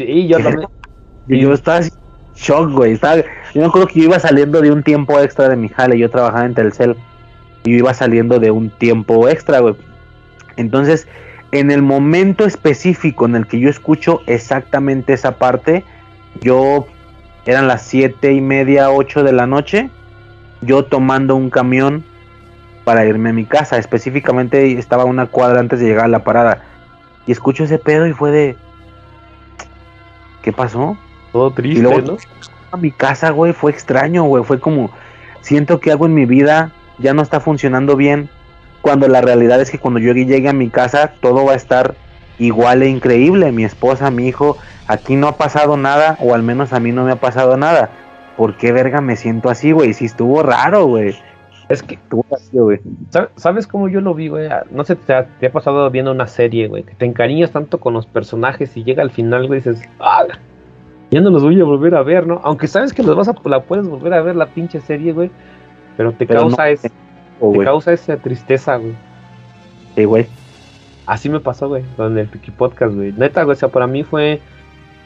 Sí, yo también. Y yo estaba así, shock, güey. Estaba, yo me acuerdo que yo iba saliendo de un tiempo extra de mi jale. Yo trabajaba en Telcel. Y yo iba saliendo de un tiempo extra, güey. Entonces, en el momento específico en el que yo escucho exactamente esa parte, yo eran las siete y media, ocho de la noche, yo tomando un camión para irme a mi casa. Específicamente estaba una cuadra antes de llegar a la parada. Y escucho ese pedo y fue de. ¿Qué pasó? Todo triste, y luego ¿no? a mi casa, güey, fue extraño, güey. Fue como. Siento que algo en mi vida ya no está funcionando bien. Cuando la realidad es que cuando yo llegue a mi casa, todo va a estar igual e increíble. Mi esposa, mi hijo, aquí no ha pasado nada, o al menos a mí no me ha pasado nada. ¿Por qué verga me siento así, güey? Si estuvo raro, güey. Es que, Estuvo vacío, güey. ¿sab- ¿sabes cómo yo lo vi, güey? Ah, No sé, te ha, te ha pasado viendo una serie, güey, que te encariñas tanto con los personajes y llega al final, güey, dices, ah, ya no los voy a volver a ver, ¿no? Aunque sabes que los vas a, la puedes volver a ver la pinche serie, güey, pero te Pero causa no- es, Oh, te causa esa tristeza, güey. Sí, güey. Así me pasó, güey, con el Friki Podcast, güey. Neta, güey, o sea, para mí fue.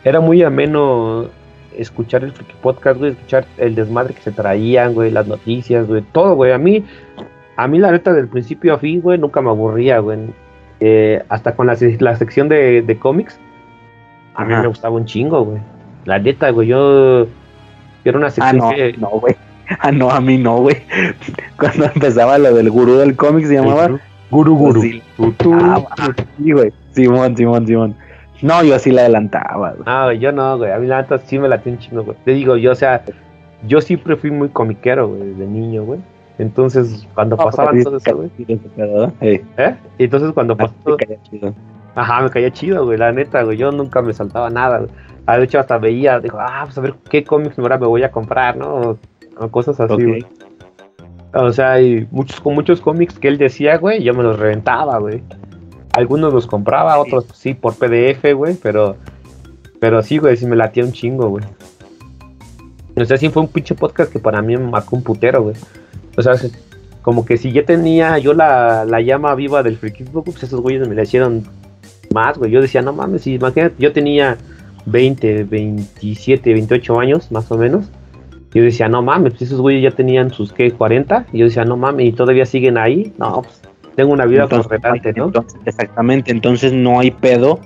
Era muy ameno escuchar el Friki Podcast, güey, escuchar el desmadre que se traían, güey, las noticias, güey, todo, güey. A mí, a mí, la neta, del principio a fin, güey, nunca me aburría, güey. Eh, hasta con la, la sección de, de cómics, a mí me gustaba un chingo, güey. La neta, güey, yo. yo Era una Ah, sección no, que. no, güey. Ah, no, a mí no, güey. Cuando empezaba lo del gurú del cómic se llamaba. Guru Guru. Pues sí. Ah, ah, sí, güey. Simón, Simón, Simón. No, yo así la adelantaba, güey. Ah, yo no, güey. A mí la neta sí me latió un chingo, güey. Te digo, yo, o sea, yo siempre fui muy comiquero, güey, de niño, güey. Entonces, cuando No, pasaban todo sí, eso, güey. sí, ¿no? Eh, ¿Eh? Entonces cuando pasó todo, caía chido. ajá, me caía chido, güey, la neta, güey. Yo nunca me saltaba nada, güey. Ah, De hecho, hasta veía, dijo, ah, pues a ver qué cómics ahora me voy a comprar, ¿no? O, cosas así, güey. O sea, hay muchos, con muchos cómics que él decía, güey, yo me los reventaba, güey. Algunos los compraba, otros sí por PDF, güey, pero, pero sí, güey, sí me latía un chingo, güey. O sea, sí fue un pinche podcast que para mí me marcó un putero, güey. O sea, se- como que si ya tenía yo la, la llama viva del frikismo, pues esos güeyes me la hicieron más, güey. Yo decía, no mames, si imagínate, yo tenía 20, 27, 28 años, más o menos. Yo decía, no mames, pues esos güeyes ya tenían sus, ¿qué? 40. Y yo decía, no mames, y todavía siguen ahí. No, pues tengo una vida por delante, ¿no? entonces- exactamente, entonces no hay pedo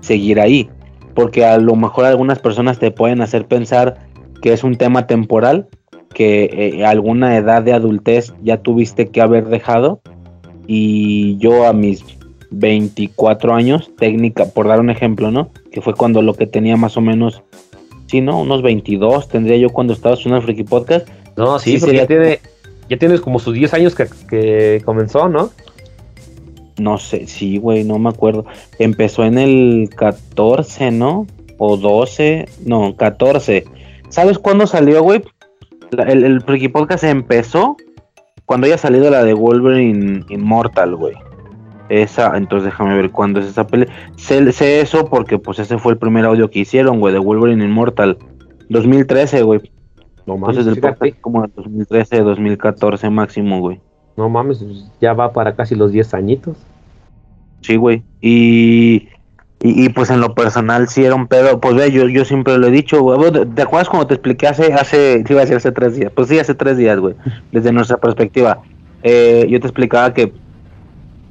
seguir ahí. Porque a lo mejor algunas personas te pueden hacer pensar que es un tema temporal, que eh, alguna edad de adultez ya tuviste que haber dejado. Y yo a mis 24 años, técnica, por dar un ejemplo, ¿no? Que fue cuando lo que tenía más o menos, sí, ¿no? Unos 22 tendría yo cuando estaba en el Friki Podcast. No, sí, Sí, porque ya, tiene, ya tienes como sus 10 años que, que comenzó, ¿no? No sé, sí, güey, no me acuerdo. Empezó en el 14, ¿no? O 12, no, 14. ¿Sabes cuándo salió, güey? El, el Friki Podcast empezó cuando haya salido la de Wolverine Immortal, güey. Esa, entonces déjame ver cuándo es esa pelea. Sé, sé eso porque pues ese fue el primer audio que hicieron, güey, de Wolverine Immortal. 2013, güey. No mames, Entonces el podcast como de 2013, 2014 máximo, güey. No mames, ya va para casi los 10 añitos. Sí, güey. Y, y, y, pues en lo personal sí era un pedo. Pues ve, yo, yo siempre lo he dicho, güey. ¿Te te acuerdas cuando te expliqué hace, hace, te iba a decir hace tres días? Pues sí, hace tres días, güey. Desde nuestra perspectiva. Eh, yo te explicaba que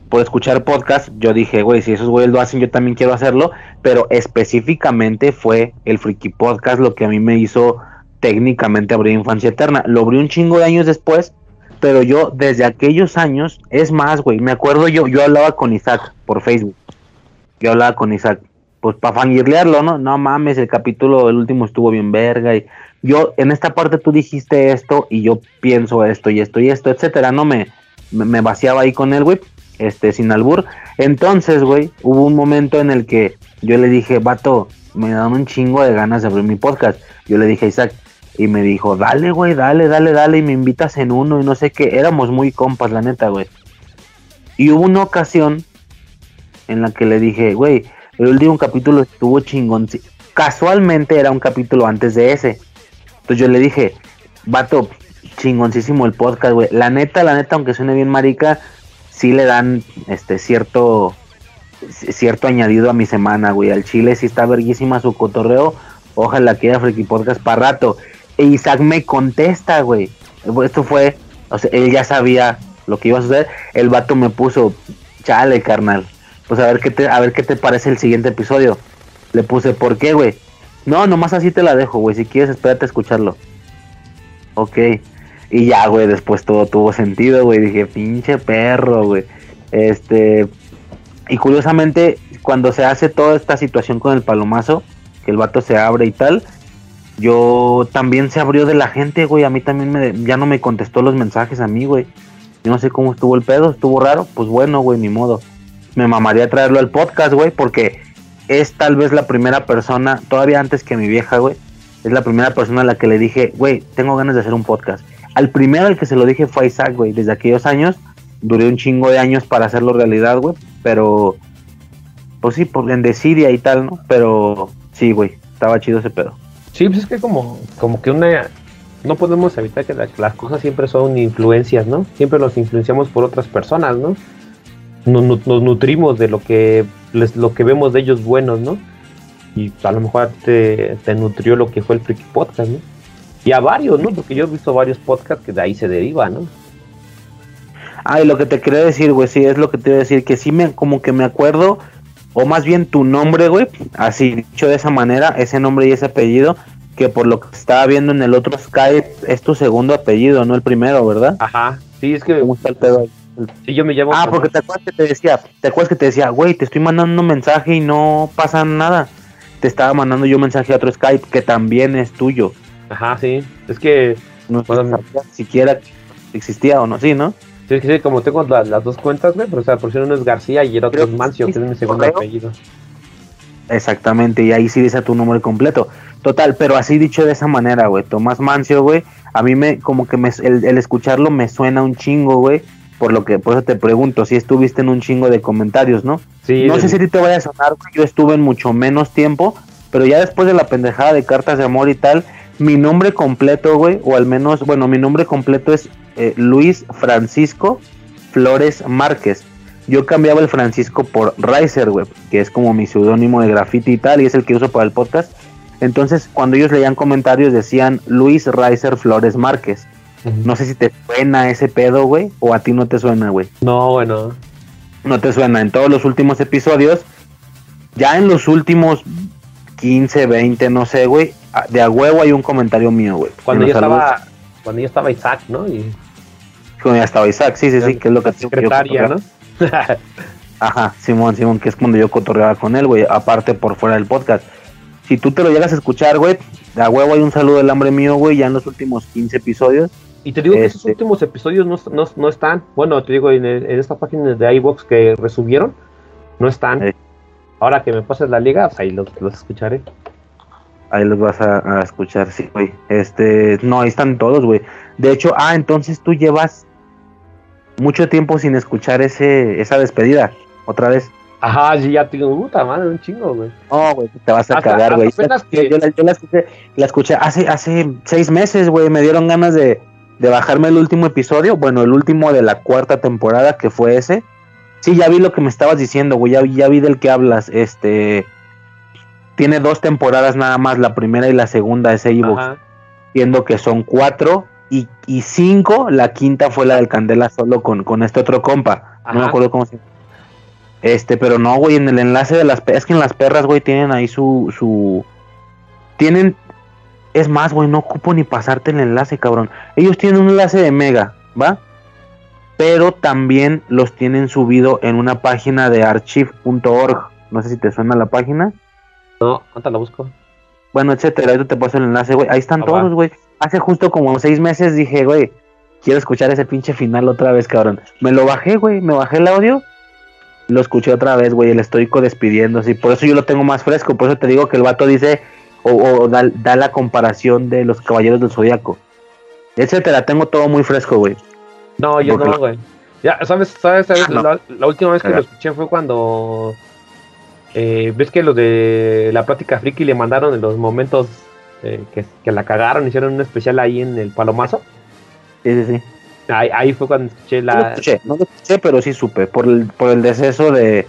por escuchar podcast, yo dije, güey, si esos güeyes lo hacen, yo también quiero hacerlo. Pero específicamente fue el Friki Podcast lo que a mí me hizo técnicamente abrir Infancia Eterna. Lo abrí un chingo de años después, pero yo desde aquellos años, es más, güey, me acuerdo yo, yo hablaba con Isaac por Facebook. Yo hablaba con Isaac, pues para fangirlearlo, ¿no? No mames, el capítulo, el último estuvo bien verga. Y yo, en esta parte tú dijiste esto y yo pienso esto y esto y esto, etcétera. No me, me, vaciaba ahí con él, güey, este, sin albur. Entonces, güey, hubo un momento en el que yo le dije, vato, me dan un chingo de ganas de abrir mi podcast. Yo le dije Isaac, y me dijo, dale, güey, dale, dale, dale, y me invitas en uno y no sé qué. Éramos muy compas, la neta, güey. Y hubo una ocasión en la que le dije, güey, el último capítulo estuvo chingón. Casualmente era un capítulo antes de ese. Entonces yo le dije, vato, chingoncísimo el podcast, güey. La neta, la neta, aunque suene bien marica, sí le dan este cierto cierto añadido a mi semana, güey. Al chile sí está verguísima su cotorreo. Ojalá que haya Freaky Podcast para rato. E Isaac me contesta, güey. Esto fue, o sea, él ya sabía lo que iba a suceder. El vato me puso, chale, carnal. Pues a ver qué te, a ver qué te parece el siguiente episodio. Le puse, ¿por qué, güey? No, nomás así te la dejo, güey. Si quieres, espérate a escucharlo. Ok. Y ya, güey, después todo tuvo sentido, güey. Dije, pinche perro, güey. Este. Y curiosamente, cuando se hace toda esta situación con el palomazo, que el vato se abre y tal, yo también se abrió de la gente, güey. A mí también me, ya no me contestó los mensajes a mí, güey. Yo no sé cómo estuvo el pedo, estuvo raro. Pues bueno, güey, ni modo. Me mamaría traerlo al podcast, güey, porque es tal vez la primera persona, todavía antes que mi vieja, güey, es la primera persona a la que le dije, güey, tengo ganas de hacer un podcast. Al primero al que se lo dije fue a Isaac, güey. Desde aquellos años, duré un chingo de años para hacerlo realidad, güey. Pero, pues sí, por en desidia y tal, ¿no? Pero sí, güey, estaba chido ese pedo. Sí, pues es que como, como que una... No podemos evitar que las cosas siempre son influencias, ¿no? Siempre nos influenciamos por otras personas, ¿no? Nos, nutrimos de lo que, les, lo que vemos de ellos buenos, ¿no? Y a lo mejor te, te nutrió lo que fue el Freaky Podcast, ¿no? Y a varios, ¿no? Porque yo he visto varios podcasts que de ahí se deriva, ¿no? Ah, y lo que te quería decir, güey, sí, es lo que te iba a decir, que sí me, como que me acuerdo, o más bien tu nombre, güey, así dicho de esa manera, ese nombre y ese apellido, que por lo que estaba viendo en el otro Skype es tu segundo apellido, no el primero, ¿verdad? Ajá, sí, es que... ¿Cómo está el pedo Sí, yo me llamo... Ah, porque te acuerdas que te decía, te acuerdas que te decía, güey, te estoy mandando un mensaje y no pasa nada. Te estaba mandando yo un mensaje a otro Skype que también es tuyo. Ajá, sí. Es que. No sabía siquiera existía o no, sí, ¿no? Sí, es que sí, como tengo las dos cuentas, güey, pero o sea, por si uno es García y el otro es Mancio, que es mi segundo apellido. Exactamente, y ahí sí dice tu nombre completo. Total, pero así dicho de esa manera, güey. Tomás Mancio, güey, a mí me, como que me, el, el, escucharlo me suena un chingo, güey. Por lo que, por eso te pregunto, si estuviste en un chingo de comentarios, ¿no? Sí. No sé si te vaya a sonar, güey, yo estuve en mucho menos tiempo, pero ya después de la pendejada de cartas de amor y tal, mi nombre completo, güey, o al menos, bueno, mi nombre completo es eh, Luis Francisco Flores Márquez. Yo cambiaba el Francisco por Riser, güey, que es como mi seudónimo de graffiti y tal, y es el que uso para el podcast. Entonces, cuando ellos leían comentarios, decían Luis Riser Flores Márquez. No sé si te suena ese pedo, güey, o a ti no te suena, güey. No, bueno. No te suena. En todos los últimos episodios, ya en los últimos 15, 20, no sé, güey, de a huevo hay un comentario mío, güey. Cuando ya estaba, cuando ya estaba Isaac, ¿no? Y... Cuando ya estaba Isaac, sí, sí, sí, que es lo que secretaria, ¿no? Ajá, Simón, Simón, que es cuando yo cotorreaba con él, güey, aparte por fuera del podcast. Si tú te lo llegas a escuchar, güey, de a huevo hay un saludo del hambre mío, güey, ya en los últimos 15 episodios. Y te digo que esos este últimos episodios no, no, no, están, bueno, te digo, en, en esta página de iBox que resubieron, no están. Ahora que me pases la liga, pues ahí los, los escucharé. Ahí los vas a, escuchar, sí, güey. Este, no, ahí están todos, güey. De hecho, ah, entonces tú llevas mucho tiempo sin escuchar ese, esa despedida, otra vez. Ajá, sí, ya tengo puta madre, un chingo, güey. No, güey, te vas a cagar, güey. Yo, la, escuché, la escuché hace, hace seis meses, güey. Me dieron ganas de, de bajarme el último episodio. Bueno, el último de la cuarta temporada, que fue ese. Sí, ya vi lo que me estabas diciendo, güey. Ya, ya vi del que hablas. Este tiene dos temporadas nada más, la primera y la segunda es Evox, viendo que son cuatro y, y, cinco, la quinta fue la del Candela solo con, con este otro compa, no me acuerdo cómo se llama. Este, pero no, güey, en el enlace de las es que en las perras, güey, tienen ahí su, su, tienen, es más, güey, no ocupo ni pasarte el enlace, cabrón. Ellos tienen un enlace de Mega, ¿va? Pero también los tienen subido en una página de archive.org. No sé si te suena la página. No, ¿cuánto la busco? Bueno, etcétera, ahí te paso el enlace, güey. Ahí están ah, todos, güey. Hace justo como seis meses dije, güey, quiero escuchar ese pinche final otra vez, cabrón. Me lo bajé, güey, me bajé el audio. Lo escuché otra vez, güey, el estoico despidiendo, sí. Por eso yo lo tengo más fresco, por eso te digo que el vato dice, o, da, la comparación de los caballeros del zodiaco. Etcétera, tengo todo muy fresco, güey. No, yo no, güey. Ya, ¿sabes? ¿Sabes? ¿sabes? Ah, la, última vez que lo escuché fue cuando eh, ¿Ves que los de la plática friki le mandaron en los momentos eh, que, la cagaron? Hicieron un especial ahí en el Palomazo. Sí, sí, sí. Ahí, fue cuando escuché la. No lo escuché, no lo escuché, pero sí supe. Por el, por el deceso de,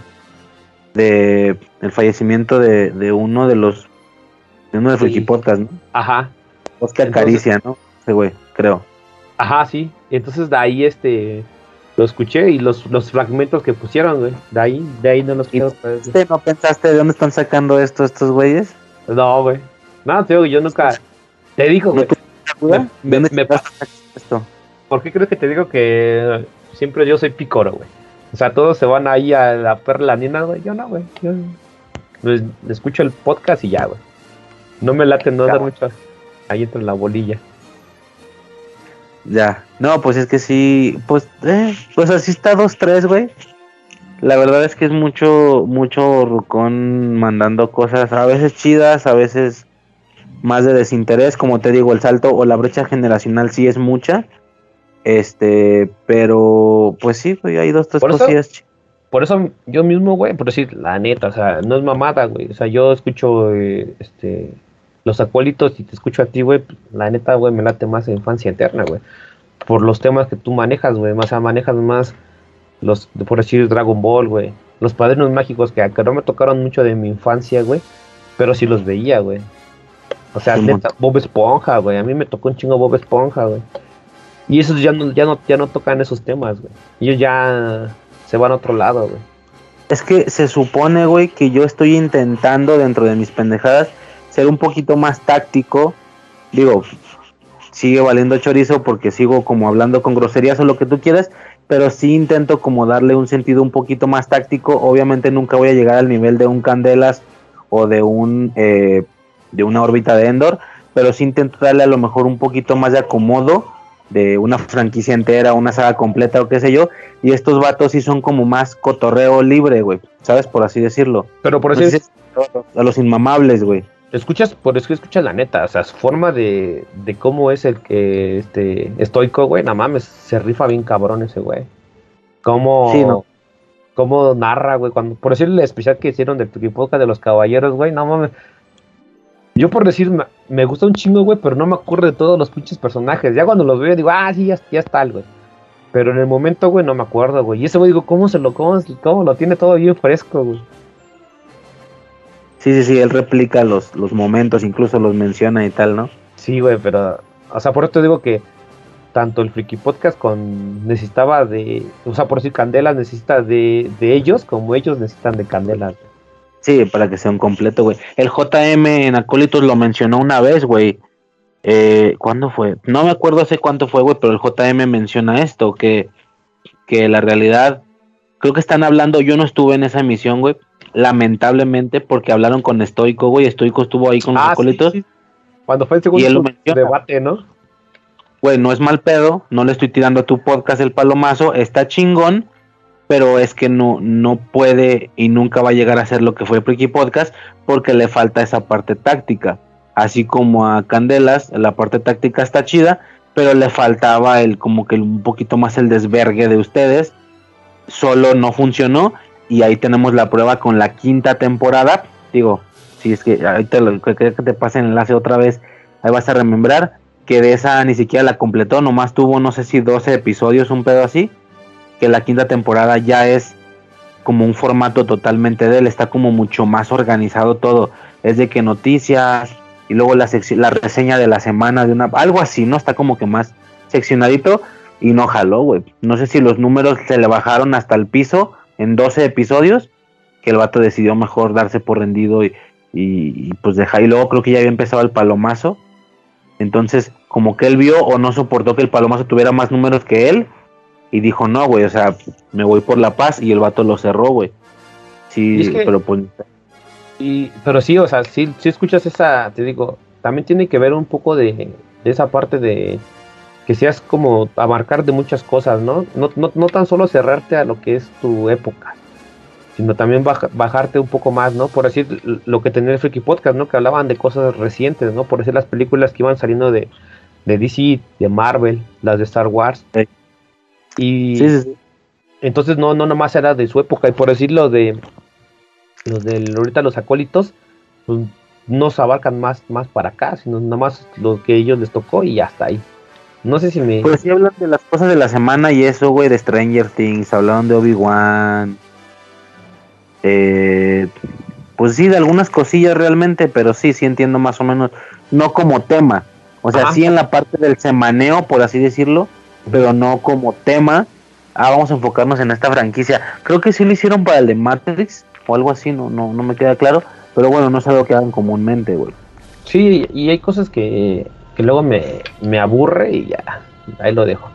de el fallecimiento de, de uno de los de uno de Sí. Friki Podcast, ¿no? Ajá, Oscar Entonces- Caricia, ¿no? Ese güey, creo. ajá, sí. Entonces de ahí este lo escuché y los, los fragmentos que pusieron, güey. De ahí, de ahí no los ¿Y quiero. ¿Este no pensaste de dónde están sacando esto estos güeyes? No, güey. No, te digo, yo nunca. Te digo, ¿No güey. Me- ¿De dónde me- esto? ¿Por qué crees que te digo que siempre yo soy pícoro, güey? O sea, todos se van ahí a la perla nina, güey. Yo no, güey. Yo pues, escucho el podcast y ya, güey. No me late no dar güey. mucho ahí entre la bolilla. Ya. No, pues es que sí, pues, eh, pues así está 2-3, güey. La verdad es que es mucho, mucho rucón mandando cosas, a veces chidas, a veces más de desinterés, como te digo, el salto o la brecha generacional sí es mucha. Este, pero pues sí, güey, hay dos, tres Por eso- cosillas chi- Por eso yo mismo, güey, por decir la neta, o sea, no es mamada, güey. O sea, yo escucho eh, este los acólitos y te escucho a ti, güey. pues, La neta, güey, me late más infancia eterna, güey. Por los temas que tú manejas, güey. O sea, manejas más los, por decir, Dragon Ball, güey. Los padrinos mágicos que, que no me tocaron mucho de mi infancia, güey. Pero sí los veía, güey. O sea, Sí, neta, Bob Esponja, güey. A mí me tocó un chingo Bob Esponja, güey. Y esos ya no, ya no, ya no tocan esos temas, güey. Ellos ya se van a otro lado, güey. Es que se supone, güey, que yo estoy intentando dentro de mis pendejadas ser un poquito más táctico. Digo, sigue valiendo chorizo porque sigo como hablando con groserías o lo que tú quieras, pero sí intento como darle un sentido un poquito más táctico. Obviamente nunca voy a llegar al nivel de un Candelas o de un eh, de una órbita de Endor, pero sí intento darle a lo mejor un poquito más de acomodo de una franquicia entera, una saga completa o qué sé yo, y estos vatos sí son como más cotorreo libre, güey, ¿sabes? Por así decirlo. Pero por No sé es- a los inmamables, güey. Escuchas, por eso que escuchas la neta, o sea, su forma de, de cómo es el que este estoico, güey, no mames, se rifa bien cabrón ese güey. Cómo, Sí, no. cómo narra, güey, cuando, por decir el especial que hicieron del Podcast de los caballeros, güey, no mames. Yo por decir, me, me gusta un chingo, güey, pero no me acuerdo de todos los pinches personajes. Ya cuando los veo digo, ah, sí, ya, ya está, güey. Pero en el momento, güey, no me acuerdo, güey. Y ese güey digo, ¿cómo se lo, cómo, cómo lo tiene todo bien fresco, güey? Sí, sí, sí, él replica los, los momentos, incluso los menciona y tal, ¿no? Sí, güey, pero, o sea, por eso te digo que tanto el Friki Podcast con necesitaba de, o sea, por decir Candela necesita de, de ellos como ellos necesitan de Candela. Sí, para que sea un completo, güey. El JM en Acólitos lo mencionó una vez, güey. Eh, ¿Cuándo fue? No me acuerdo hace cuánto fue, güey, pero el JM menciona esto, que, que la realidad, creo que están hablando, yo no estuve en esa emisión, güey, lamentablemente, porque hablaron con Estoico, güey, Estoico estuvo ahí con los Ah, sí, Acólitos. sí. Cuando fue el segundo debate, ¿no? güey, no es mal pedo, no le estoy tirando a tu podcast el palomazo, está chingón, pero es que no, no puede y nunca va a llegar a ser lo que fue Friki Podcast porque le falta esa parte táctica. Así como a Candelas, la parte táctica está chida, pero le faltaba el como que un poquito más el desvergue de ustedes. Solo no funcionó y ahí tenemos la prueba con la quinta temporada. Digo, si es que lo que, te pase el enlace otra vez, ahí vas a remembrar que de esa ni siquiera la completó, nomás tuvo no sé si 12 episodios, un pedo así, que la quinta temporada ya es como un formato totalmente de él, está como mucho más organizado todo, es de que noticias y luego la la reseña de la semana de una algo así, ¿no? Está como que más seccionadito y no jaló, güey. No sé si los números se le bajaron hasta el piso en 12 episodios, que el vato decidió mejor darse por rendido y, y, y, pues dejar y luego creo que ya había empezado el palomazo entonces, como que él vio o no soportó que el palomazo tuviera más números que él. Y dijo, no, güey, o sea, me voy por la paz. Y el vato lo cerró, güey. Sí, es que- pero pues. Y, pero sí, o sea, sí, sí escuchas esa, te digo, también tiene que ver un poco de, de esa parte de que seas como abarcar de muchas cosas, ¿no? No, no, no tan solo cerrarte a lo que es tu época, sino también baja- bajarte un poco más, ¿no? Por decir lo que tenía el Freaky Podcast, ¿no? Que hablaban de cosas recientes, ¿no? Por decir las películas que iban saliendo de, de DC, de Marvel, las de Star Wars. Sí. Y Sí, sí, entonces no, no nomás era de su época. Y por decirlo de los de ahorita los acólitos, pues no se abarcan más, más para acá, sino nomás lo que ellos les tocó y hasta ahí. No sé si me. Pues sí hablan de las cosas de la semana y eso, güey, de Stranger Things. Hablaron de Obi-Wan. Eh, pues sí, de algunas cosillas realmente, pero sí, sí entiendo más o menos, no como tema. O sea, sí en la parte del semaneo, por así decirlo, pero no como tema. Ah, vamos a enfocarnos en esta franquicia. Creo que sí lo hicieron para el de Matrix o algo así, no, no, no me queda claro. Pero bueno, no es algo que hagan comúnmente, güey. Sí, y hay cosas que, que luego me, me aburre y ya, ahí lo dejo.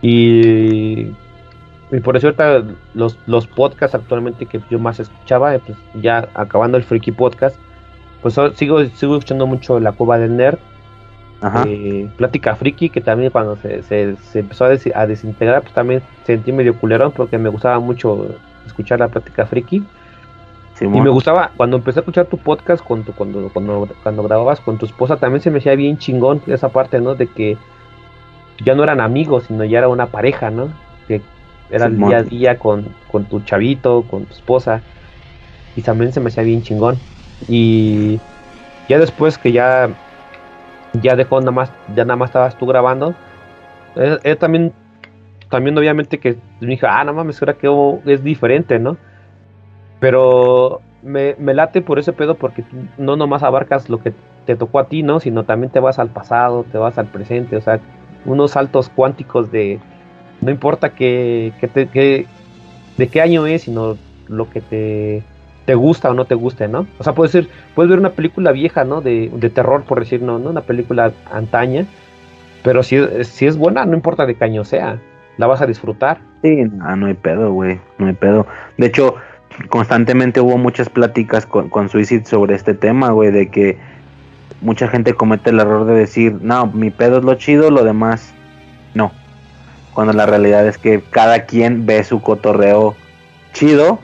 Y, y por eso ahorita los, los podcasts actualmente que yo más escuchaba, eh, pues ya acabando el Freaky Podcast, pues sigo, sigo escuchando mucho La Cueva del Nerd, eh, Plática Friki, que también cuando se, se, empezó a, desintegrar, pues también sentí medio culerón porque me gustaba mucho escuchar la Plática Friki. Y me gustaba, cuando empecé a escuchar tu podcast con tu, cuando, cuando, cuando grababas con tu esposa, también se me hacía bien chingón esa parte, ¿no? De que ya no eran amigos, sino ya era una pareja, ¿no? Que era el día a día con, con tu chavito, con tu esposa. Y también se me hacía bien chingón. Y ya después que ya ya dejó nada más, ya nada más estabas tú grabando. Él, también, también obviamente que me dijo, ah, no mames, ahora que es diferente, ¿no? Pero me, me, late por ese pedo porque no nomás abarcas lo que te tocó a ti, ¿no? Sino también te vas al pasado, te vas al presente, o sea, unos saltos cuánticos de, no importa que, que, te, que de qué año es, sino lo que te te gusta o no te guste, ¿no? O sea, puedes ser, puedes ver una película vieja, ¿no? De, de terror, por decir, no, ¿no? Una película antaña, pero si, si es buena, no importa de qué año sea, la vas a disfrutar. Sí, no, no hay pedo, güey, no hay pedo. De hecho, constantemente hubo muchas pláticas con, con Suicide sobre este tema, güey, de que mucha gente comete el error de decir, no, mi pedo es lo chido, lo demás no. Cuando la realidad es que cada quien ve su cotorreo chido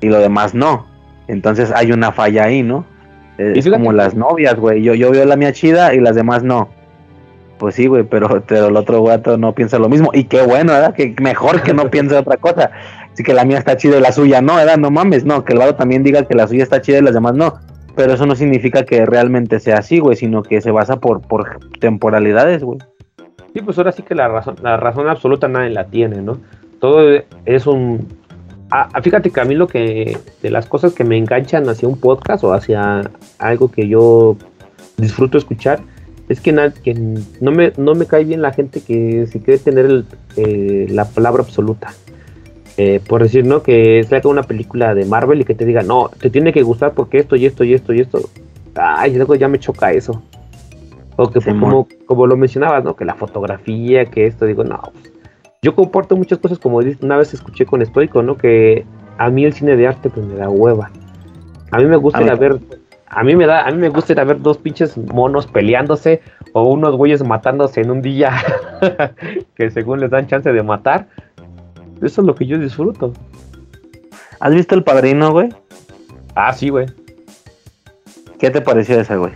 y lo demás no. Entonces hay una falla ahí, ¿no? Es como las novias, güey. Yo, yo veo la mía chida y las demás no. Pues sí, güey, pero, pero el otro gato no piensa lo mismo. Y qué bueno, ¿verdad? Que mejor que no piense otra cosa. Así que la mía está chida y la suya no, ¿verdad? No mames, no. Que el vato también diga que la suya está chida y las demás no. Pero eso no significa que realmente sea así, güey, sino que se basa por, por temporalidades, güey. Sí, pues ahora sí que la razón, la razón absoluta nadie la tiene, ¿no? Todo es un, Ah, fíjate que a mí lo que, de las cosas que me enganchan hacia un podcast o hacia algo que yo disfruto escuchar, es que, que no, me, no me cae bien la gente que si quiere tener eh, la palabra absoluta. Eh, por decir, ¿no? Que saca una película de Marvel y que te diga, no, te tiene que gustar porque esto y esto y esto y esto. Ay, luego ya me choca eso. O que como, como lo mencionabas, ¿no? Que la fotografía, que esto, digo, no, pues, yo comporto muchas cosas como una vez escuché con Estoico, ¿no? Que a mí el cine de arte pues me da hueva. A mí me gusta ir a ver, a mí me da, a mí me gusta ir a ver dos pinches monos peleándose o unos güeyes matándose en un día que según les dan chance de matar. Eso es lo que yo disfruto. ¿Has visto El Padrino, güey? Ah, sí, güey. ¿Qué te pareció esa, güey?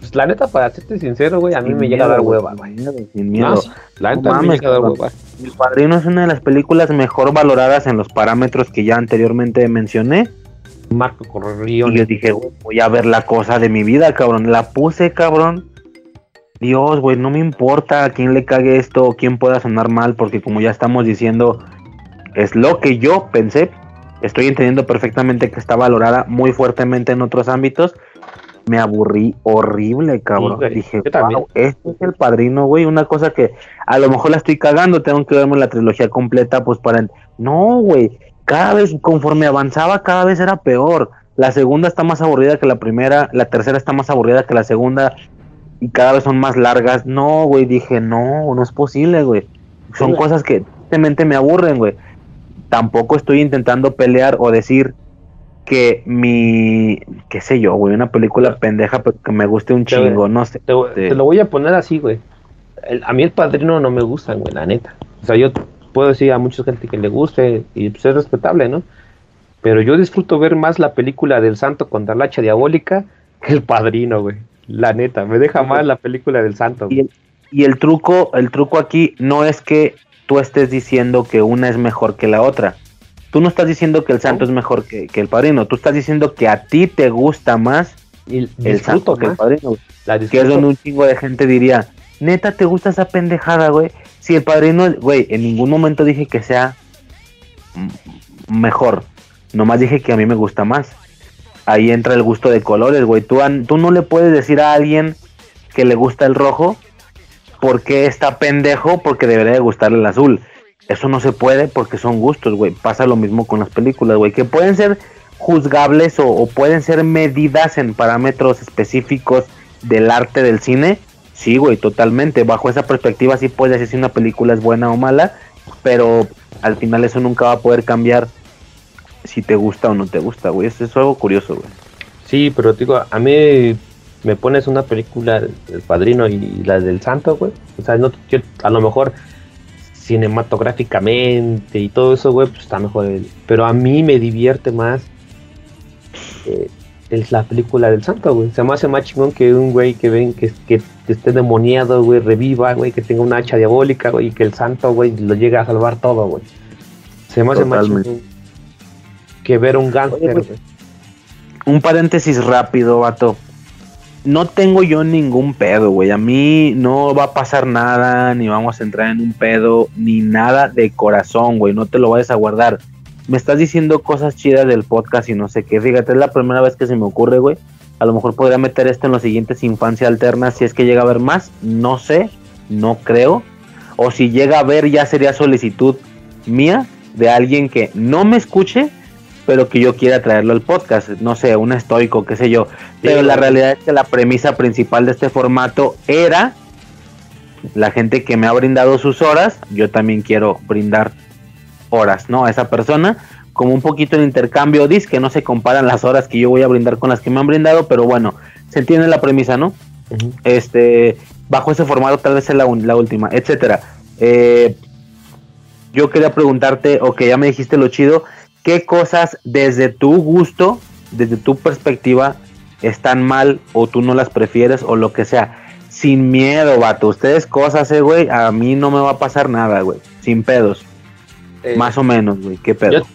Pues, la neta, para serte sincero, güey, a mí me llega a dar hueva, güey. Sin miedo. la neta me llega a dar hueva. El Padrino es una de las películas mejor valoradas en los parámetros que ya anteriormente mencioné. Marco Corrión. Y yo dije, voy a ver la cosa de mi vida, cabrón. La puse, cabrón. Dios, güey, no me importa a quién le cague esto o quién pueda sonar mal, porque como ya estamos diciendo, es lo que yo pensé. Estoy entendiendo perfectamente que está valorada muy fuertemente en otros ámbitos me aburrí horrible, cabrón. Dije, wow, este es el padrino, güey. Una cosa que a lo mejor la estoy cagando, tengo que verme la trilogía completa, pues para. No, güey. Cada vez, conforme avanzaba, cada vez era peor. La segunda está más aburrida que la primera, la tercera está más aburrida que la segunda, y cada vez son más largas. No, güey, dije, no, no es posible, güey. Son cosas que simplemente me aburren, güey. Tampoco estoy intentando pelear o decir, que mi, qué sé yo, güey, una película pendeja, pero que me guste un chingo, no sé. Te, lo voy a poner así, güey. a mí el padrino no me gusta, güey, la neta. O sea, yo puedo decir a mucha gente que le guste y pues es respetable, ¿no? Pero yo disfruto ver más la película del santo contra la hacha diabólica que el padrino, güey. La neta, me deja más la película del santo. Y el, y el truco, el truco aquí no es que tú estés diciendo que una es mejor que la otra Tú no estás diciendo que el santo es mejor que, el padrino, tú estás diciendo que a ti te gusta más el, santo que el padrino. que es donde un chingo de gente diría, neta, ¿te gusta esa pendejada, güey? Si el padrino, güey, en ningún momento dije que sea mejor. Nomás dije que a mí me gusta más. Ahí entra el gusto de colores, güey. Tú, tú no le puedes decir a alguien que le gusta el rojo porque está pendejo porque debería de gustarle el azul. Eso no se puede porque son gustos, güey. Pasa lo mismo con las películas, güey. Que pueden ser juzgables o, pueden ser medidas en parámetros específicos del arte del cine. Sí, güey, totalmente. Bajo esa perspectiva sí puedes decir si una película es buena o mala, pero al final eso nunca va a poder cambiar si te gusta o no te gusta, güey. Eso es algo curioso, güey. Sí, pero digo, a mí me pones una película El Padrino y la del Santo, güey. O sea, no, a lo mejor cinematográficamente y todo eso, güey, pues está mejor. pero a mí me divierte más eh, es la película del santo, güey. Se me hace más chingón que un güey que ven que, que, esté demoniado, güey, reviva, güey, que tenga una hacha diabólica, güey, y que el santo, güey, lo llegue a salvar todo, güey. Se me hace más chingón que ver un gánster, Un paréntesis rápido, vato. No tengo yo ningún pedo, güey. A mí no va a pasar nada, ni vamos a entrar en un pedo, ni nada de corazón, güey. No te lo vayas a guardar me estás diciendo cosas chidas del podcast y no sé qué. Fíjate, es la primera vez que se me ocurre, güey. A lo mejor podría meter esto en los siguientes infancia alterna si es que llega a haber más. No sé, no creo. O si llega a ver ya sería solicitud mía de alguien que no me escuche, pero que yo quiera traerlo al podcast. No sé, un estoico, qué sé yo. Pero la realidad es que la premisa principal de este formato era la gente que me ha brindado sus horas, yo también quiero brindar horas, ¿no? A esa persona, como un poquito de intercambio, dice que no se comparan las horas que yo voy a brindar con las que me han brindado, pero bueno, se entiende la premisa, ¿no? Este, bajo ese formato tal vez es la, la última, etcétera. Eh, yo quería preguntarte, ok, ya me dijiste lo chido, ¿qué cosas desde tu gusto, desde tu perspectiva, están mal o tú no las prefieres o lo que sea? Sin miedo, vato. Ustedes cosas, eh, güey. A mí no me va a pasar nada, güey. Sin pedos. Eh, Más o menos, güey, qué pedo.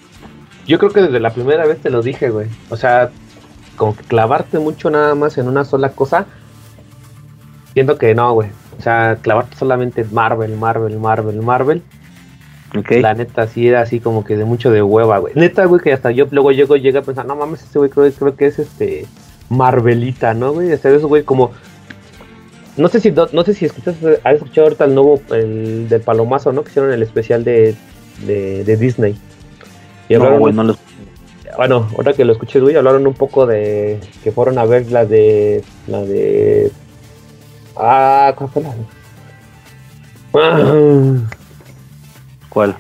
Yo, creo que desde la primera vez te lo dije, güey. O sea, como que clavarte mucho nada más en una sola cosa. Siento que no, güey. O sea, clavarte solamente en Marvel, Marvel, Marvel, Marvel. Okay. La neta sí era así como que de mucho de hueva, güey. Neta, güey, que hasta yo luego llego llega a pensar, no mames, ese güey creo, creo, que es este Marvelita, ¿no, güey? Este eso, güey, como no sé si no, sé si escuchas, has escuchado ahorita el nuevo el del palomazo, ¿no? Que hicieron el especial de de, Disney. Y no, Bueno, ahora que lo escuché, güey, hablaron un poco de que fueron a ver la de. La de. Ah, ¿cuál fue la? Ah. ¿Cuál?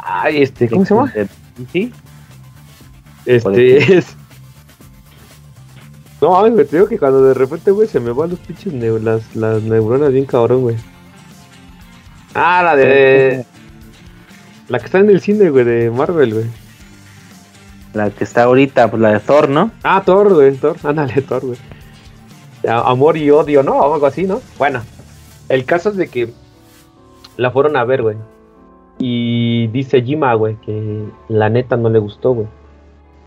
Ay, este, ¿cómo se llama? ¿Sí? Este es. No mames, me digo que cuando de repente, güey, se me van los pinches las, las neuronas bien cabrón, güey. Ah, la de. La que está en el cine, güey, de Marvel, güey. La que está ahorita, pues la de Thor, ¿no? Ah, Thor, güey, Thor. Ándale, Thor, güey. Amor y odio, ¿no? O algo así, ¿no? Bueno, el caso es de que la fueron a ver, güey. Y dice Jima, güey, que la neta no le gustó, güey.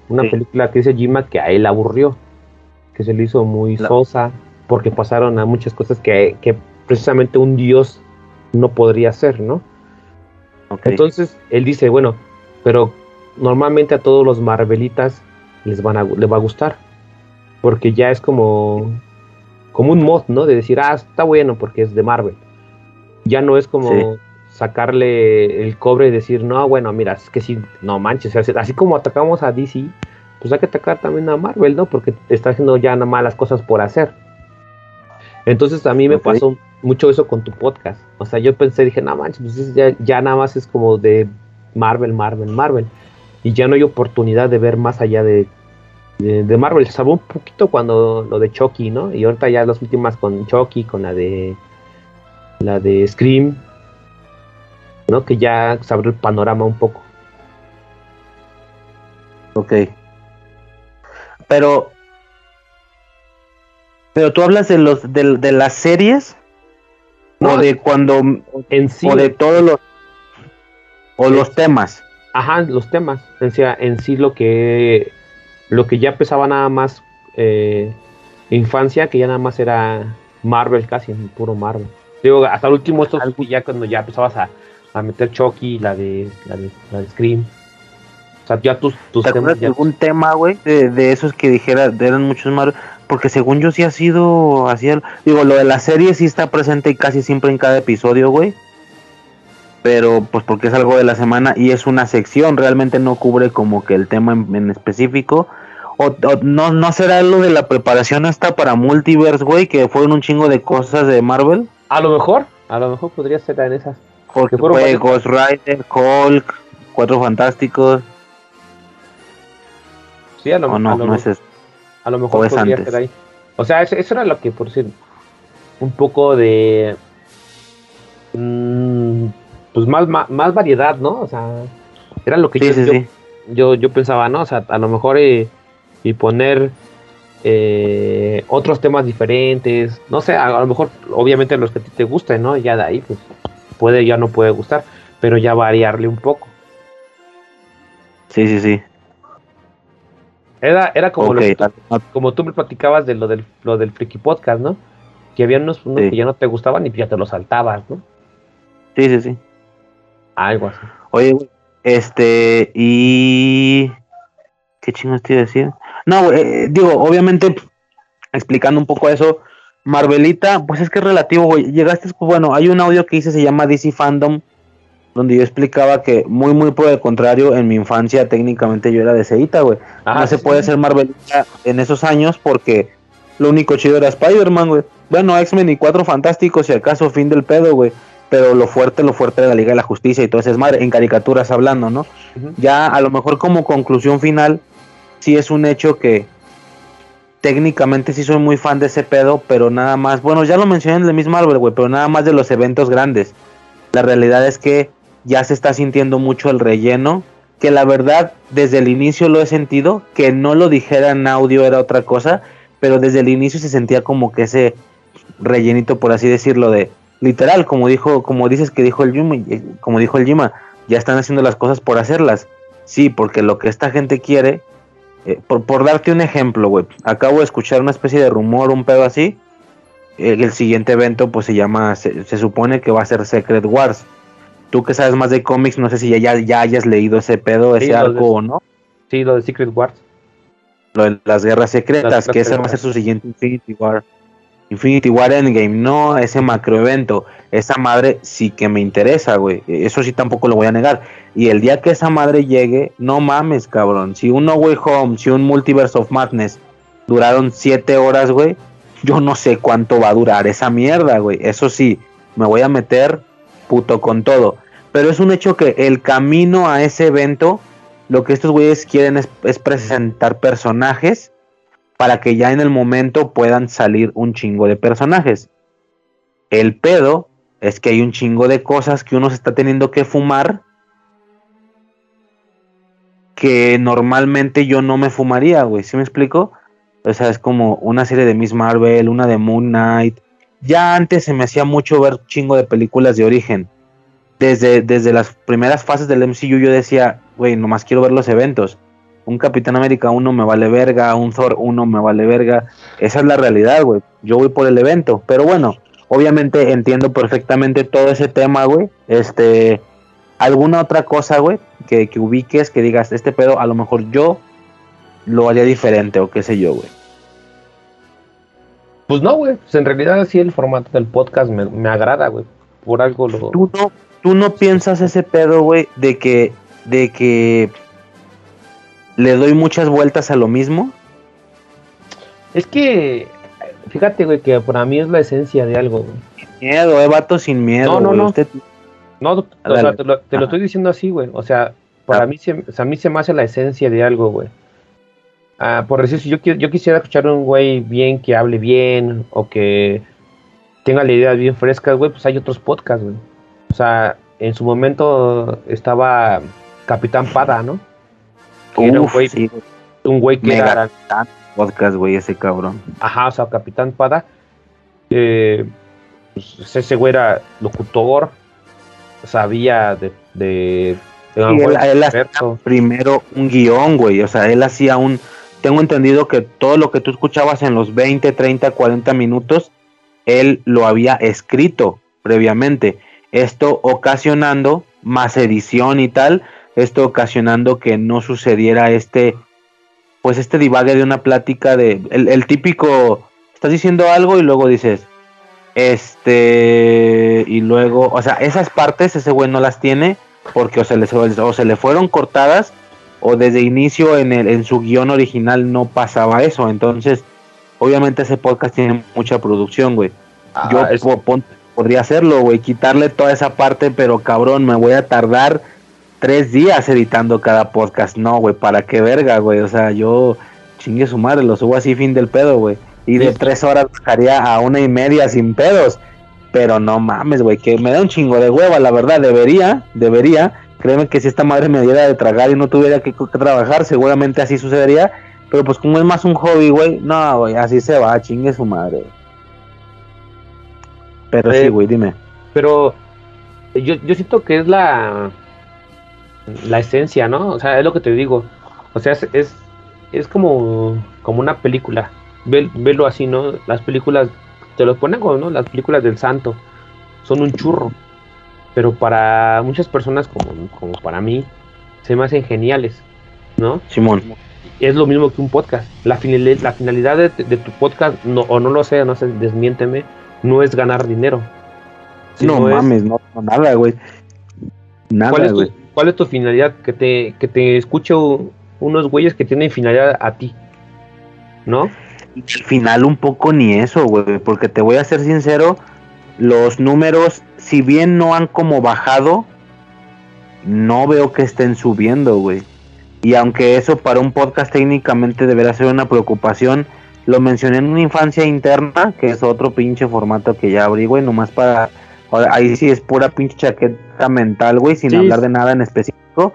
Una película que dice Jima que a él aburrió. Que se le hizo muy sosa. Porque pasaron a muchas cosas que, que precisamente un dios no podría hacer, ¿no? Entonces él dice, bueno, pero normalmente a todos los Marvelitas les, van a, les va a gustar. Porque ya es como, como un mod, ¿no? De decir, ah, está bueno porque es de Marvel. Ya no es como sacarle el cobre y decir, no, bueno, mira, es que sí, no manches. Así como atacamos a DC, pues hay que atacar también a Marvel, ¿no? Porque está haciendo ya nada más las cosas por hacer. Entonces a mí me pasó mucho eso con tu podcast. O sea, yo pensé, dije, no manches, pues ya, ya, nada más es como de Marvel, Marvel, Marvel. Y ya no hay oportunidad de ver más allá de, de, Marvel. Se salvó un poquito cuando lo de Chucky, ¿no? Y ahorita ya las últimas con Chucky, con la de la de Scream, ¿no? Que ya se abrió el panorama un poco. Ok. Pero pero tú hablas de los de, de las series o de cuando en sí o de todos los o los temas. Ajá, los temas. En sí, en sí lo que lo que ya pesaba nada más eh, infancia, que ya nada más era Marvel casi, puro Marvel. Digo, hasta el último esto ya cuando ya empezabas a, a meter Chucky, la de la de, la de Scream. O sea, ya tus, tus ¿Te temas ya... algún tema, güey, de, de esos que dijera, eran muchos Marvel? Porque según yo sí ha sido así, el- digo, lo de la serie sí está presente y casi siempre en cada episodio, güey. Pero pues porque es algo de la semana y es una sección, realmente no cubre como que el tema en, en específico. O, o no, no será lo de la preparación hasta para Multiverse, güey, que fueron un chingo de cosas de Marvel. A lo mejor, a lo mejor podría ser en esas. Porque fue varios- Ghost Rider, Hulk, Cuatro Fantásticos. Sí, a lo, O a no, lo no es eso. A lo mejor ¿O es podría antes? ser ahí. O sea, eso, eso era lo que, por decir, un poco de. mm, pues más, más, más variedad, ¿no? O sea, era lo que Sí, yo, sí, yo, sí. yo, yo pensaba, ¿no? O sea, a lo mejor eh, y poner eh, otros temas diferentes, no sé, a, a lo mejor, obviamente los que a ti te gusten, ¿no? Ya de ahí, pues puede, ya no puede gustar, pero ya variarle un poco. Sí, sí, sí. Era, era como como tú me platicabas de lo del, lo del Friki Podcast, ¿no? Que había unos, unos Sí. que ya no te gustaban y ya te los saltabas, ¿no? sí, sí, sí. Algo así. Oye, este, y... ¿Qué chingos te iba a decir? No, eh, digo, obviamente, explicando un poco eso, Marvelita, pues es que es relativo, güey. Llegaste, pues, bueno, hay un audio que hice, se llama DC Fandom, donde yo explicaba que, muy, muy por el contrario, en mi infancia técnicamente yo era de Seita, güey. Ah, no se puede ser Marvelita en esos años porque lo único chido era Spider-Man, güey. Bueno, X-Men y Cuatro Fantásticos, si acaso, fin del pedo, güey. Pero lo fuerte, lo fuerte de la Liga de la Justicia y todo eso es madre, en caricaturas hablando, ¿no? Ya a lo mejor como conclusión final, sí es un hecho que técnicamente sí soy muy fan de ese pedo, pero nada más, bueno, ya lo mencioné en el mismo Marvel, güey, pero nada más de los eventos grandes. La realidad es que ya se está sintiendo mucho el relleno, que la verdad desde el inicio lo he sentido, que no lo dijera en audio era otra cosa, pero desde el inicio se sentía como que ese rellenito, por así decirlo, de literal, como dijo, como dices que dijo el Yuma, eh, como dijo el Yima, ya están haciendo las cosas por hacerlas. Sí, porque lo que esta gente quiere, eh, por, por darte un ejemplo, güey, acabo de escuchar una especie de rumor, un pedo así. eh, el siguiente evento, pues se llama, se, se supone que va a ser Secret Wars. Tú que sabes más de cómics, no sé si ya, ya, ya hayas leído ese pedo, Sí, ese arco de- o no. Sí, lo de Secret Wars. Lo de las guerras secretas, Las que ese va a ser su siguiente Infinity War. Infinity War Endgame, no ese macroevento. Esa madre sí que me interesa, güey. Eso sí tampoco lo voy a negar. Y el día que esa madre llegue, no mames, cabrón. Si un No Way Home, si un Multiverse of Madness duraron siete horas, güey, yo no sé cuánto va a durar esa mierda, güey. Eso sí, me voy a meter puto con todo. Pero es un hecho que el camino a ese evento, lo que estos güeyes quieren es presentar personajes para que ya en el momento puedan salir un chingo de personajes. El pedo es que hay un chingo de cosas que uno se está teniendo que fumar que normalmente yo no me fumaría, güey. ¿Sí me explico? O sea, es como una serie de Miss Marvel, una de Moon Knight. Ya antes se me hacía mucho ver chingo de películas de origen. Desde, desde las primeras fases del MCU yo decía, güey, nomás quiero ver los eventos. Un Capitán América 1 me vale verga, un Thor 1 me vale verga. Esa es la realidad, güey. Yo voy por el evento. Pero bueno, obviamente entiendo perfectamente todo ese tema, güey. Este, alguna otra cosa, güey, que, que ubiques, que digas, este pedo, a lo mejor yo lo haría diferente o qué sé yo, güey. Pues no, güey. Pues en realidad sí el formato del podcast me, me agrada, güey. Por algo lo... ¿Tú no, tú no piensas ese pedo, güey, de que, de que le doy muchas vueltas a lo mismo? Es que... Fíjate, güey, que para mí es la esencia de algo, güey. Miedo, eh, vato sin miedo. No, no, güey. no. Usted- No, o Dale. sea, te lo, te lo Ajá. estoy diciendo así, güey. O sea, para Ah. mí, se, o sea, a mí se me hace la esencia de algo, güey. Ah, por decir, si yo quisiera escuchar a un güey bien, que hable bien, o que tenga las ideas bien frescas, güey, pues hay otros podcasts, güey. O sea, en su momento estaba Capitán Pada, ¿no? Era un güey, sí, un güey que Mega era, podcast, güey, ese cabrón. ajá, o sea, Capitán Pada. eh, pues, ese güey era locutor, sabía de... de, de Sí, él- él hacía primero un guion, güey. O sea, él hacía un. Tengo entendido que todo lo que tú escuchabas en los 20, 30, 40 minutos, él lo había escrito previamente. Esto ocasionando más edición y tal, esto ocasionando que no sucediera este, pues este divague de una plática de, el, el típico, estás diciendo algo y luego dices, este, y luego, o sea, esas partes ese güey no las tiene porque o se, le, o se le fueron cortadas o desde inicio en, el, en su guion original no pasaba eso. Entonces, obviamente ese podcast tiene mucha producción, güey. Ah, Yo es- po- pon- podría hacerlo, güey, quitarle toda esa parte, pero cabrón, me voy a tardar tres días editando cada podcast. No, güey, ¿para qué verga, güey? O sea, yo chingue su madre, lo subo así fin del pedo, güey. Y de Sí. tres horas bajaría a una y media sin pedos. Pero no mames, güey, que me da un chingo de hueva, la verdad, debería, debería. Créeme que si esta madre me diera de tragar y no tuviera que, que trabajar, seguramente así sucedería. Pero pues como es más un hobby, güey, no, güey, así se va, chingue su madre. Pero Eh, sí, güey, dime. Pero yo, yo siento que es la la esencia, ¿no? O sea, es lo que te digo. O sea, es, es, es como, como una película. Ve- Velo así, ¿no? Las películas, te lo ponen como, ¿no? Las películas del santo son un churro. Pero para muchas personas, como, como para mí, se me hacen geniales, ¿no? Simón. es lo mismo que un podcast. La, finali- la finalidad de, de tu podcast, no, o no lo sé, no sé, desmiénteme, no es ganar dinero. no es- mames, no, no, nada, güey. ¿cuál, Nada, güey. Cuál es tu finalidad? Que te, que te escuche u- unos güeyes que tienen finalidad a ti. ¿No? Al final un poco ni eso, güey, porque te voy a ser sincero, los números, si bien no han como bajado, no veo que estén subiendo, güey. Y aunque eso para un podcast técnicamente debería ser una preocupación, lo mencioné en una infancia interna, que es otro pinche formato que ya abrí, güey, nomás para... Ahí sí es pura pinche chaqueta mental, güey, sin Sí. hablar de nada en específico.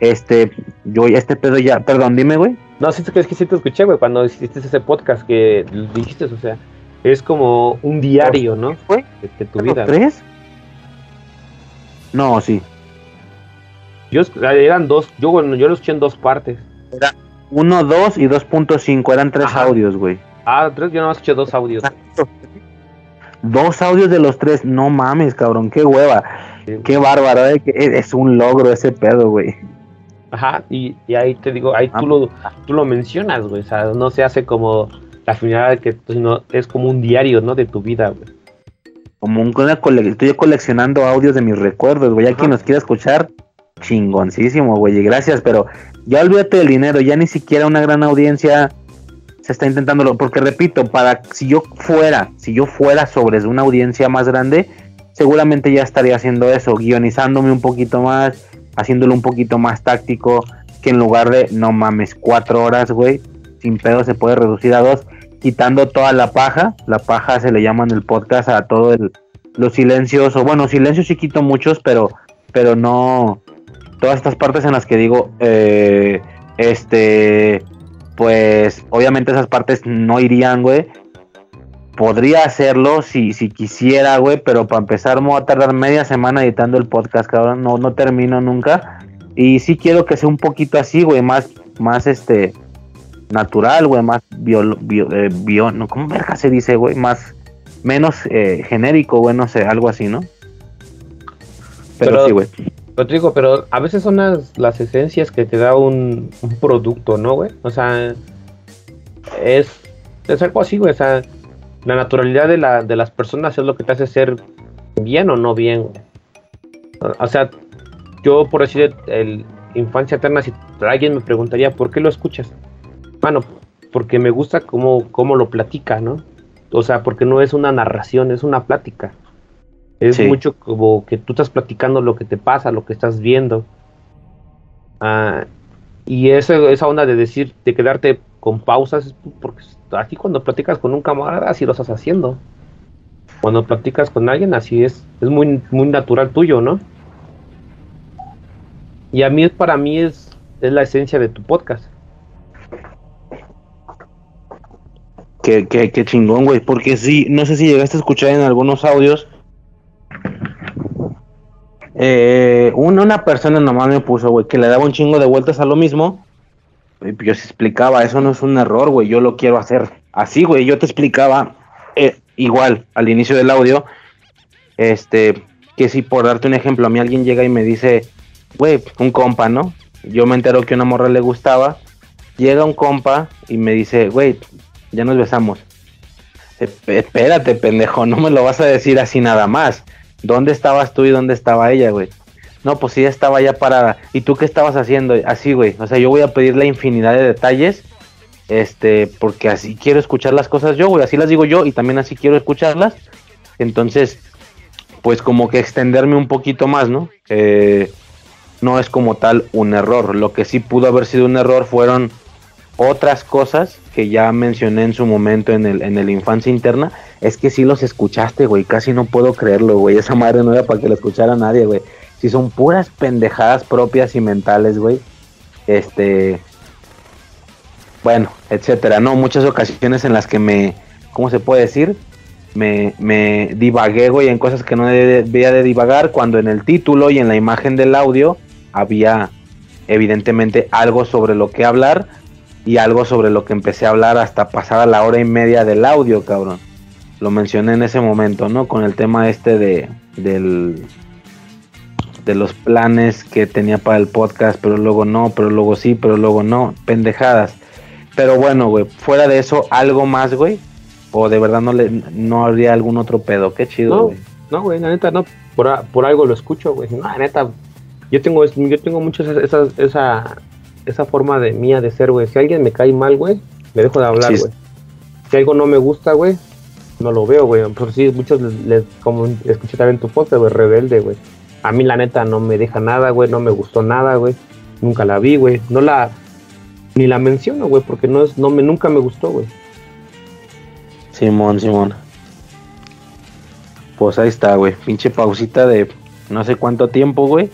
Este, yo este pedo ya, perdón, dime, güey. No, sí, es que sí te escuché, güey, cuando hiciste ese podcast que dijiste, o sea, es como un diario, ¿no? güey? De, tu ¿Los vida. tres? No, sí. Yo, eran dos, yo, bueno, yo los escuché en dos partes. 1, 2 y 2.5 eran tres Ajá. audios, güey. Ah, tres, yo no escuché dos audios. Dos audios de los tres, no mames, cabrón, qué hueva. Sí. Qué bárbaro, eh, que es un logro ese pedo, güey. Ajá, y, y ahí te digo, ahí Ah. tú lo, tú lo mencionas, güey. O sea, no se hace como la finalidad de que pues, no, es como un diario, ¿no? De tu vida, güey. Como un, una cole- estoy coleccionando audios de mis recuerdos, güey. Ya quien nos quiera escuchar, chingoncísimo, güey. Y gracias, pero ya olvídate del dinero, ya ni siquiera una gran audiencia se está intentándolo. Porque repito, para si yo fuera, si yo fuera sobre una audiencia más grande, seguramente ya estaría haciendo eso, guionizándome un poquito más, haciéndolo un poquito más táctico, que en lugar de, no mames, cuatro horas, güey, sin pedo se puede reducir a dos, quitando toda la paja, la paja se le llama en el podcast a todo el, los silencios, o bueno, silencios sí quito muchos, pero, pero no, todas estas partes en las que digo, eh, este, pues, obviamente esas partes no irían, güey, podría hacerlo si, si quisiera, güey, pero para empezar me voy a tardar media semana editando el podcast, cabrón, no, no termino nunca. Y sí quiero que sea un poquito así, güey, más, más este, natural, güey, más bio, bio, eh, bio- no, ¿cómo verga se dice, güey? Más, menos eh, genérico, güey, no sé, algo así, ¿no? Pero, Pero- sí, güey. Pero te digo, pero a veces son las, las esencias que te da un, producto, ¿no, güey? O sea, es, es algo así, güey. O sea, la naturalidad de, la, de las personas es lo que te hace ser bien o no bien, güey. O sea, yo por decir el infancia eterna, si alguien me preguntaría, ¿por qué lo escuchas? Bueno, porque me gusta cómo, cómo lo platica, ¿no? O sea, porque no es una narración, es una plática. Es Sí. mucho como que tú estás platicando lo que te pasa, lo que estás viendo. Ah, y eso, esa onda de decir, de quedarte con pausas, es porque aquí cuando platicas con un camarada, así lo estás haciendo. Cuando platicas con alguien, así es. Es muy, muy natural tuyo, ¿no? Y a mí, para mí, es, es la esencia de tu podcast. Qué, qué, qué chingón, güey. Porque sí, no sé si llegaste a escuchar en algunos audios. Eh, una, persona nomás me puso, que le daba un chingo de vueltas a lo mismo. Y yo se explicaba, eso no es un error, güey, yo lo quiero hacer así, güey. Yo te explicaba, eh, igual, al inicio del audio, este, que si por darte un ejemplo, a mí alguien llega y me dice, güey, un compa, ¿no? Yo me entero que una morra le gustaba. Llega un compa y me dice, güey, ya nos besamos. Espérate, pendejo, no me lo vas a decir así nada más. ¿Dónde estabas tú y dónde estaba ella, güey? No, pues ella estaba ya parada. ¿Y tú qué estabas haciendo? Así, güey. O sea, yo voy a pedirle infinidad de detalles. Este, porque así quiero escuchar las cosas yo, güey. Así las digo yo y también así quiero escucharlas. Entonces, pues como que extenderme un poquito más, ¿no? Eh, no es como tal un error. Lo que sí pudo haber sido un error fueron otras cosas que ya mencioné en su momento en el, en el infancia interna. Es que sí los escuchaste, güey. Casi no puedo creerlo, güey. Esa madre no era para que la escuchara nadie, güey. Si son puras pendejadas propias y mentales, güey. Este. Bueno, etcétera. No, muchas ocasiones en las que me. ¿Cómo se puede decir? Me, me divagué, güey, en cosas que no debía de divagar. Cuando en el título y en la imagen del audio había, evidentemente, algo sobre lo que hablar. Y algo sobre lo que empecé a hablar hasta pasada la hora y media del audio, cabrón. Lo mencioné en ese momento, ¿no? Con el tema este de. Del de los planes que tenía para el podcast, pero luego no, pero luego sí, pero luego no, pendejadas. Pero bueno, güey, fuera de eso, algo más, güey. O de verdad no le no habría algún otro pedo, qué chido, güey. No, güey, la neta no, por, por algo lo escucho, güey. No, la neta, yo tengo yo tengo mucho esa, esa, esa forma de mía de ser, güey. Si alguien me cae mal, güey, me dejo de hablar, güey. Si algo no me gusta, güey, no lo veo, güey. Por si muchos les, como escuché también tu podcast, güey, rebelde, güey. A mí la neta no me deja nada, güey, no me gustó nada, güey. Nunca la vi, güey. No la ni la menciono, güey, porque no es no me nunca me gustó, güey. Simón, Simón. Pues ahí está, güey. Pinche pausita de no sé cuánto tiempo, güey.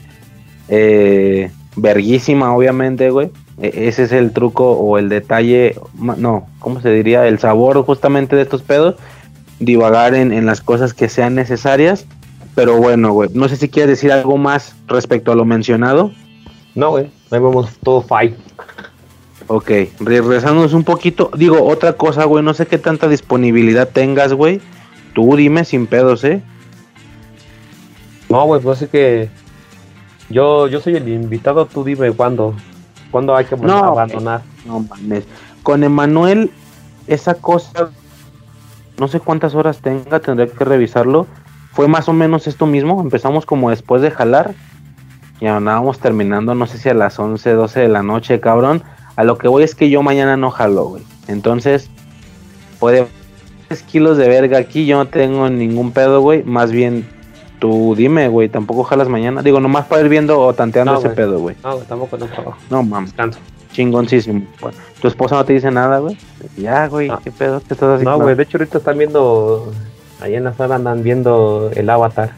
Eh, verguísima, obviamente, güey. E, ese es el truco o el detalle, no, ¿cómo se diría? El sabor justamente de estos pedos. Divagar en, en las cosas que sean necesarias pero bueno, güey, no sé si quieres decir algo más respecto a lo mencionado. No, güey, ahí vemos todo fine. Ok, regresándonos un poquito, digo, otra cosa, güey, no sé qué tanta disponibilidad tengas, güey. Tú dime sin pedos, ¿eh? No, güey, pues es que yo, yo soy el invitado, tú dime cuándo, cuándo hay que abandonar. No mames. Con Emanuel, esa cosa, no sé cuántas horas tenga, tendré que revisarlo fue más o menos esto mismo. Empezamos como después de jalar. Y andábamos terminando, no sé si a las 11, 12 de la noche, cabrón. A lo que voy es que yo mañana no jalo, güey. Entonces, puede 3 kilos de verga aquí, yo no tengo ningún pedo, güey. Más bien, tú dime, güey, tampoco jalas mañana. Digo, nomás para ir viendo o tanteando ese pedo, güey. No, tampoco no trabajo. No, mames. Chingoncísimo. Bueno, ¿Tu esposa no te dice nada, güey? Ya, güey, ¿qué pedo? ¿Qué estás haciendo? No, güey, de hecho ahorita están viendo Ahí en la sala andan viendo el avatar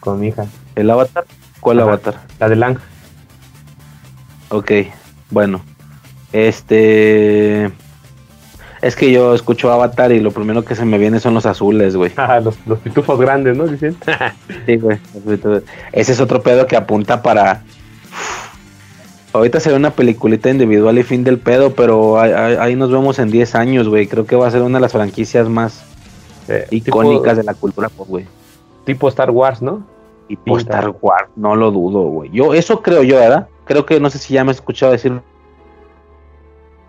con mi hija. ¿El avatar? ¿Cuál avatar? La de Lang. Ok, bueno. Este. Es que yo escucho Avatar y lo primero que se me viene son los azules, güey. los, los pitufos grandes, ¿no? Dicen. sí, güey. Ese es otro pedo que apunta para. Ahorita se ve una peliculita individual y fin del pedo, pero ahí, ahí nos vemos en 10 años, güey. Creo que va a ser una de las franquicias más eh, icónicas de la cultura pop, güey. Tipo Star Wars, ¿no? Tipo Star Wars, no lo dudo, güey. Yo, eso creo yo, ¿verdad? Creo que no sé si ya me he escuchado decir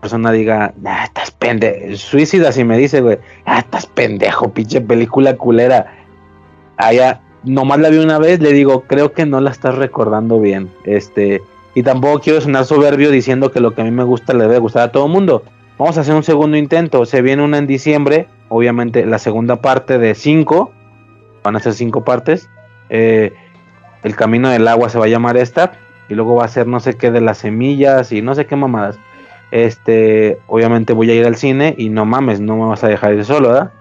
persona diga, ah, estás pendejo, suicida si me dice, güey, ah, estás pendejo, pinche película culera. Allá, nomás la vi una vez, le digo, creo que no la estás recordando bien. Este, y tampoco quiero sonar soberbio diciendo que lo que a mí me gusta le debe gustar a todo el mundo. Vamos a hacer un segundo intento. Se viene una en diciembre, obviamente la segunda parte de cinco, van a ser cinco partes. Eh, el camino del agua se va a llamar esta, y luego va a ser no sé qué de las semillas y no sé qué mamadas. Este, obviamente voy a ir al cine y no mames, no me vas a dejar ir solo, ¿verdad?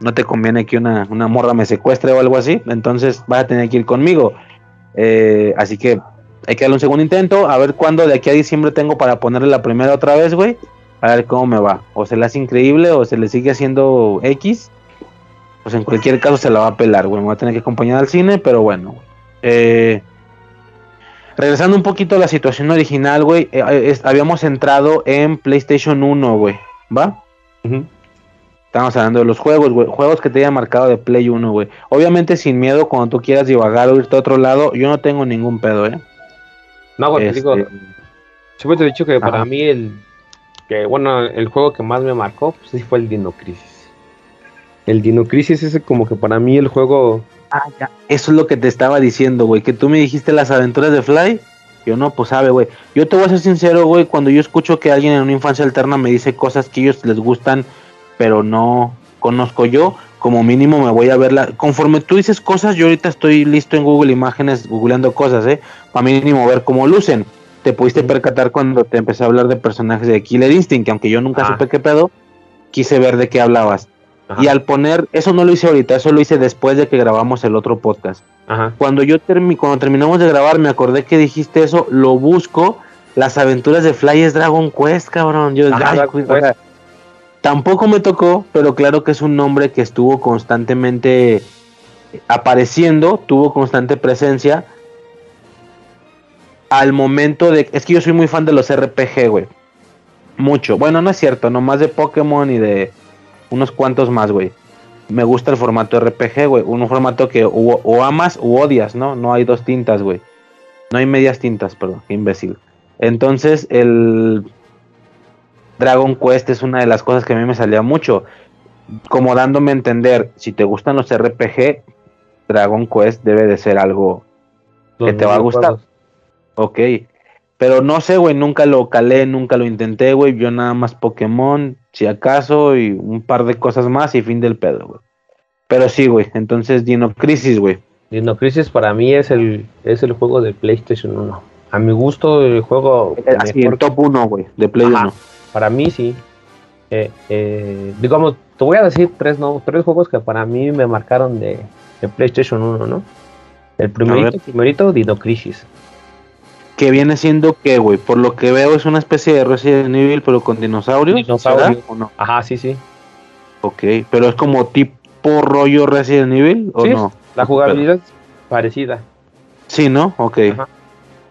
No te conviene que una, una morra me secuestre o algo así, entonces vas a tener que ir conmigo. Eh, así que hay que darle un segundo intento, a ver cuándo de aquí a diciembre tengo para ponerle la primera otra vez, güey a ver cómo me va. O se le hace increíble o se le sigue haciendo X. Pues en cualquier caso se la va a pelar, güey. Me voy a tener que acompañar al cine, pero bueno. Eh, regresando un poquito a la situación original, güey. Eh, eh, habíamos entrado en PlayStation 1, güey. ¿Va? Estamos hablando de los juegos, güey. Juegos que te haya marcado de Play 1, güey. Obviamente sin miedo, cuando tú quieras divagar o irte a otro lado, yo no tengo ningún pedo, ¿eh? No, güey, te digo, Este, siempre te he dicho que para mí el, que bueno, el juego que más me marcó, pues sí fue el Dino Crisis. El Dino Crisis es como que para mí el juego, Ah, ya. Eso es lo que te estaba diciendo, güey. Que tú me dijiste las aventuras de Fly. Yo no, pues sabe, güey. Yo te voy a ser sincero, güey. Cuando yo escucho que alguien en una infancia alterna me dice cosas que ellos les gustan, pero no conozco yo, como mínimo me voy a verla. Conforme tú dices cosas, yo ahorita estoy listo en Google Imágenes, googleando cosas, ¿eh? Para mínimo ver cómo lucen. Te pudiste percatar cuando te empecé a hablar de personajes de Killer Instinct, que aunque yo nunca Ah. supe qué pedo, quise ver de qué hablabas. Ajá, Y al poner, eso no lo hice ahorita, eso lo hice después de que grabamos el otro podcast. ajá, Cuando yo termi cuando terminamos de grabar, me acordé que dijiste eso, lo busco. Las aventuras de Fly es Dragon Quest, cabrón. Yo, Ajá, ay, Dragon o sea, tampoco me tocó, pero claro que es un nombre que estuvo constantemente apareciendo, tuvo constante presencia. Al momento de. Es que yo soy muy fan de los RPG, güey. Mucho. Bueno, no es cierto, nomás de Pokémon y de unos cuantos más, güey. Me gusta el formato RPG, güey. Un formato que o, o amas o odias, ¿no? No hay dos tintas, güey. No hay medias tintas, perdón, qué imbécil. Entonces, el Dragon Quest es una de las cosas que a mí me salía mucho. Como dándome a entender, si te gustan los RPG, Dragon Quest debe de ser algo que te va a gustar. Ok. Pero no sé, güey, nunca lo calé, nunca lo intenté, güey. Yo nada más Pokémon, si acaso, y un par de cosas más y fin del pedo, güey. Pero sí, güey. Entonces, Dino Crisis, güey. Dino Crisis para mí es el, es el juego de PlayStation 1. A mi gusto, el juego Así, mejor el top 1, güey, de Play Ajá. 1. Para mí sí. Eh, eh, digamos, te voy a decir tres, no, tres juegos que para mí me marcaron de, de PlayStation 1, ¿no? El primerito, primerito, Dino Crisis. Que viene siendo que, güey, por lo que veo es una especie de Resident Evil, pero con dinosaurios. Dinosaurio. ¿será ¿O no? Ajá, sí, sí. Ok, pero es como tipo rollo Resident Evil, ¿o Sí, no? La jugabilidad es parecida. Sí, ¿no? Ok. Ajá.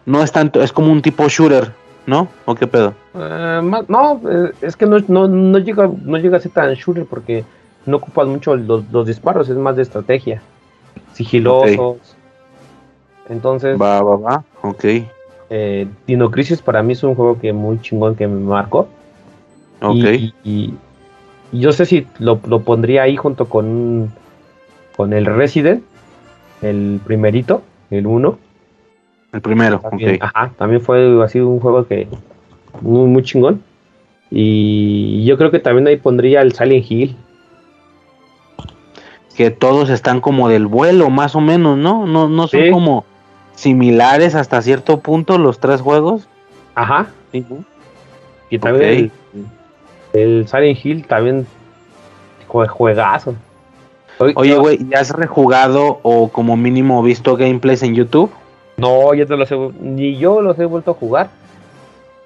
No es tanto, es como un tipo shooter, ¿no? ¿O qué pedo? Eh, más- no, eh, es que no, no, no llega, no llega a ser tan shooter porque no ocupas mucho los, los disparos, es más de estrategia. Sigilosos. Entonces, Va, va, va. Ok. Eh, Dino Crisis para mí es un juego que muy chingón que me marcó. Ok. Y, y- y yo sé si lo, lo pondría ahí junto con, con el Resident, el primerito, el 1. El primero, También, ok. Ajá, también fue así un juego que muy, muy chingón. Y yo creo que también ahí pondría el Silent Hill. Que todos están como del vuelo, más o menos, ¿no? No, no son Sí. como similares hasta cierto punto los tres juegos. Ajá. Sí. Y también el, el Silent Hill también jue- juegazo. Oye, güey, ¿ya has rejugado o como mínimo visto gameplays en YouTube? No, ya te los he, ni yo los he vuelto a jugar.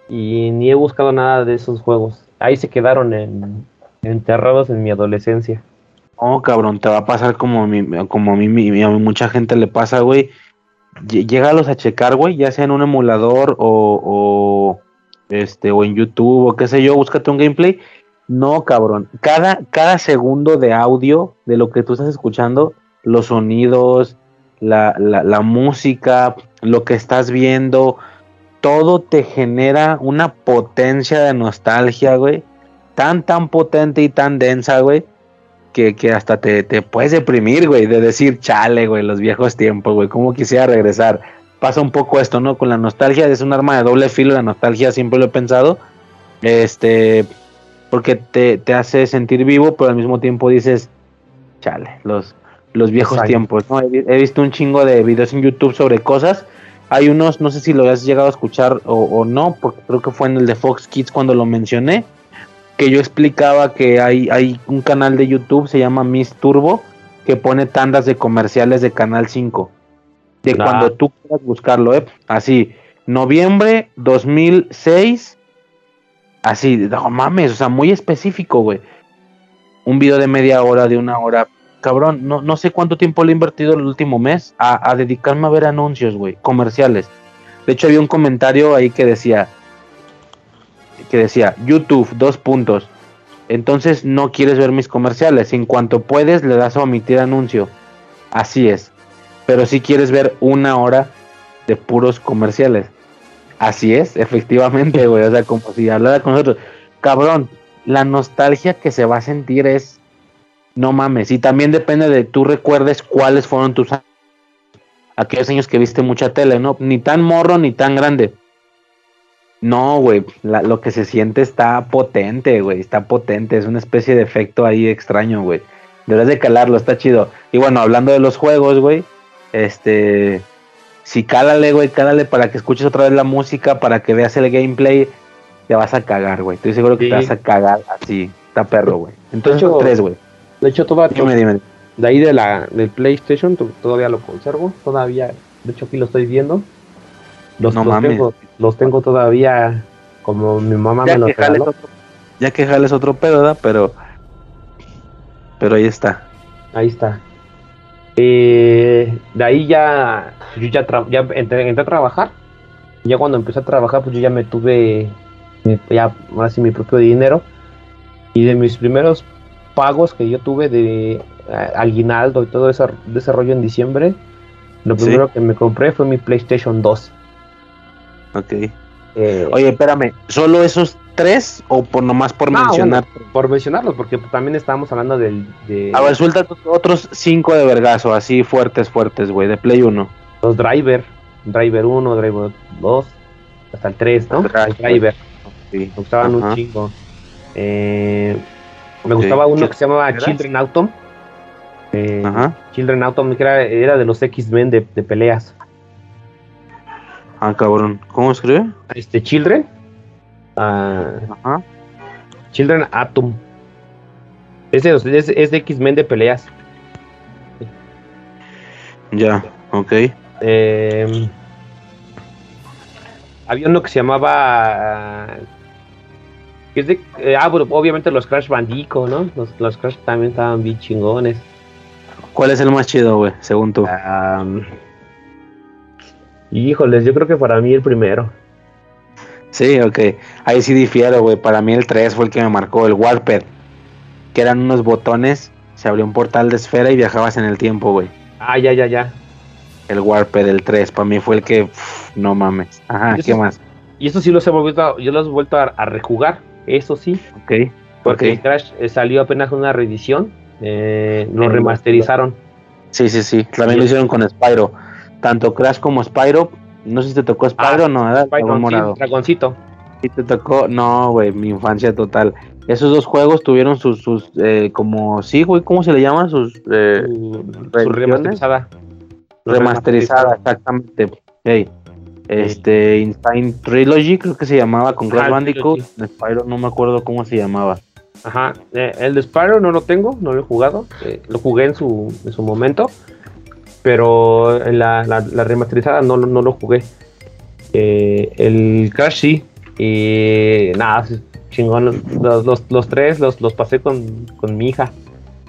Y ni he buscado nada de esos juegos. Ahí se quedaron en, enterrados en mi adolescencia. Oh, cabrón, te va a pasar como, mi, como a mí, mi- a mucha gente le pasa, güey. Llégalos a checar, güey, ya sea en un emulador o, o, este, o en YouTube o qué sé yo, búscate un gameplay. No, cabrón, cada, cada segundo de audio de lo que tú estás escuchando, los sonidos, la, la, la música, lo que estás viendo, todo te genera una potencia de nostalgia, güey. Tan, tan potente y tan densa, güey que, que hasta te, te puedes deprimir, güey, de decir, chale, güey, los viejos tiempos, güey, cómo quisiera regresar. Pasa un poco esto, ¿no? Con la nostalgia, es un arma de doble filo, la nostalgia siempre lo he pensado, este, porque te, te hace sentir vivo, pero al mismo tiempo dices, chale, los, los viejos Exacto. tiempos, ¿no? He visto un chingo de videos en YouTube sobre cosas, hay unos, no sé si lo has llegado a escuchar o, o no, porque creo que fue en el de Fox Kids cuando lo mencioné, que yo explicaba que hay, hay un canal de YouTube, se llama Miss Turbo, que pone tandas de comerciales de Canal 5. De Ah. cuando tú quieras buscarlo, ¿eh? Así, noviembre 2006, así, no mames, o sea, muy específico, güey. Un video de media hora, de una hora. Cabrón, no, no sé cuánto tiempo le he invertido el último mes a, a dedicarme a ver anuncios, güey, comerciales. De hecho, había un comentario ahí que decía, que decía YouTube, dos puntos. Entonces no quieres ver mis comerciales. En cuanto puedes, le das a omitir anuncio. Así es. Pero si quieres ver una hora de puros comerciales. Así es, efectivamente, güey. O sea, como si hablara con nosotros. Cabrón, la nostalgia que se va a sentir es. No mames. Y también depende de tú recuerdes cuáles fueron tus años. Aquellos años que viste mucha tele, ¿no? Ni tan morro ni tan grande. No, güey. Lo que se siente está potente, güey. Está potente. Es una especie de efecto ahí extraño, güey. Debes de calarlo, está chido. Y bueno, hablando de los juegos, güey. Este si cálale, güey, cálale para que escuches otra vez la música, para que veas el gameplay, te vas a cagar, güey. Estoy seguro que te vas a cagar así. Está perro, güey. Entonces, tres, güey. De hecho, todavía. De ahí de la, del PlayStation todavía lo conservo. Todavía, de hecho, aquí lo estoy viendo. Los, no los, tengo, los tengo todavía como mi mamá me los regaló. ya que jales otro pedo, ¿verdad? Pero. Pero ahí está. Ahí está. Eh, de ahí ya, yo ya, ya entré, a trabajar. Ya cuando empecé a trabajar, pues yo ya me tuve, ya ahora sí, mi propio dinero. Y de mis primeros pagos que yo tuve de eh, aguinaldo y todo ese desarrollo en diciembre, lo primero que me compré fue mi PlayStation 2. Ok. Eh, Oye, espérame, ¿solo esos tres o por nomás por mencionar? por mencionarlos, porque también estábamos hablando del. De... A ver, suelta otros cinco de vergazo, así fuertes, fuertes, güey, de Play 1. Los Driver, Driver 1, Driver 2, hasta el 3, ¿no? Driver. Sí. Me gustaban un chingo. Eh, me gustaba uno que se llamaba Children Autumn. Eh, Children Autumn, que era, era de los X-Men de, de, peleas. Ah, cabrón. ¿Cómo escribe? Este, Children. Ajá. Children Atom. Es de, es, de X-Men de peleas. Ya, ok. Eh, había uno que se llamaba. Que es de, eh, ah, bueno, obviamente los Crash Bandico, ¿no? Los, los, Crash también estaban bien chingones. ¿Cuál es el más chido, güey, según tú? Híjoles, yo creo que para mí el primero. Sí, ok. Ahí sí difiero, güey. Para mí el 3 fue el que me marcó, el Warped. Que eran unos botones, se abrió un portal de esfera y viajabas en el tiempo, güey. Ah, ya, ya, ya. El Warped, el 3, para mí fue el que, no mames. Ajá, ¿qué más? Y eso sí los he vuelto, yo los he vuelto a, rejugar, eso sí. Ok. Porque Crash eh, salió apenas una reedición, eh, lo remasterizaron. Sí, sí, sí. También lo hicieron con Spyro. Tanto Crash como Spyro no sé si te tocó Spyro o no, ¿verdad? Morado. dragoncito. Sí, te tocó, no, güey, mi infancia total. Esos dos juegos tuvieron sus, sus eh, como, sí, güey, ¿cómo se le llama? Sus, eh, su, remasterizada. Remasterizada, exactamente. Hey, este, Insane Trilogy, creo que se llamaba, con Crash Bandicoot. Spyro, no me acuerdo cómo se llamaba. Ajá, eh, el de Spyro no lo tengo, no lo he jugado. Eh, lo jugué en su, en su momento pero en la, la, remasterizada no, no, lo jugué. Eh, el Crash sí, y nada, chingón. Los, los, tres los, los pasé con, con mi hija.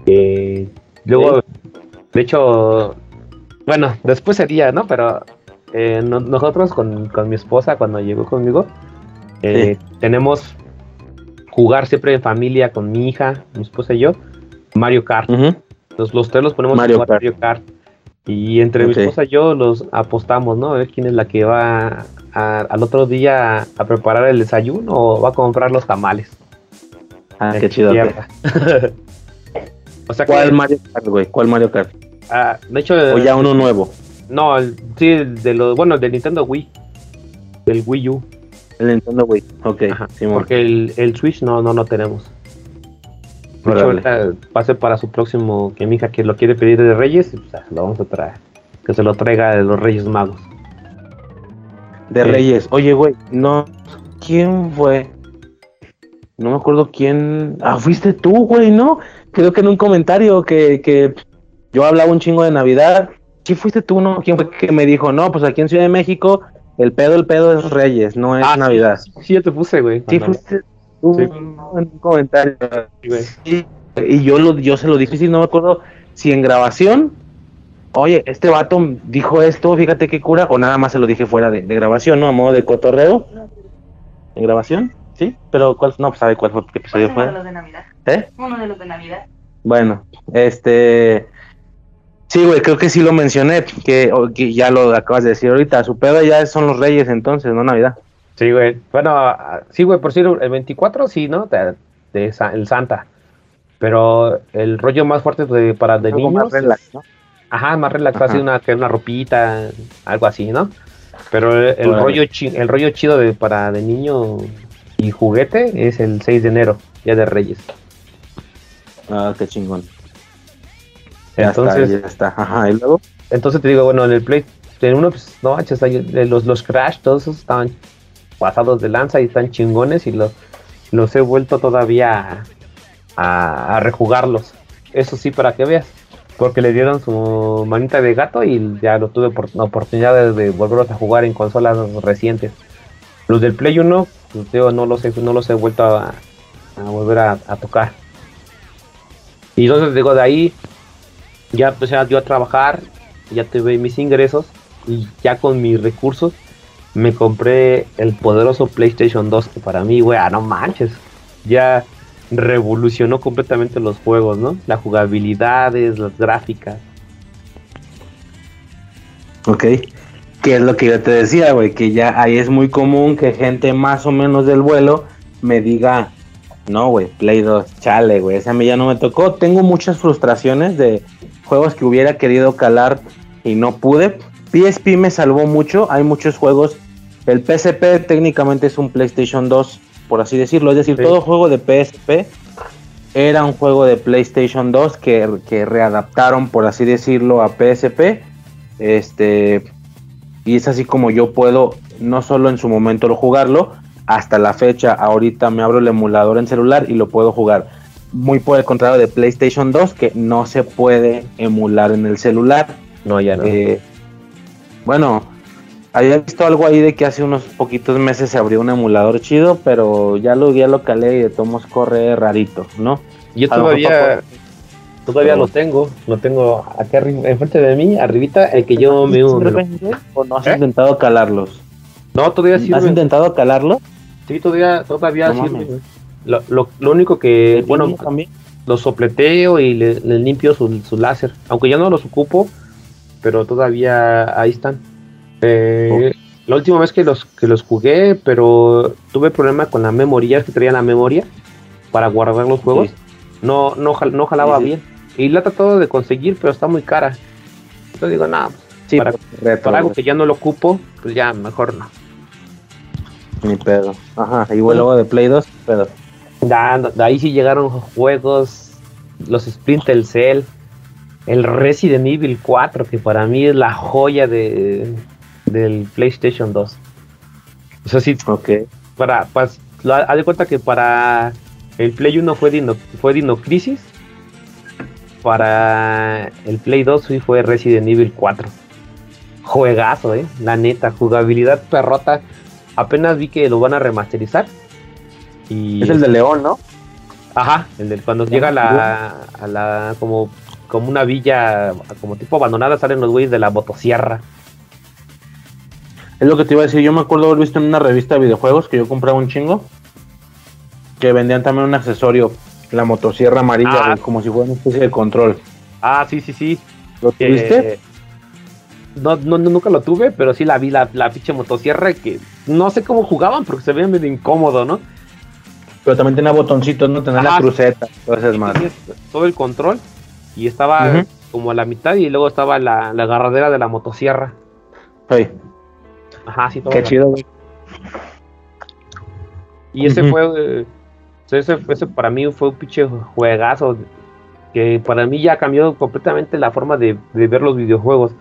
Eh, luego, de hecho, bueno, después sería, ¿no? Pero eh, nosotros con, con, mi esposa, cuando llegó conmigo, tenemos jugar siempre en familia con mi hija, mi esposa y yo, Mario Kart. los tres los ponemos Mario a jugar Mario Kart. Y entre mi esposa y yo los apostamos, ¿no? A ver quién es la que va al otro día a preparar el desayuno o va a comprar los tamales. Ah, qué chido. o sea ¿Cuál Mario Kart, güey? ¿Cuál Mario Kart? Ah, de hecho. O ya uno nuevo. No, sí, de los, bueno, del Nintendo Wii. Del Wii U. El Nintendo Wii, ok. porque el, el Switch no, no, no tenemos. De hecho, ahorita pase para su próximo, que mi hija que lo quiere pedir de Reyes, pues, lo vamos a traer. Que se lo traiga de los Reyes Magos. De Reyes. Oye, güey, no. ¿Quién fue? No me acuerdo quién. Ah, fuiste tú, güey, ¿no? Creo que en un comentario que, que yo hablaba un chingo de Navidad. ¿Quién fuiste tú, no? ¿Quién fue que me dijo, no, pues aquí en Ciudad de México, el pedo, el pedo es Reyes, no es ah, Navidad? Sí, sí, yo te puse, güey. Sí, fuiste un, un comentario. y yo, lo, yo se lo dije, si no me acuerdo si en grabación, oye, este vato dijo esto, fíjate qué cura, o nada más se lo dije fuera de, grabación, ¿no? A modo de cotorreo. ¿En grabación? Sí, pero ¿cuál? No, pues sabe cuál fue, qué episodio fue. Uno de los de Navidad. ¿Eh? Uno de los de Navidad. Bueno, este. Sí, güey, creo que sí lo mencioné, que, que ya lo acabas de decir ahorita. Su pedo ya son los Reyes entonces, no Navidad. Sí, güey. Bueno, sí, güey, por decir, el 24 sí, ¿no? De, el Santa. Pero el rollo más fuerte de, para de Algo niños. más relax, ¿no? Ajá, más relax, Ajá. así una, que una ropita, algo así, ¿no? Pero el, rollo chi- el rollo chido de, para de niño y juguete es el 6 de enero, ya de Reyes. Ah, qué chingón. Ya Entonces, está, ya está. Ajá, y luego. entonces te digo, bueno, en el Play, en uno, pues, no eh, los, los Crash, todos esos estaban pasados de lanza y están chingones y los, los he vuelto todavía a, rejugarlos. Eso sí, para que veas. Porque le dieron su manita de gato y ya lo tuve por oportunidad de, volverlos a jugar en consolas recientes. Los del Play 1, pues, no los he, no los he vuelto a, volver a, tocar. Y entonces digo, de ahí ya empecé yo a trabajar, ya tuve mis ingresos y ya con mis recursos me compré el poderoso PlayStation 2 que para mí, güey, ah, no manches, ya revolucionó completamente los juegos, ¿no? Las jugabilidades, las gráficas. Ok. Que es lo que yo te decía, güey, que ya ahí es muy común que gente más o menos del vuelo me diga, no, güey, Play 2, chale, güey, ese a mí ya no me tocó. Tengo muchas frustraciones de juegos que hubiera querido calar y no pude. PSP me salvó mucho, hay muchos juegos. El PSP técnicamente es un PlayStation 2, por así decirlo. Es decir, Sí. todo juego de PSP era un juego de PlayStation 2 que, que readaptaron, por así decirlo, a PSP. Este, y es así como yo puedo, no solo en su momento lo jugarlo, hasta la fecha, ahorita me abro el emulador en celular y lo puedo jugar. Muy por el contrario de PlayStation 2, que no se puede emular en el celular. No, ya no. Eh, bueno, había visto algo ahí de que hace unos poquitos meses se abrió un emulador chido, pero ya lo, ya lo calé y de tomos corre rarito, ¿no? Yo a lo todavía, todavía pero- lo tengo, lo tengo aquí arriba, enfrente de mí, arribita, el que yo me... me lo- ¿O no has ¿Eh? intentado calarlos? No, todavía ¿Has sirve. intentado calarlo? Sí, todavía, todavía No sirve. Lo, lo, lo único que, bueno, ¿El también? lo sopleteo y le, le limpio su, su láser. Aunque ya no los ocupo, pero todavía ahí están. Eh, La última vez que los, que los jugué, pero tuve problema con la memoria, que traía la memoria para guardar los juegos. Sí. No, no, no jalaba Sí, sí. bien. Y la he tratado de conseguir, pero está muy cara. Entonces digo, no, Sí, para- retro, para algo que ya no lo ocupo, pues ya mejor no. Ni pedo. Ajá, y luego de Play 2, pedo. Ya, de ahí sí llegaron juegos, los Splinter Cell, el Resident Evil 4, que para mí es la joya de, del PlayStation 2. O sea, sí, Ok. para, pues, lo- haz de cuenta que para el Play 1 fue Dino, fue Dino Crisis, para el Play 2 sí fue Resident Evil 4. Juegazo, eh, la neta, jugabilidad perrota. Apenas vi que lo van a remasterizar. Y Es el de León, ¿no? Ajá, el del cuando llega a la, a la como, como una villa, como tipo abandonada, salen los güeyes de la motosierra. Es lo que te iba a decir. Yo me acuerdo haber visto en una revista de videojuegos que yo compraba un chingo. Que vendían también un accesorio, la motosierra amarilla, Ah. güey, como si fuera una especie de control. Ah, sí, sí, sí. ¿Lo que- tuviste? no, no, no, nunca lo tuve, pero sí la vi, la, la pinche motosierra que no sé cómo jugaban porque se veía medio incómodo, ¿no? Pero también tenía botoncitos, ¿no? Tenía Ajá. la cruceta, esas más. Todo el control y estaba como a la mitad y luego estaba la, la agarradera de la motosierra. Sí, Ajá, sí, todo qué chido, güey. Y ese Ujú. fue, eh, ese, ese para mí fue un pinche juegazo que para mí ya cambió completamente la forma de, de ver los videojuegos.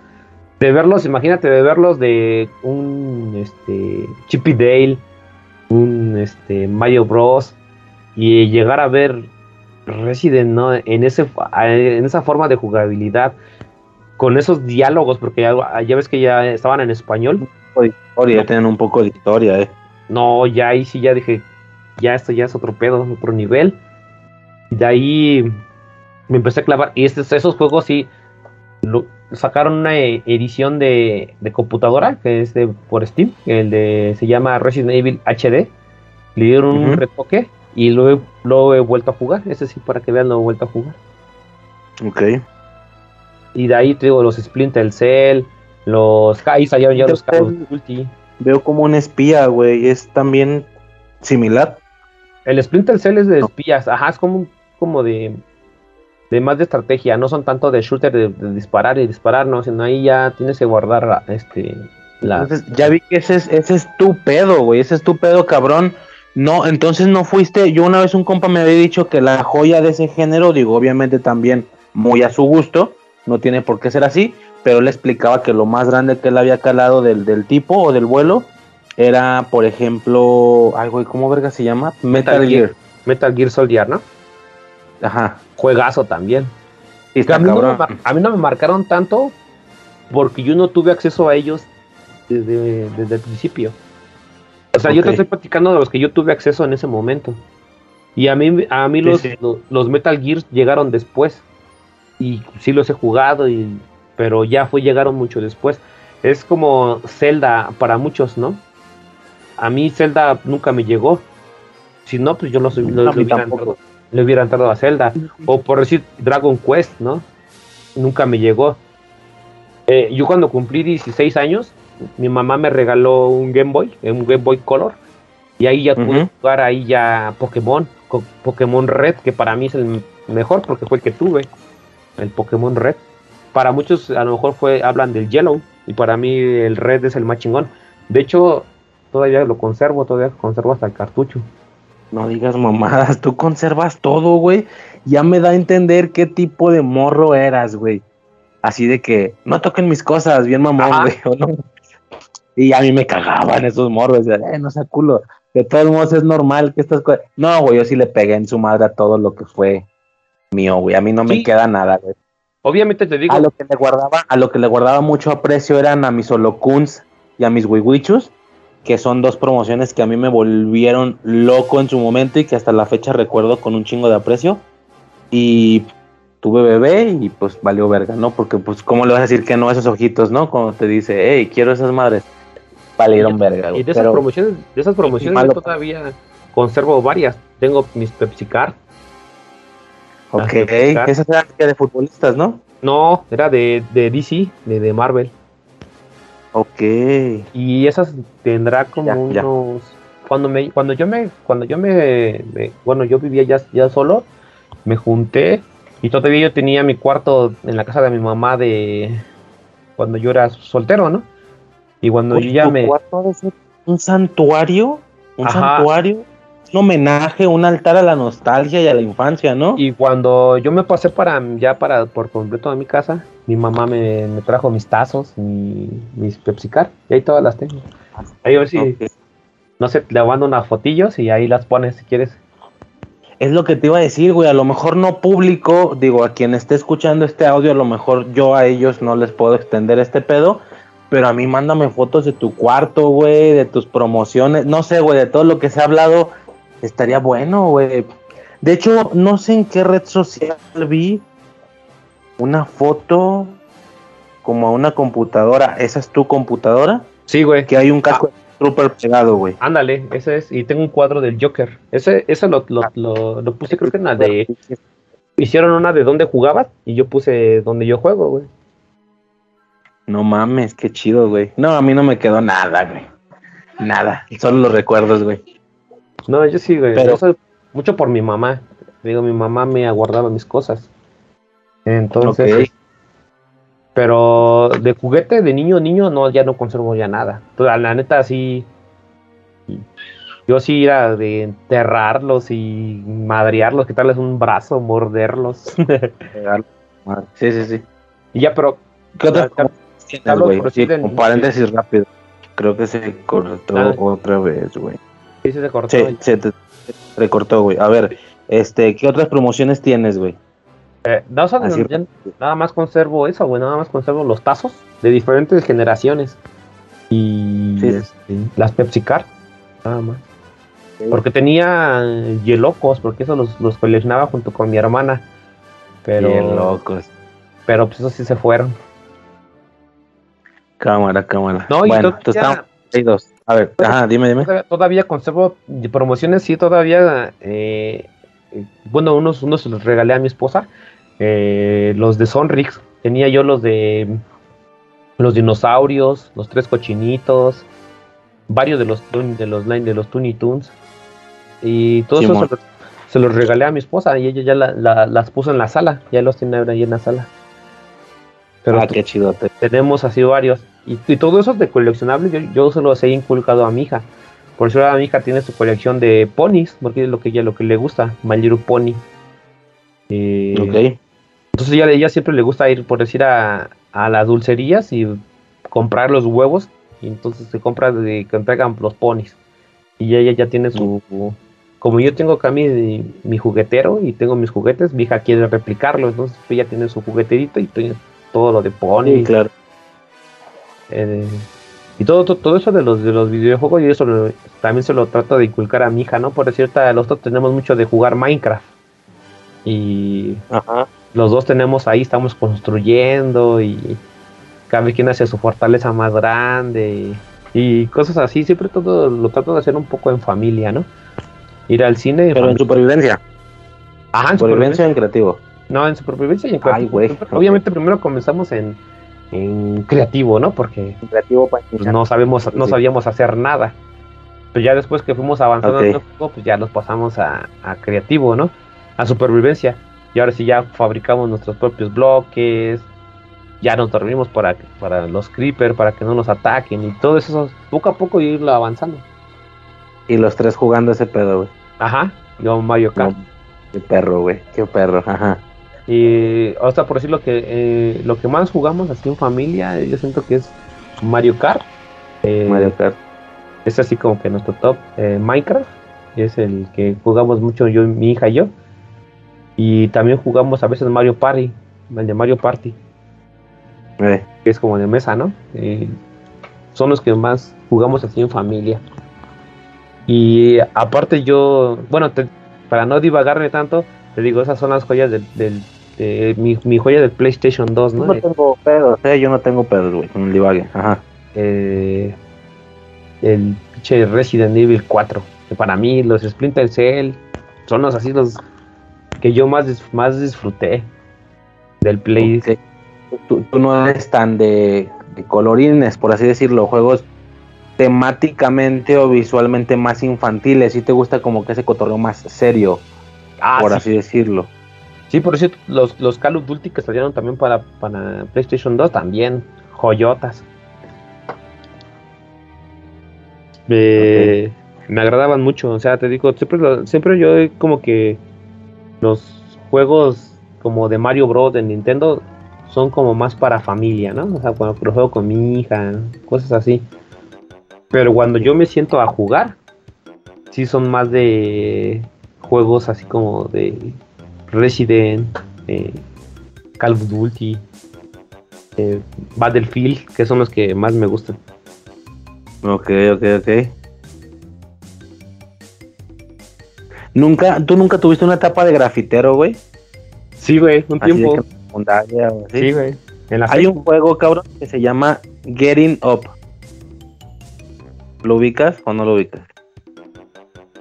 De verlos, imagínate, de verlos de un este, Chippy Dale, un este, Mario Bros. Y llegar a ver Resident ¿no? en, ese, en esa forma de jugabilidad, con esos diálogos, porque ya, ya ves que ya estaban en español. Historia, ya tienen un poco de historia, eh. No, ya ahí sí ya dije, ya esto ya es otro pedo, otro nivel. Y de ahí me empecé a clavar. Y estos, esos juegos sí lo- sacaron una eh, edición de, de computadora, que es de por Steam, el de se llama Resident Evil HD. Le dieron un retoque y lo he, lo he vuelto a jugar. Ese sí, para que vean, lo he vuelto a jugar. Ok. Y de ahí te digo, los Splinter Cell, los. Ahí salieron ya los carros Ulti. Veo como un espía, güey. Es también similar. El Splinter Cell es de espías, ajá, es como, como de, de más de estrategia, no son tanto de shooter de, disparar y disparar, no, sino ahí ya tienes que guardar este la... Entonces, ya vi que ese es, ese es tu pedo, güey, ese es tu pedo, cabrón. No, entonces no fuiste, yo una vez un compa me había dicho que la joya de ese género, digo, obviamente también muy a su gusto, no tiene por qué ser así, pero le explicaba que lo más grande que él había calado del, del tipo o del vuelo era, por ejemplo, algo, ¿cómo verga se llama? Metal, Gear. Metal Gear Soldier, ¿no? Ajá. Juegazo también. a, mí no me, marcaron tanto porque yo no tuve acceso a ellos desde, el principio. O sea, yo te estoy platicando de los que yo tuve acceso en ese momento. Y a mí, a mí los, los, Metal Gears llegaron después. Y sí los he jugado, y, pero ya fue, llegaron mucho después. Es como Zelda para muchos, ¿no? a mí Zelda nunca me llegó. Si no, pues yo no le, hubiera entrado, a Zelda. O por decir Dragon Quest, ¿no? Nunca me llegó. Eh, yo cuando cumplí 16 años, mi mamá me regaló un Game Boy, un Game Boy Color. Y ahí ya pude jugar ahí ya Pokémon, Pokémon Red, que para mí es el mejor porque fue el que tuve, el Pokémon Red. Para muchos a lo mejor fue hablan del Yellow y para mí el Red es el más chingón. De hecho, todavía lo conservo, todavía conservo hasta el cartucho. No digas mamadas, tú conservas todo, güey. Ya me da a entender qué tipo de morro eras, güey. Así de que no toquen mis cosas, bien mamón, güey. Y a mí me cagaban esos morros, eh, no sea culo. De todos modos es normal que estas cosas. No, güey, yo sí le pegué en su madre a todo lo que fue mío, güey. A mí no me queda nada, güey. Obviamente te digo. A lo que le guardaba, a lo que le guardaba mucho aprecio eran a mis holocuns y a mis wiwichus que son dos promociones que a mí me volvieron loco en su momento y que hasta la fecha recuerdo con un chingo de aprecio. Y tuve bebé y pues valió verga, ¿no? Porque pues cómo le vas a decir que no a esos ojitos, ¿no? Cuando te dice, hey, quiero esas madres, valieron verga. Y de esas promociones, de esas promociones yo todavía conservo varias. Tengo mis Pepsi Card. Ok, esas eran de futbolistas, ¿no? No, era de, de DC, de, de Marvel. Ok. Y esas tendrá como unos. Cuando me, cuando yo me, cuando yo me, bueno, yo vivía ya, ya solo, me junté y todavía yo tenía mi cuarto en la casa de mi mamá de cuando yo era soltero, ¿no? Y cuando yo ya me. Cuarto un santuario, un santuario un homenaje, un altar a la nostalgia y a la infancia, ¿no? Y cuando yo me pasé para ya para por completo a mi casa, mi mamá me, trajo mis tazos, y mis Pepsi y ahí todas las tengo. Ahí a ver si, no sé, le mando unas fotillos y ahí las pones si quieres. Es lo que te iba a decir, güey, a lo mejor no público, digo, a quien esté escuchando este audio, a lo mejor yo a ellos no les puedo extender este pedo, pero a mí mándame fotos de tu cuarto, güey, de tus promociones, no sé, güey, de todo lo que se ha hablado Estaría bueno, güey. De hecho, no sé en qué red social vi una foto como a una computadora. ¿Esa es tu computadora? Sí, güey. Que hay un casco super pegado, güey. Ándale, ese es. Y tengo un cuadro del Joker. Ese, eso lo, lo, lo, puse, creo que en la de. Hicieron una de dónde jugabas y yo puse donde yo juego, güey. No mames, qué chido, güey. No, a mí no me quedó nada, güey. Nada. Solo los recuerdos, güey. No, yo sí, güey. Pero... Eso mucho por mi mamá. Digo, mi mamá me aguardaba mis cosas. Entonces. Pero de juguete, de niño, niño, no, ya no conservo ya nada. la neta, sí. Yo sí era de enterrarlos y madrearlos, quitarles un brazo, morderlos. sí, sí, sí. Y ya, pero. ¿Qué otra un paréntesis rápido. Creo que se cortó otra vez, güey. Sí, se cortó. Sí, se te recortó, güey. A ver, este, ¿qué otras promociones tienes, güey? Eh, nada más conservo eso, güey. Nada más conservo los tazos de diferentes generaciones. Y este, las Pepsi Card. Nada más. Porque tenía Yelocos, porque eso los, los coleccionaba junto con mi hermana. Pero. Pero pues esos sí se fueron. Cámara, cámara. No, bueno, y estamos, hay dos. A ver, ajá, dime, dime. Todavía, conservo promociones, sí, todavía. Eh, bueno, unos, unos los regalé a mi esposa. Eh, los de Sonrix, tenía yo los de los dinosaurios, los tres cochinitos, varios de los de los line de los Toonie Toons y todo eso se los, regalé a mi esposa y ella ya las puso en la sala, ya los tiene ahí en la sala. Pero ah, qué chido. Tenemos así varios. Y, todo eso de coleccionables yo, yo se los he inculcado a mi hija. Por eso ahora mi hija tiene su colección de ponis, porque es lo que ella lo que le gusta, My Little Pony. Eh, ok. Entonces ella, ella siempre le gusta ir, por decir, a, a las dulcerías y comprar los huevos. Y entonces se compra de que entregan los ponis. Y ella ya tiene su. Como yo tengo acá mi, mi juguetero y tengo mis juguetes, mi hija quiere replicarlo. Entonces ella tiene su jugueterito y tiene todo lo de pony. claro. Eh, y todo, todo, eso de los, de los videojuegos, y eso también se lo trato de inculcar a mi hija, ¿no? Por cierto, los dos tenemos mucho de jugar Minecraft. Y los dos tenemos ahí, estamos construyendo y cada quien hace su fortaleza más grande y, cosas así. Siempre todo lo trato de hacer un poco en familia, ¿no? Ir al cine. Pero en supervivencia. Ajá, en supervivencia en creativo. No, en supervivencia y en creativo. Obviamente primero comenzamos en, creativo, ¿no? Porque creativo pues, no sabemos, no sabíamos hacer nada. Pero ya después que fuimos avanzando en el juego, pues ya nos pasamos a, a creativo, ¿no? A supervivencia. Y ahora sí ya fabricamos nuestros propios bloques, ya nos dormimos para, para los creepers, para que no nos ataquen y todo eso, poco a poco irlo avanzando. Y los tres jugando ese pedo, güey. Ajá, yo Mario Kart. qué perro, güey, qué perro, ajá. Y, o sea, por decir lo que, eh, lo que más jugamos así en familia, yo siento que es Mario Kart. Eh, Mario Kart. Es así como que nuestro top. Eh, Minecraft, es el que jugamos mucho yo, mi hija y yo. Y también jugamos a veces Mario Party, el de Mario Party. Que es como de mesa, ¿no? son los que más jugamos así en familia. Y aparte yo, bueno, para no divagarme tanto, te digo, esas son las joyas del, de mi, joya del PlayStation 2, ¿no? Yo no tengo pedos, eh, yo no tengo pedos, güey, con el divague, ajá. Eh, el pinche Resident Evil 4, que para mí los Splinter Cell son los así los que yo más, más disfruté del Play. Tú, no eres tan de, colorines, por así decirlo, juegos temáticamente o visualmente más infantiles, y te gusta como que ese cotorreo más serio, ah, por así decirlo. Sí, por eso los, los Call of Duty que salieron también para, para PlayStation 2 también, joyotas. Me, me agradaban mucho, o sea, te digo, siempre, siempre yo como que los juegos como de Mario Bros. de Nintendo son como más para familia, ¿no? O sea, cuando juego con mi hija, cosas así. Pero cuando yo me siento a jugar, sí son más de juegos así como de Resident, eh, Call of Duty, eh, Battlefield, que son los que más me gustan. Ok, ok, ok. Nunca, ¿Tú nunca tuviste una etapa de grafitero, güey? Sí, güey, un tiempo. Sí, güey. Hay un juego, cabrón, que se llama Getting Up. ¿Lo ubicas o no lo ubicas?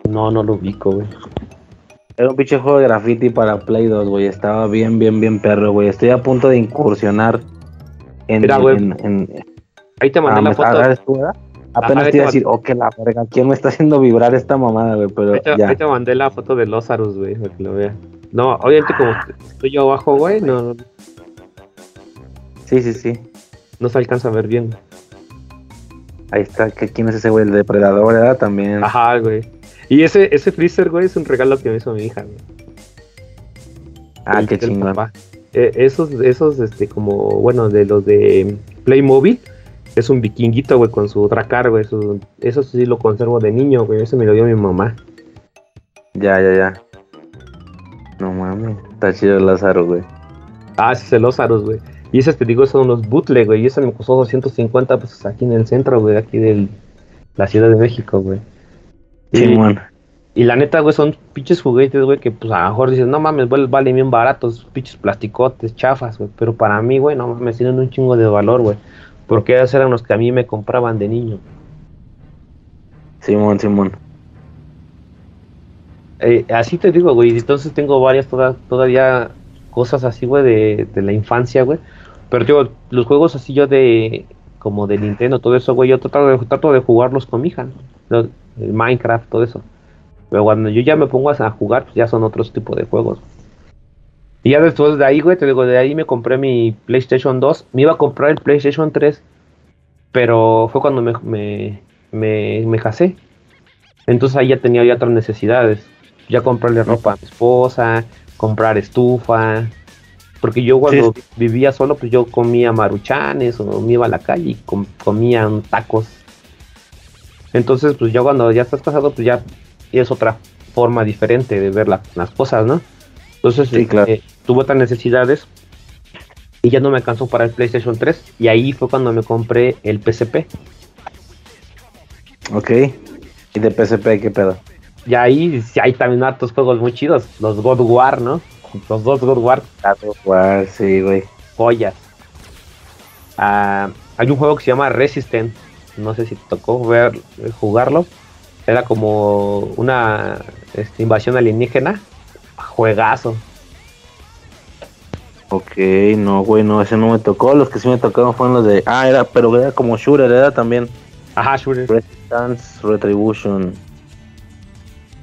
No, no lo ubico, güey. Era un pinche juego de graffiti para Play 2, güey. Estaba bien, bien, bien perro, güey. Estoy a punto de incursionar en. Mira, güey. Ahí te mandé ah, la foto. Apenas te iba a decir, oh, que la verga, ¿quién me está haciendo vibrar esta mamada, güey? Pero ahí te, ya. Ahí te mandé la foto de Lozarus, güey, para que lo vea. No, obviamente como estoy yo abajo, güey, no. Sí, sí, sí. No se alcanza a ver bien. Ahí está, ¿quién es ese güey? El depredador, ¿verdad? También. Ajá, güey. Y ese, ese freezer, güey, es un regalo que me hizo mi hija, güey. Ah, qué chingón. Eh, esos, esos, este, como, bueno, de los de Playmobil, es un vikinguito, güey, con su dracar, güey. Eso, sí lo conservo de niño, güey. Eso me lo dio mi mamá. Ya, ya, ya. No mames. Está chido el Lázaro, güey. Ah, sí, es el Lázaro, güey. Y esas te digo, son unos bootleg, güey. Y ese me costó 250 pesos aquí en el centro, güey, aquí de la Ciudad de México, güey. Sí, y, y la neta, güey, son pinches juguetes, güey, que pues a lo mejor dices, no mames, güey, valen bien baratos, pinches plasticotes, chafas, güey. Pero para mí, güey, no mames, tienen un chingo de valor, güey. Porque esos eran los que a mí me compraban de niño. Simón, Simón. Eh, así te digo, güey. Entonces tengo varias todavía cosas así, güey, de, la infancia, güey. Pero yo, los juegos así yo de, como de Nintendo, todo eso, güey, yo trato de, trato de jugarlos con mi hija. El Minecraft, todo eso. Pero cuando yo ya me pongo a jugar, pues ya son otros tipos de juegos. Y ya después de ahí, güey, te digo, de ahí me compré mi PlayStation 2. Me iba a comprar el PlayStation 3, pero fue cuando me, me, me, casé. Entonces ahí ya tenía otras necesidades. Ya comprarle ropa a mi esposa, comprar estufa. Porque yo cuando vivía solo, pues yo comía maruchanes o me iba a la calle y comía tacos. Entonces, pues ya cuando ya estás casado, pues ya es otra forma diferente de ver las cosas, ¿no? Entonces, sí, claro. Eh, tuve otras necesidades y ya no me alcanzó para el PlayStation 3 y ahí fue cuando me compré el PSP. Ok. ¿Y de PSP qué pedo? Y ahí hay también hartos juegos muy chidos, los God War, ¿no? Los dos God War. God War, sí, güey. Joyas. Ah, hay un juego que se llama Resistance. No sé si te tocó ver jugarlo. Era como una este, invasión alienígena. Juegazo. Ok, no, güey, no, ese no me tocó. Los que sí me tocaron fueron los de. Ah, era, pero era como Shooter, era también. Ajá, Shooter. Resistance, Retribution.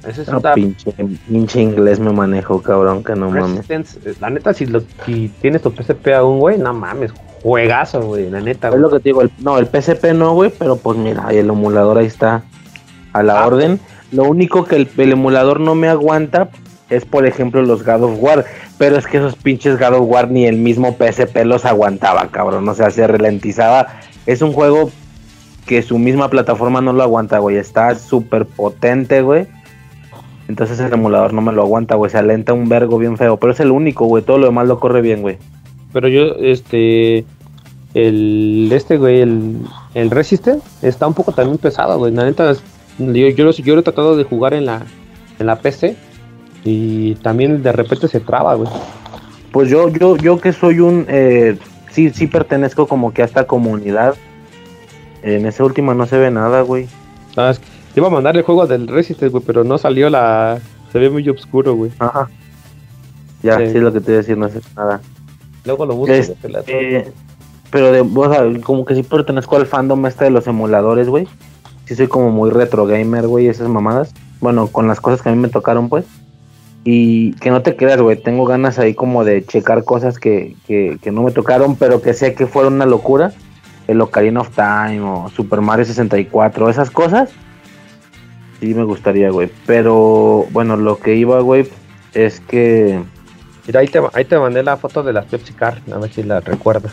Ese es un pinche, pinche inglés me manejo, cabrón, que no mames. Eh, la neta, si, lo, si tienes tu PSP aún, güey, no mames, juegazo, güey, la neta. Es lo que te digo, no, el PSP no, güey, pero pues mira, el emulador ahí está a la ah, orden. Lo único que el, el, emulador no me aguanta es, por ejemplo, los God of War. Pero es que esos pinches God of War ni el mismo PSP los aguantaba, cabrón. O sea, se ralentizaba. Es un juego que su misma plataforma no lo aguanta, güey. Está súper potente, güey. Entonces el emulador no me lo aguanta, güey. Se alenta un vergo bien feo. Pero es el único, güey. Todo lo demás lo corre bien, güey. Pero yo, este. El. Este, güey, el. El Resistant está un poco también pesado, güey. La neta, yo, yo, yo lo he tratado de jugar en la. En la PC. Y también de repente se traba, güey. Pues yo, yo, yo que soy un. Eh, sí, sí pertenezco como que a esta comunidad en esa última no se ve nada, güey. Te iba a mandar el juego del Resistance, güey, pero no salió la. Se ve muy oscuro, güey. Ajá. Ya, sí. es lo que te iba a decir, no sé nada. Luego lo busco. Este, pero de, o como que sí pertenezco al fandom este de los emuladores, güey. Sí soy como muy retro gamer, güey, esas mamadas. Bueno, con las cosas que a mí me tocaron, pues. Y que no te creas, güey, tengo ganas ahí como de checar cosas que, que, que no me tocaron, pero que sé que fueron una locura el Ocarina of Time o Super Mario 64, esas cosas, sí me gustaría, güey. Pero bueno, lo que iba, güey, es que. Mira, ahí te, ahí te mandé la foto de las Pepsi Car, a ver si la recuerdas.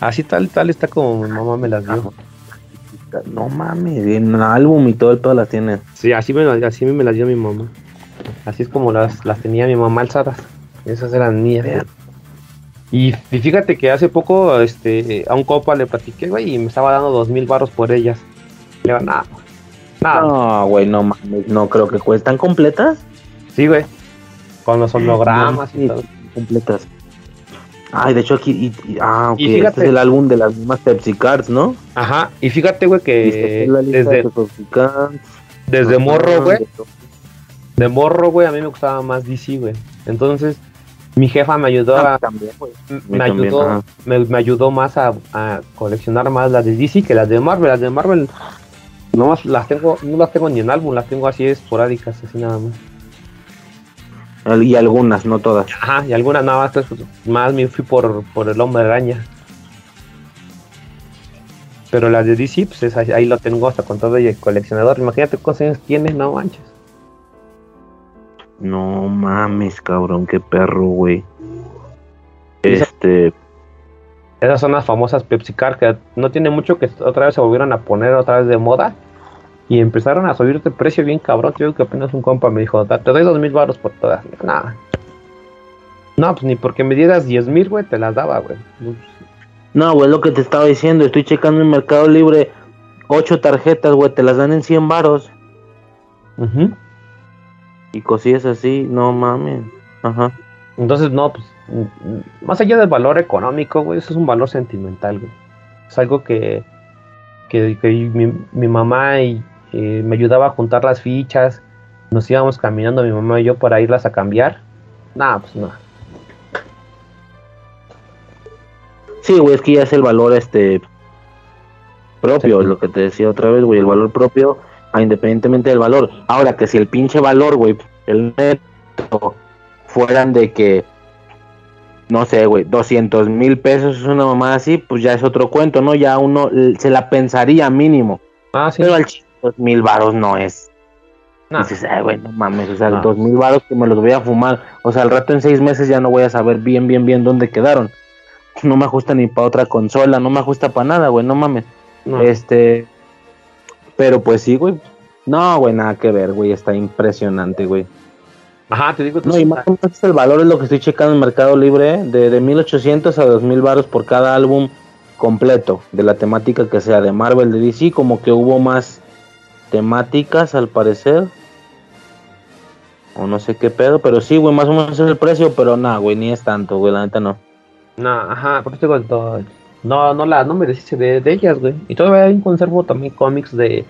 Así tal, tal está como mi mamá me las dio. No mames, en álbum y todo el todo las tiene. Sí, así me, así me las dio mi mamá. Así es como las, las tenía mi mamá alzadas. Esas eran mías. Y, fíjate que hace poco este, a un copa le platiqué, güey, y me estaba dando dos mil barros por ellas. Le nada, nada. No, güey, no mames, no creo que cuestan completas. Sí, güey. Con los hologramas y todo. Completas. Ay, de hecho aquí, ah, ok, este es el álbum de las mismas Pepsi Cards, ¿no? Ajá, y fíjate, güey, que desde, desde morro, güey, de morro, güey, a mí me gustaba más DC, güey. Entonces, mi jefa me ayudó ah, a, me, ayudó, me, ayudó más a, coleccionar más las de DC que las de Marvel. Las de Marvel no las tengo, no las tengo ni en álbum, las tengo así esporádicas, así nada más. Y algunas, no todas. Ajá, y algunas nada más, pues, más me fui por, por el hombre araña. Pero las de DC, pues ahí lo tengo hasta con todo el coleccionador. Imagínate cuántos años tiene, no manches. No mames, cabrón, qué perro, güey. Este. Esas son las famosas Pepsi Car que no tiene mucho que otra vez se volvieron a poner otra vez de moda y empezaron a subir de precio bien cabrón. Yo que apenas un compa me dijo, te doy dos mil baros por todas. Nada. No, pues ni porque me dieras diez mil, güey, te las daba, güey. No, güey, lo que te estaba diciendo, estoy checando en Mercado Libre, ocho tarjetas, güey, te las dan en 100 varos. Ajá y cosillas así, no mames. Ajá. Entonces, no, pues, más allá del valor económico, güey, eso es un valor sentimental, güey. Es algo que, que, mi, mamá y, me ayudaba a juntar las fichas. Nos íbamos caminando, mi mamá y yo, para irlas a cambiar. Nada, pues no. Sí, güey, es que ya es el valor este propio, es lo que te decía otra vez, güey, el valor propio, a independientemente del valor. Ahora que si el pinche valor, güey, el neto fueran de que no sé, güey, 200 mil pesos es una mamá así, pues ya es otro cuento, ¿no? Ya uno se la pensaría mínimo. Ah, sí. Pero al chile, dos mil varos no es. No. Dices, ay, güey, no mames, o sea, No. dos mil varos que me los voy a fumar. O sea, al rato en seis meses ya no voy a saber bien, bien, bien dónde quedaron. No me ajusta ni para otra consola, no me ajusta para nada, güey, no mames. No. Este, pero pues sí, güey. No, güey, nada que ver, güey, está impresionante, güey. Ajá, te digo, No, y más o menos el valor es lo que estoy checando en Mercado Libre, de, de 1800 a 2000 baros por cada álbum completo, de la temática que sea, de Marvel, de DC, como que hubo más temáticas al parecer. O no sé qué pedo, pero sí, güey, más o menos es el precio, pero nada, güey, ni es tanto, güey, la neta no. No, ajá, por eso te digo, to- no, no, la, no me deshice de, de ellas, güey. Y todavía ahí conservo también cómics de,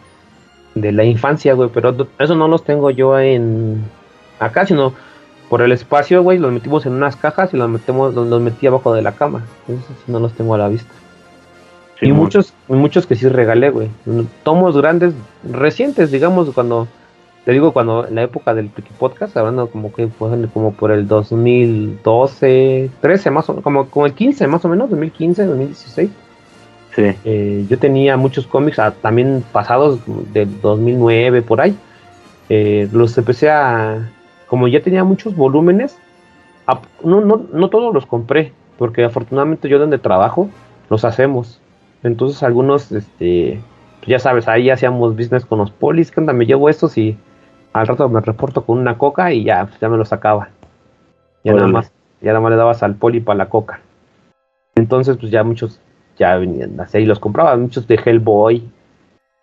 de la infancia, güey, pero eso no los tengo yo en acá, sino por el espacio, güey, los metimos en unas cajas y los metemos, los, los metí abajo de la cama. Entonces no los tengo a la vista. y muchos, y muchos que sí regalé, güey. Tomos grandes, recientes, digamos, cuando, te digo, cuando en la época del Podcast, hablando como que fue como por el 2012, 13 más o menos, como, como el 15 más o menos, 2015, 2016. Sí, Eh, yo tenía muchos cómics ah, también pasados del 2009 por ahí. Eh, los empecé a, como ya tenía muchos volúmenes, no, no, no todos los compré, porque afortunadamente yo donde trabajo los hacemos. Entonces algunos, este, pues ya sabes, ahí hacíamos business con los polis, que onda, me llevo estos y al rato me reporto con una coca y ya, ya me los sacaba. Ya nada Órale. más, ya nada más le dabas al poli para la coca. Entonces, pues ya muchos ya venían así y los compraba, muchos de Hellboy.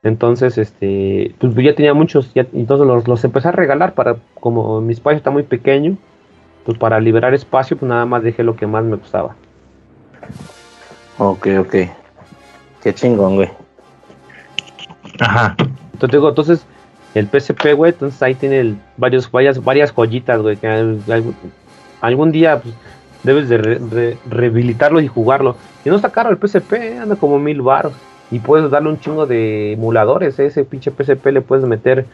Entonces, este, pues ya tenía muchos, ya, entonces los, los empecé a regalar para, como mi espacio está muy pequeño, pues para liberar espacio, pues nada más dejé lo que más me gustaba. ok, ok. Qué chingón, güey. Ajá. Entonces digo, entonces el PSP, güey, entonces ahí tiene el- varios, varias, varias joyitas, güey, que al- al- algún día pues, debes de re- re- rehabilitarlo y jugarlo. Y no está caro el PSP, eh, anda como mil baros. Y puedes darle un chingo de emuladores, eh, ese pinche PSP le puedes meter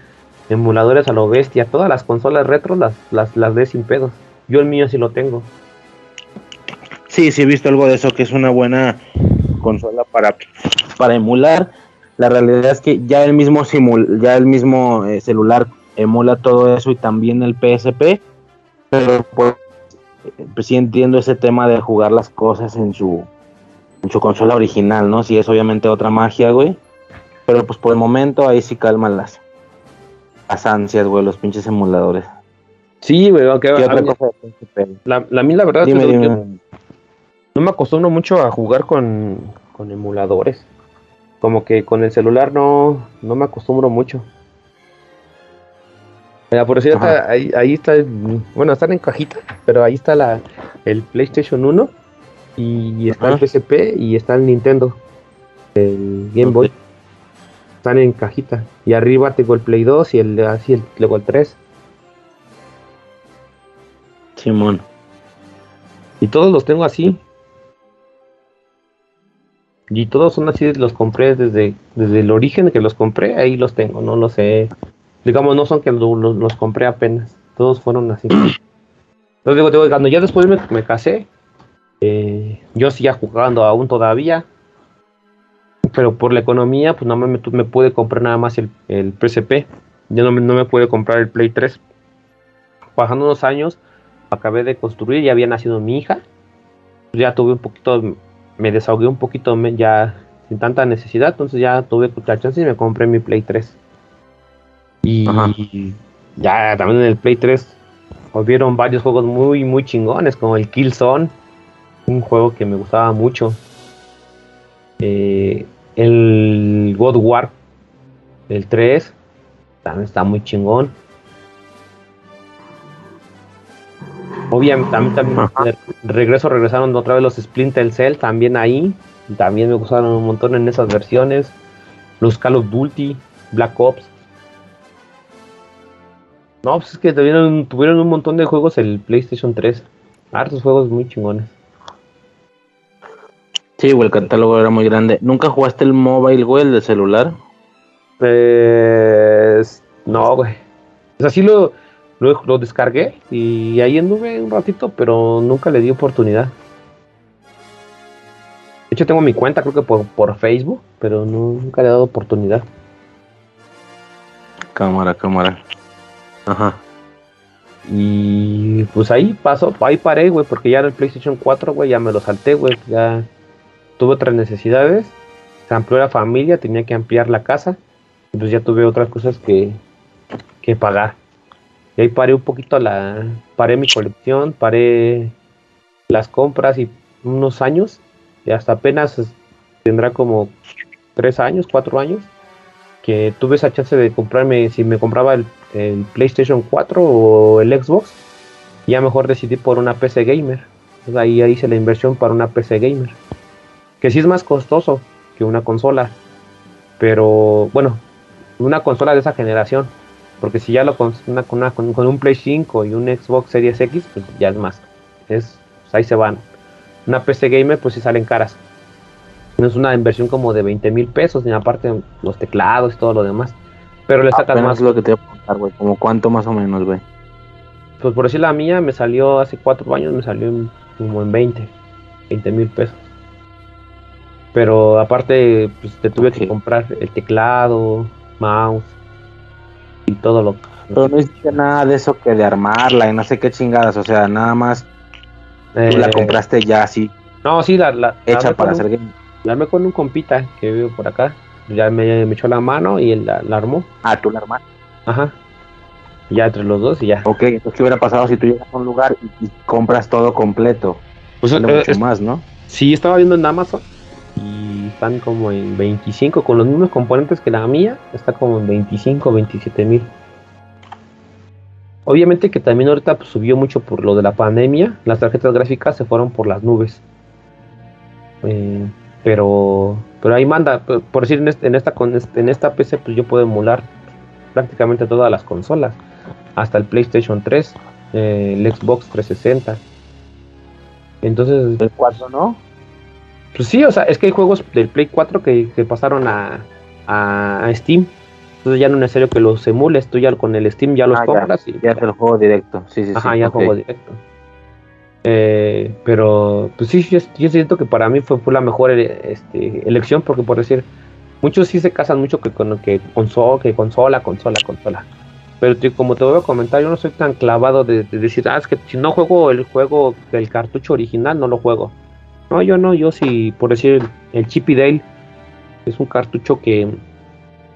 emuladores a lo bestia. Todas las consolas retro las, las, las ves sin pedos. Yo el mío sí lo tengo. Sí, sí he visto algo de eso, que es una buena consola para, para emular. La realidad es que ya el mismo simul, ya el mismo eh, celular emula todo eso y también el PSP, pero pues, eh, pues sí entiendo ese tema de jugar las cosas en su en su consola original, ¿no? Sí es obviamente otra magia, güey. Pero pues por el momento ahí sí calman las, las ansias, güey, los pinches emuladores. Sí, güey, aunque ¿Qué a otra cosa la, la, a mí la verdad es Dime, yo- no me acostumbro mucho a jugar con, con emuladores. Como que con el celular no, no me acostumbro mucho. Mira, por cierto, ahí, ahí está, el- bueno, están en cajita, pero ahí está la, el PlayStation 1 y está Ajá. el PSP y está el Nintendo, el Game Boy. Están en cajita. Y arriba tengo el Play 2 y el así el, luego el 3. Simón. Y todos los tengo así. Y todos son así, los compré desde, desde el origen que los compré, ahí los tengo, no lo sé. Digamos, no son que lo- lo- los compré apenas, todos fueron así. Entonces digo, digo, cuando ya después me, me casé, eh, yo seguía jugando aún todavía, pero por la economía, pues no me, me pude comprar nada más el, el PSP, yo no me, no me pude comprar el Play 3. Pasando unos años, acabé de construir, ya había nacido mi hija, pues ya tuve un poquito, me desahogué un poquito me- ya sin tanta necesidad, entonces ya tuve la chance y me compré mi Play 3. Y Ajá. ya también en el Play 3 hubieron varios juegos muy, muy chingones, como el Killzone, un juego que me gustaba mucho. Eh, el God War, el 3, también está muy chingón. Obviamente, también, también regreso regresaron otra vez los Splinter Cell, también ahí. También me gustaron un montón en esas versiones. Los Call of Duty, Black Ops. No, pues es que tuvieron, tuvieron un montón de juegos el PlayStation 3. Hartos juegos muy chingones. Sí, güey, el catálogo era muy grande. ¿Nunca jugaste el mobile, güey, el de celular? Pues. No, güey. O sea, sí lo, lo, descargué y ahí anduve un ratito, pero nunca le di oportunidad. De hecho, tengo mi cuenta, creo que por, por Facebook, pero nunca le he dado oportunidad. Cámara, cámara. Ajá. Y pues ahí pasó, ahí paré, güey, porque ya en el PlayStation 4, güey, ya me lo salté, güey. Ya tuve otras necesidades. Se amplió la familia, tenía que ampliar la casa. Entonces ya tuve otras cosas que, que pagar. Y ahí paré un poquito la. Paré mi colección, paré las compras y unos años. Y hasta apenas tendrá como tres años, cuatro años. Que tuve esa chance de comprarme, si me compraba el, PlayStation 4 o el Xbox, ya mejor decidí por una PC gamer. Entonces ahí hice la inversión para una PC gamer. Que sí es más costoso que una consola. Pero bueno, una consola de esa generación. Porque si ya lo con, una, con, con, un Play 5 y un Xbox Series X, pues ya es más. Es, pues ahí se van. Una PC Gamer, pues si salen caras. No es una inversión como de 20 mil pesos, ni aparte los teclados y todo lo demás. Pero le sacas más. lo que te voy a preguntar, güey. ¿Como cuánto más o menos, güey? Pues por decir la mía me salió hace 4 años, me salió como en 20, 20 mil pesos. Pero aparte, pues te tuve que comprar el teclado, mouse y todo lo Pero no hiciste nada de eso que de armarla y no sé qué chingadas, o sea, nada más tú la eh, compraste ya así. No, sí, la, hecha para hacer game. La armé con un compita que vive por acá. Ya me, echó la mano y él la, armó. Ah, tú la armaste. Ajá. Ya entre los dos y ya. Ok, entonces ¿qué hubiera pasado si tú llegas a un lugar y, compras todo completo? Pues eh, mucho más, ¿no? Sí, estaba viendo en Amazon están como en 25 con los mismos componentes que la mía, está como en 25, 27 mil. Obviamente que también ahorita pues, subió mucho por lo de la pandemia, las tarjetas gráficas se fueron por las nubes. Eh, pero pero ahí manda, por decir en, este, esta en esta PC pues yo puedo emular prácticamente todas las consolas, hasta el PlayStation 3, eh, el Xbox 360. Entonces, el 4 no? Pues sí, o sea, es que hay juegos del Play 4 que, pasaron a, Steam. Entonces ya no es necesario que los emules, tú ya con el Steam ya los ah, compras. Ya, y, ya es el juego directo, sí, sí, Ajá, sí. ya juego directo. Eh, pero, pues sí, yo, siento que para mí fue, fue la mejor este, elección, porque por decir, muchos sí se casan mucho que con que consola, que consola, consola, consola. Pero como te voy a comentar, yo no soy tan clavado de, de, decir, ah, es que si no juego el juego del cartucho original, no lo juego. No, yo no, yo sí, por decir, el Chippy Dale es un cartucho que,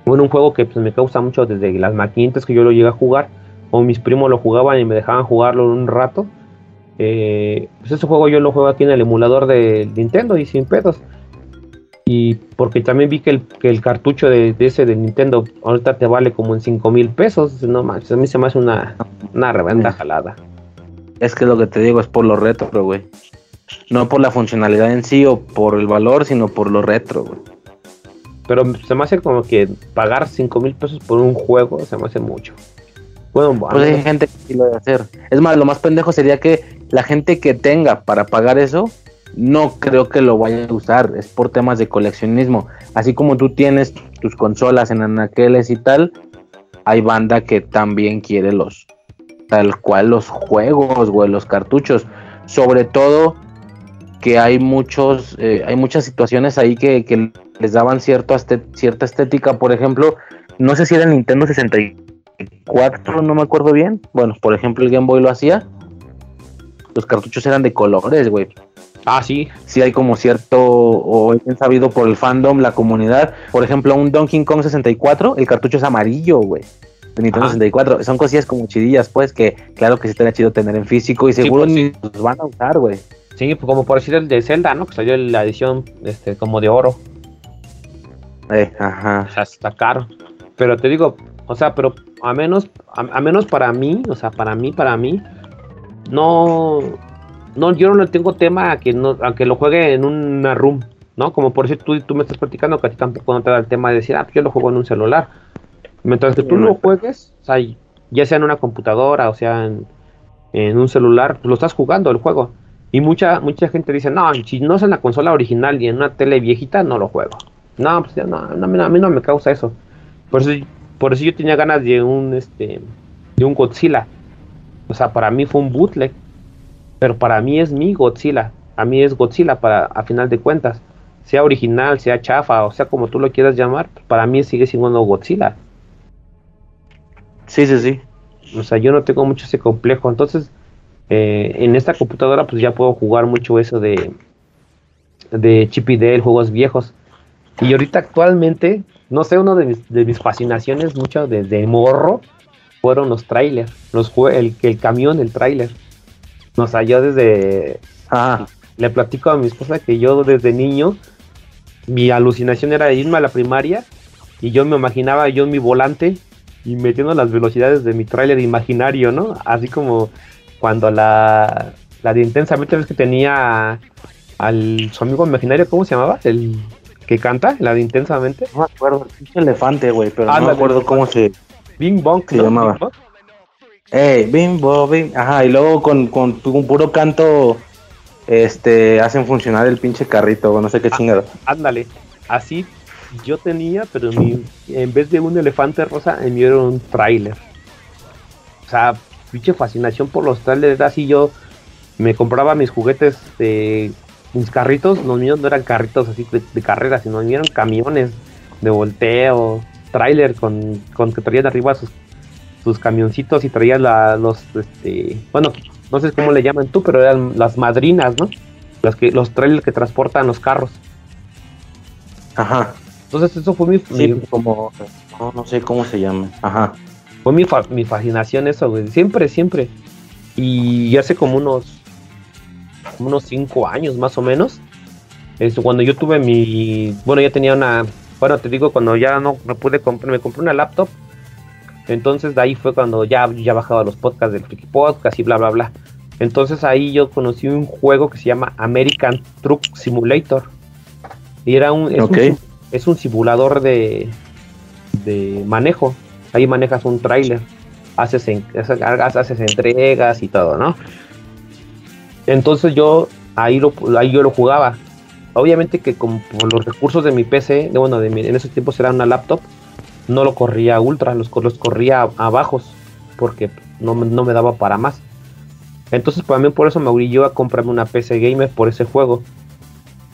bueno, un juego que pues, me causa mucho desde las maquinitas que yo lo llegué a jugar, o mis primos lo jugaban y me dejaban jugarlo un rato. Eh, pues ese juego yo lo juego aquí en el emulador de Nintendo y sin pedos. Y porque también vi que el, el cartucho de, ese de Nintendo ahorita te vale como en 5 mil pesos. No más, a mí se me hace una, una reventa jalada. Es que lo que te digo es por lo retro, güey. No por la funcionalidad en sí o por el valor, sino por lo retro, güey. Pero se me hace como que pagar 5 mil pesos por un juego se me hace mucho. Bueno, pues hay gente que sí lo debe hacer. Es más, lo más pendejo sería que la gente que tenga para pagar eso, no creo que lo vaya a usar. Es por temas de coleccionismo. Así como tú tienes tus consolas en anaqueles y tal, hay banda que también quiere los, tal cual los juegos, güey, los cartuchos. Sobre todo que hay muchos, eh, hay muchas situaciones ahí que, les daban cierto cierta estética, por ejemplo, no sé si era Nintendo 64, no me acuerdo bien, bueno, por ejemplo el Game Boy lo hacía, los cartuchos eran de colores, güey. Ah, sí. Sí hay como cierto, o bien sabido por el fandom, la comunidad, por ejemplo, un Donkey Kong 64, el cartucho es amarillo, güey. Nintendo 64. Son cosillas como chidillas, pues, que claro que sí estaría chido tener en físico y seguro pues ni los van a usar, güey. Sí, pues, como por decir el de Zelda, ¿no? Que salió la edición este, como de oro. Eh, ajá. O sea, está caro. Pero te digo, o sea, pero a menos, a, menos para mí, o sea, para mí, para mí, no, no, yo no le tengo tema a que no, a que lo juegue en una room, ¿no? Como por decir tú, tú me estás platicando que a ti tampoco no te da el tema de decir, ah, pues yo lo juego en un celular. Mientras que tú lo juegues, o sea, ya sea en una computadora o sea en, en un celular, pues lo estás jugando el juego. Y mucha, mucha gente dice, no, si no es en la consola original y en una tele viejita, no lo juego. No, pues no, a mí no me causa eso. Por eso, por eso yo tenía ganas de un, este, de un Godzilla. O sea, para mí fue un bootleg. Pero para mí es mi Godzilla. A mí es Godzilla para, a final de cuentas. Sea original, sea chafa, o sea como tú lo quieras llamar, para mí sigue siendo Godzilla. Sí, sí, sí. O sea, yo no tengo mucho ese complejo. Entonces, eh, en esta computadora pues ya puedo jugar mucho eso de, de Chip y Dale, juegos viejos. Y ahorita actualmente, no sé, uno de mis, de mis fascinaciones mucho desde morro fueron los trailers, los el, el camión, el trailer. Sea, yo desde... Ah. Le platico a mi esposa que yo desde niño, mi alucinación era irme a la primaria y yo me imaginaba yo en mi volante y metiendo las velocidades de mi trailer imaginario, ¿no? Así como cuando la, la de intensamente ves que tenía al su amigo imaginario, ¿cómo se llamaba? El que canta, la de intensamente. No me acuerdo, el elefante, güey, pero no me acuerdo cómo se, Bing Bong se llamaba. Eh, Bing Bong, Bing, ajá, y luego con, con un puro canto este hacen funcionar el pinche carrito, no sé qué ah, chingado. Ándale, así yo tenía, pero en vez de un elefante rosa, me dieron un tráiler. O sea, pinche fascinación por los trailers. Así yo me compraba mis juguetes de mis carritos. Los míos no eran carritos así de, carrera, sino eran camiones de volteo, trailer con, con que traían arriba sus, sus camioncitos y traían la, los, este, bueno, no sé cómo le llaman tú, pero eran las madrinas, ¿no? Los, que, los trailers que transportan los carros. Ajá. Entonces eso fue mi... Sí, como... No, no sé cómo se llama. Ajá. Fue mi, mi fascinación eso, güey. Siempre, siempre. Y hace como unos, unos cinco años más o menos. Es cuando yo tuve mi, bueno, ya tenía una, bueno, te digo, cuando ya no me pude comprar, me compré una laptop. Entonces de ahí fue cuando ya, ya bajaba los podcasts del Friki Podcast y bla, bla, bla. Entonces ahí yo conocí un juego que se llama American Truck Simulator. Y era un, es, un, es un simulador de, de manejo ahí manejas un tráiler, haces, haces entregas y todo, ¿no? Entonces yo ahí, lo, ahí yo lo jugaba. Obviamente que con los recursos de mi PC, de, bueno, de en esos tiempos era una laptop, no lo corría ultra, los, los corría a, bajos, porque no, no, me daba para más. Entonces para mí por eso me orilló a comprarme una PC gamer por ese juego.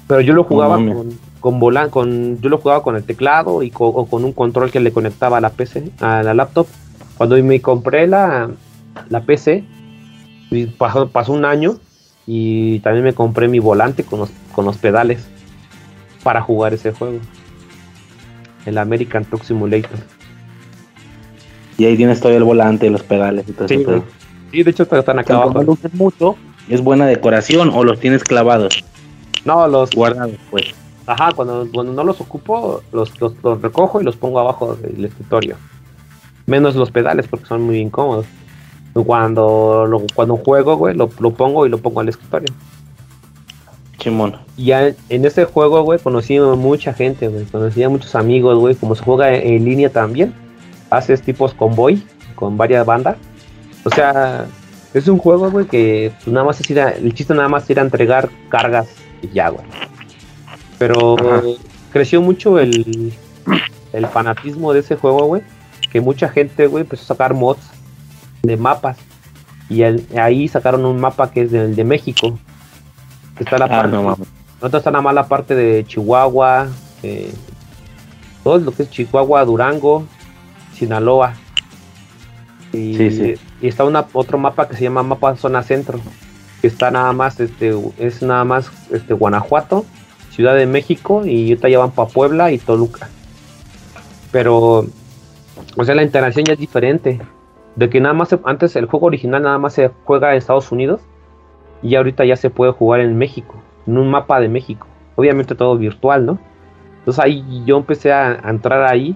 Pero yo lo jugaba con, con volan con yo lo jugaba con el teclado y con, o con un control que le conectaba a la PC, a la laptop. Cuando me compré la, la PC, pasó, pasó un año y también me compré mi volante con los, con los pedales para jugar ese juego. El American Truck Simulator. Y ahí tienes todavía el volante, los pedales y todo sí, eso. Sí, de hecho están acá abajo. mucho, es buena decoración o los tienes clavados. No, los guardados, pues. Ajá, cuando, cuando no los ocupo, los, los, recojo y los pongo abajo del escritorio. Menos los pedales porque son muy incómodos. Cuando, cuando juego, güey, lo, pongo y lo pongo al escritorio. Chimón. Y ya en ese juego, güey, conocí a mucha gente, güey. Conocí a muchos amigos, güey. Como se juega en, línea también. Haces tipos convoy con varias bandas. O sea, es un juego, güey, que nada más es ir a, el chiste nada más es ir a entregar cargas y ya, güey. Pero creció mucho el, el fanatismo de ese juego, güey. Que mucha gente, güey, empezó a sacar mods de mapas. Y ahí sacaron un mapa que es del de México. Que está la ah, parte. No, está nada más la parte de Chihuahua. todo lo que es Chihuahua, Durango, Sinaloa. Y, y está una, otro mapa que se llama mapa zona centro. Que está nada más, este, es nada más este Guanajuato Ciudad de México y ahorita ya van para Puebla y Toluca. Pero, o sea, la interacción ya es diferente. De que nada más, antes el juego original nada más se juega en Estados Unidos y ahorita ya se puede jugar en México, en un mapa de México. Obviamente todo virtual, ¿no? Entonces ahí yo empecé a, entrar ahí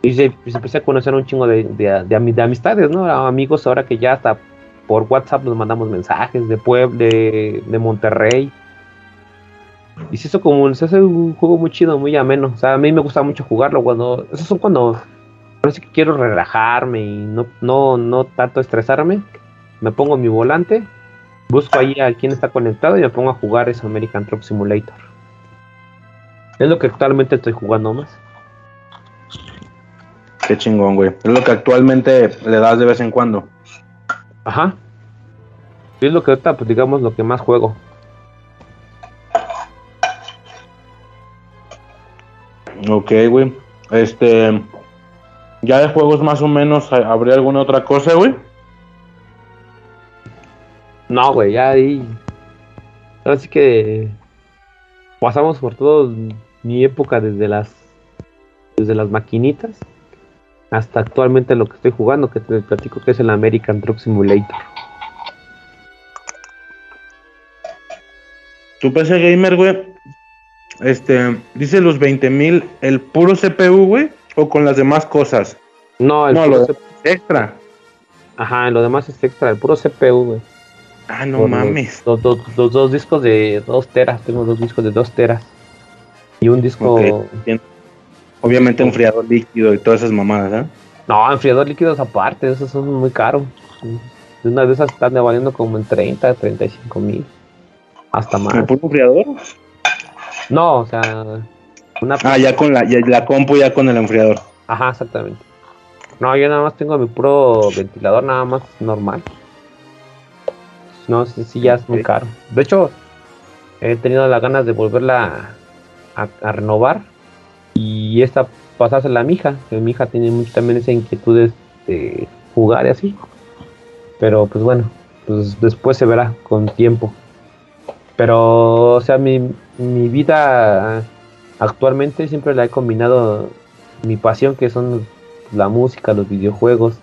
y se, pues, empecé a conocer un chingo de, de, amistades, ¿no? Amigos ahora que ya hasta por WhatsApp nos mandamos mensajes de Puebla, de, de Monterrey, y se hizo como, se hace un juego muy chido, muy ameno. O sea, a mí me gusta mucho jugarlo cuando, esos son cuando parece que quiero relajarme y no, no, no tanto estresarme. Me pongo mi volante busco ahí a quién está conectado y me pongo a jugar ese American Truck Simulator. Es lo que actualmente estoy jugando más. Qué chingón, güey. Es lo que actualmente le das de vez en cuando. Ajá. es lo que ahorita, pues digamos, lo que más juego. Ok, güey. Este. Ya de juegos más o menos, ¿habría alguna otra cosa, güey? No, güey, ya ahí. Ahora sí que pasamos por todo mi época desde las desde las maquinitas hasta actualmente lo que estoy jugando, que te platico que es el American Truck Simulator. Tu PC gamer, güey, este, dice los 20.000, el puro CPU, güey, o con las demás cosas. No, el puro CPU. extra. Ajá, lo demás es extra, el puro CPU, güey. Ah, no mames. Los, dos discos de 2 teras, tengo dos discos de 2 teras. Y un disco. Obviamente enfriador líquido y todas esas mamadas, ¿eh? No, enfriador líquido es aparte, esos son muy caros. Una de esas están valiendo como en 30, 35 mil. Hasta más. ¿El puro enfriador? No, o sea. Una... Ah, ya con la, ya, la compu, ya con el enfriador. Ajá, exactamente. No, yo nada más tengo mi puro ventilador, nada más normal. No, sí, sí ya es muy caro. De hecho, he tenido las ganas de volverla a, renovar. Y esta pasársela a mi hija, que mi hija tiene mucho también esa inquietud de jugar y así. Pero pues bueno, pues después se verá con tiempo. Pero, o sea, mi, mi vida actualmente siempre la he combinado mi pasión que son la música, los videojuegos,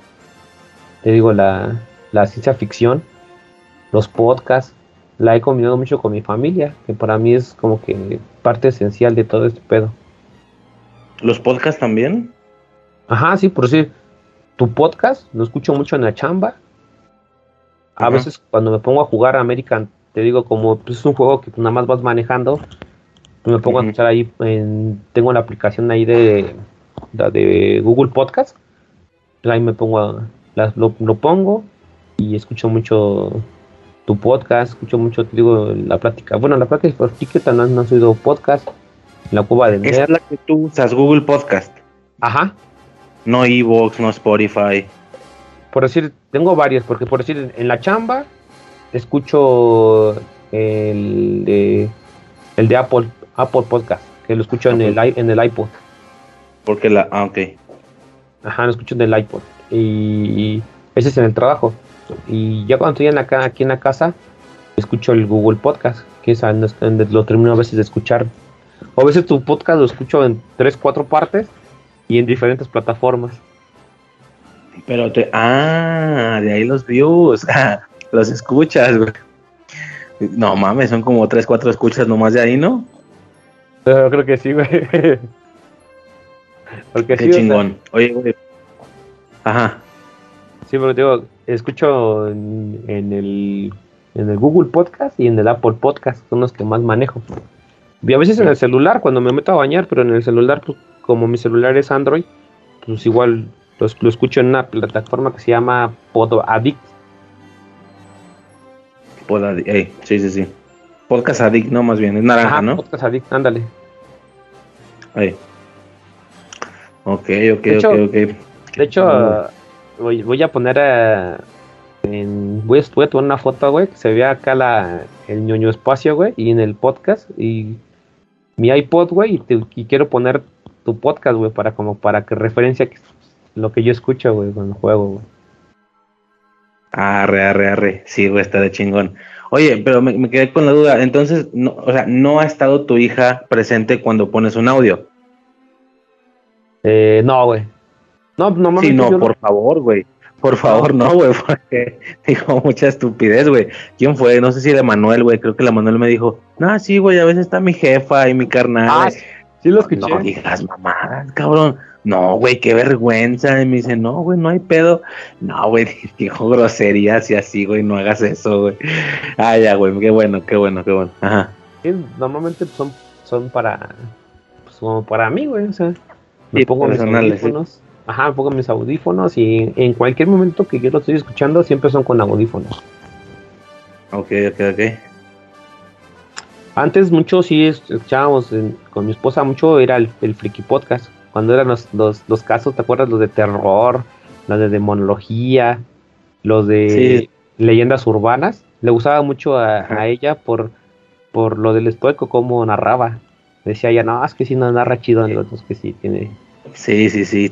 te digo, la, la ciencia ficción, los podcasts, la he combinado mucho con mi familia, que para mí es como que parte esencial de todo este pedo. ¿Los podcasts también? Ajá, sí, por decir, tu podcast lo escucho mucho en la chamba. A veces cuando me pongo a jugar American te digo, como pues, es un juego que nada más vas manejando, pues, me pongo a escuchar ahí, tengo la aplicación ahí de, de Google Podcast, ahí me pongo, lo, pongo y escucho mucho tu podcast, escucho mucho, te digo, la plática, bueno, la plática por TikTok no, no has oído podcast, la cueva de Nerd. Es la que tú usas, Google Podcast. Ajá. No Evox, no Spotify. Por decir, tengo varias, porque por decir, en la chamba escucho el de, el de Apple, Apple Podcast, que lo escucho en el, en el iPod. Porque la, ah, ok. Ajá, lo escucho en el iPod. Y, ese es en el trabajo. Y ya cuando estoy en la, aquí en la casa, escucho el Google Podcast, que es donde lo termino a veces de escuchar. O a veces tu podcast lo escucho en tres, cuatro partes y en diferentes plataformas. Pero te, ah, de ahí los views. los escuchas, güey. No mames, son como tres, cuatro escuchas nomás de ahí, ¿no? Yo creo que sí, güey. Porque Qué chingón. Oye, güey. Ajá. Sí, pero digo, escucho en, el, en el Google Podcast y en el Apple Podcast, son los que más manejo. Y a veces en el celular, cuando me meto a bañar, pero en el celular, pues como mi celular es Android, pues igual lo, lo escucho en una plataforma que se llama Podo Addict sí, sí, sí. Podcast Addict, no, más bien, es naranja, ¿no? Podcast Addict, ándale. Ahí. Ok, ok, ok, ok. De hecho, voy, a poner eh, en, voy, a, tomar una foto, güey, que se vea acá la, el ñoño espacio, güey, y en el podcast, y mi iPod, güey, y, quiero poner tu podcast, güey, para como para que referencia lo que yo escucho, güey, cuando juego, güey. Arre, arre, arre. Sí, güey, está de chingón. Oye, pero me, quedé con la duda. Entonces, no, o sea, ¿no ha estado tu hija presente cuando pones un audio? Eh, no, güey. No, no Sí, no, por favor, güey. Por favor, no, güey, porque dijo mucha estupidez, güey. ¿Quién fue? No sé si era Manuel, güey. Creo que la Manuel me dijo, no, sí, güey, a veces está mi jefa y mi carnal. Ah, sí lo escuché. No, digas mamadas, cabrón no, güey, qué vergüenza. Y me dice, no, güey, no hay pedo. No, güey, dijo groserías y así, güey, no hagas eso, güey. Ah, ya, güey, qué bueno, qué bueno, qué bueno. Ajá. normalmente son, son para, pues como para mí, güey, o sea, me pongo mis audífonos. Ajá, me pongo mis audífonos y en cualquier momento que yo lo estoy escuchando siempre son con audífonos. Ok, ok, ok. Antes mucho sí escuchábamos con mi esposa mucho, era el, el Friki Podcast. Cuando eran los, los, casos, ¿te acuerdas? Los de terror, los de demonología, los de leyendas urbanas. Le gustaba mucho a, ella por, por lo del estoico, como narraba. Decía ella, no, es que si no narra chido, sí. otros que sí tiene. Sí, sí, sí.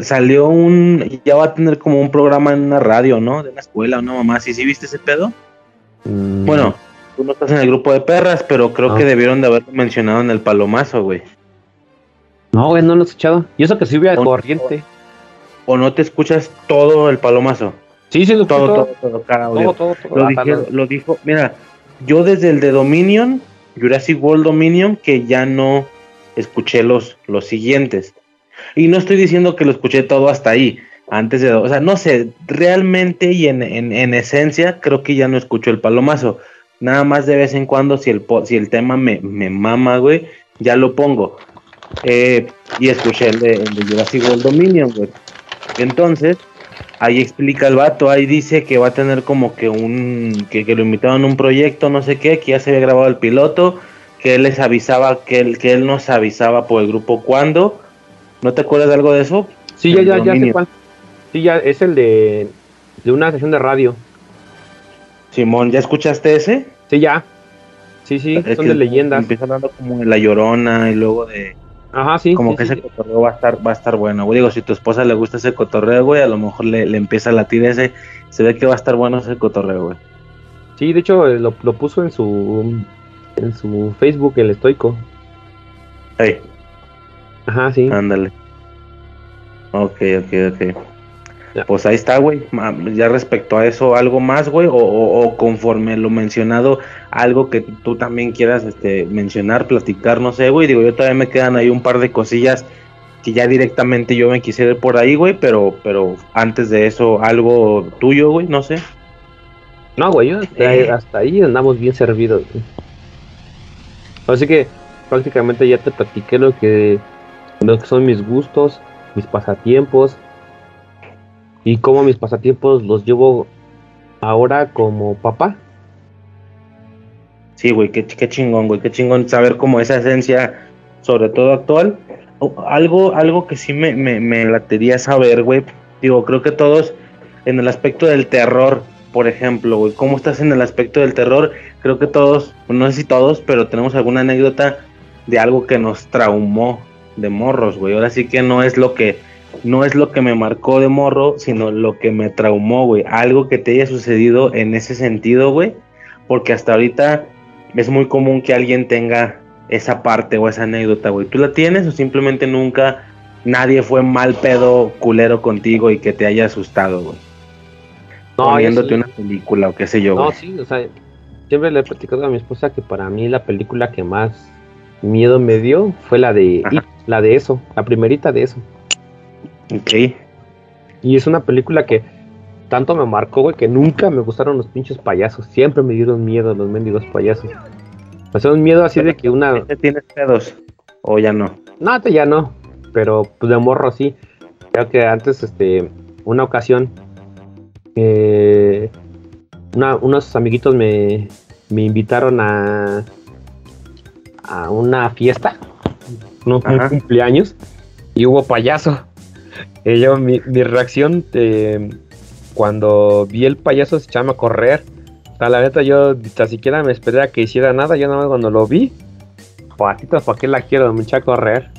Salió un. Ya va a tener como un programa en una radio, ¿no? De una escuela, ¿no, mamá? ¿Sí, sí viste ese pedo? Mm. Bueno, tú no estás en el grupo de perras, pero creo que debieron de haberlo mencionado en el palomazo, güey. No, güey, no lo he escuchado. Y eso que sube al corriente. O, no te escuchas todo el palomazo. Sí, sí, lo todo, todo, todo, todo, todo, Lo, dije, lo dijo, mira, yo desde el de Dominion, Jurassic World Dominion, que ya no escuché los, los siguientes. Y no estoy diciendo que lo escuché todo hasta ahí. Antes de, o sea, no sé, realmente y en, en, en esencia creo que ya no escucho el palomazo. Nada más de vez en cuando, si el, si el tema me, me mama, güey, ya lo pongo. Eh, y escuché el de, el de Jurassic World Dominion, güey. Entonces, ahí explica el vato, ahí dice que va a tener como que un, que, lo invitaron a un proyecto, no sé qué, que ya se había grabado el piloto, que él les avisaba, que él, que él nos avisaba por el grupo cuándo. ¿No te acuerdas de algo de eso? Sí, ya, ya, ya sé cuál. Sí, ya, es el de, de una sesión de radio. Simón, ¿ya escuchaste ese? Sí, ya. Sí, sí, son de leyendas. Empieza hablando como de La Llorona y luego de... Ajá, sí. Como que ese cotorreo va a estar va a estar bueno. Güey, digo, si tu esposa le gusta ese cotorreo, güey, a lo mejor le, empieza a latir ese. Se ve que va a estar bueno ese cotorreo, güey. Sí, de hecho, eh, lo, puso en su en su Facebook, el estoico. Hey. Ajá, sí. Ándale. Ok, ok, ok. Pues ahí está, güey. Ya respecto a eso, ¿algo más, güey? O, conforme lo mencionado, algo que tú también quieras este, mencionar, platicar, no sé, güey. Digo, yo todavía me quedan ahí un par de cosillas que ya directamente yo me quisiera ir por ahí, güey. Pero, pero antes de eso, algo tuyo, güey, no sé. No, güey, eh. hasta, ahí andamos bien servidos. Así que prácticamente ya te platiqué lo que, lo que son mis gustos, mis pasatiempos y cómo mis pasatiempos los llevo ahora como papá. Sí, güey, qué, chingón, güey, qué chingón saber cómo esa esencia, sobre todo actual. Algo, algo que sí me, me, me latería saber, güey. Digo, creo que todos en el aspecto del terror, por ejemplo, güey, ¿cómo estás en el aspecto del terror? Creo que todos, no sé si todos, pero tenemos alguna anécdota de algo que nos traumó de morros, güey. Ahora sí que no es lo que no es lo que me marcó de morro, sino lo que me traumó, güey. Algo que te haya sucedido en ese sentido, güey. Porque hasta ahorita es muy común que alguien tenga esa parte o esa anécdota, güey. ¿Tú la tienes o simplemente nunca nadie fue mal pedo culero contigo y que te haya asustado, güey? No, viéndote una película o qué sé yo, No, sí, o sea, siempre le he platicado a mi esposa que para mí la película que más miedo me dio fue la de la de eso, la primerita de eso. Ok. Y es una película que tanto me marcó, güey, que nunca me gustaron los pinches payasos. Siempre me dieron miedo los mendigos payasos. Me un miedo así de que una. ¿Tienes pedos? ¿O ya no? No, ya no. Pero pues de morro sí. Creo que antes, este, una ocasión, eh, unos amiguitos me, me invitaron a, a una fiesta, un cumpleaños, y hubo payaso. Yo, mi, reacción cuando vi el payaso se echaba a correr. La neta, yo ni siquiera me esperé a que hiciera nada. Yo nada más cuando lo vi, patitas, ¿para qué la quiero? Me eché a correr.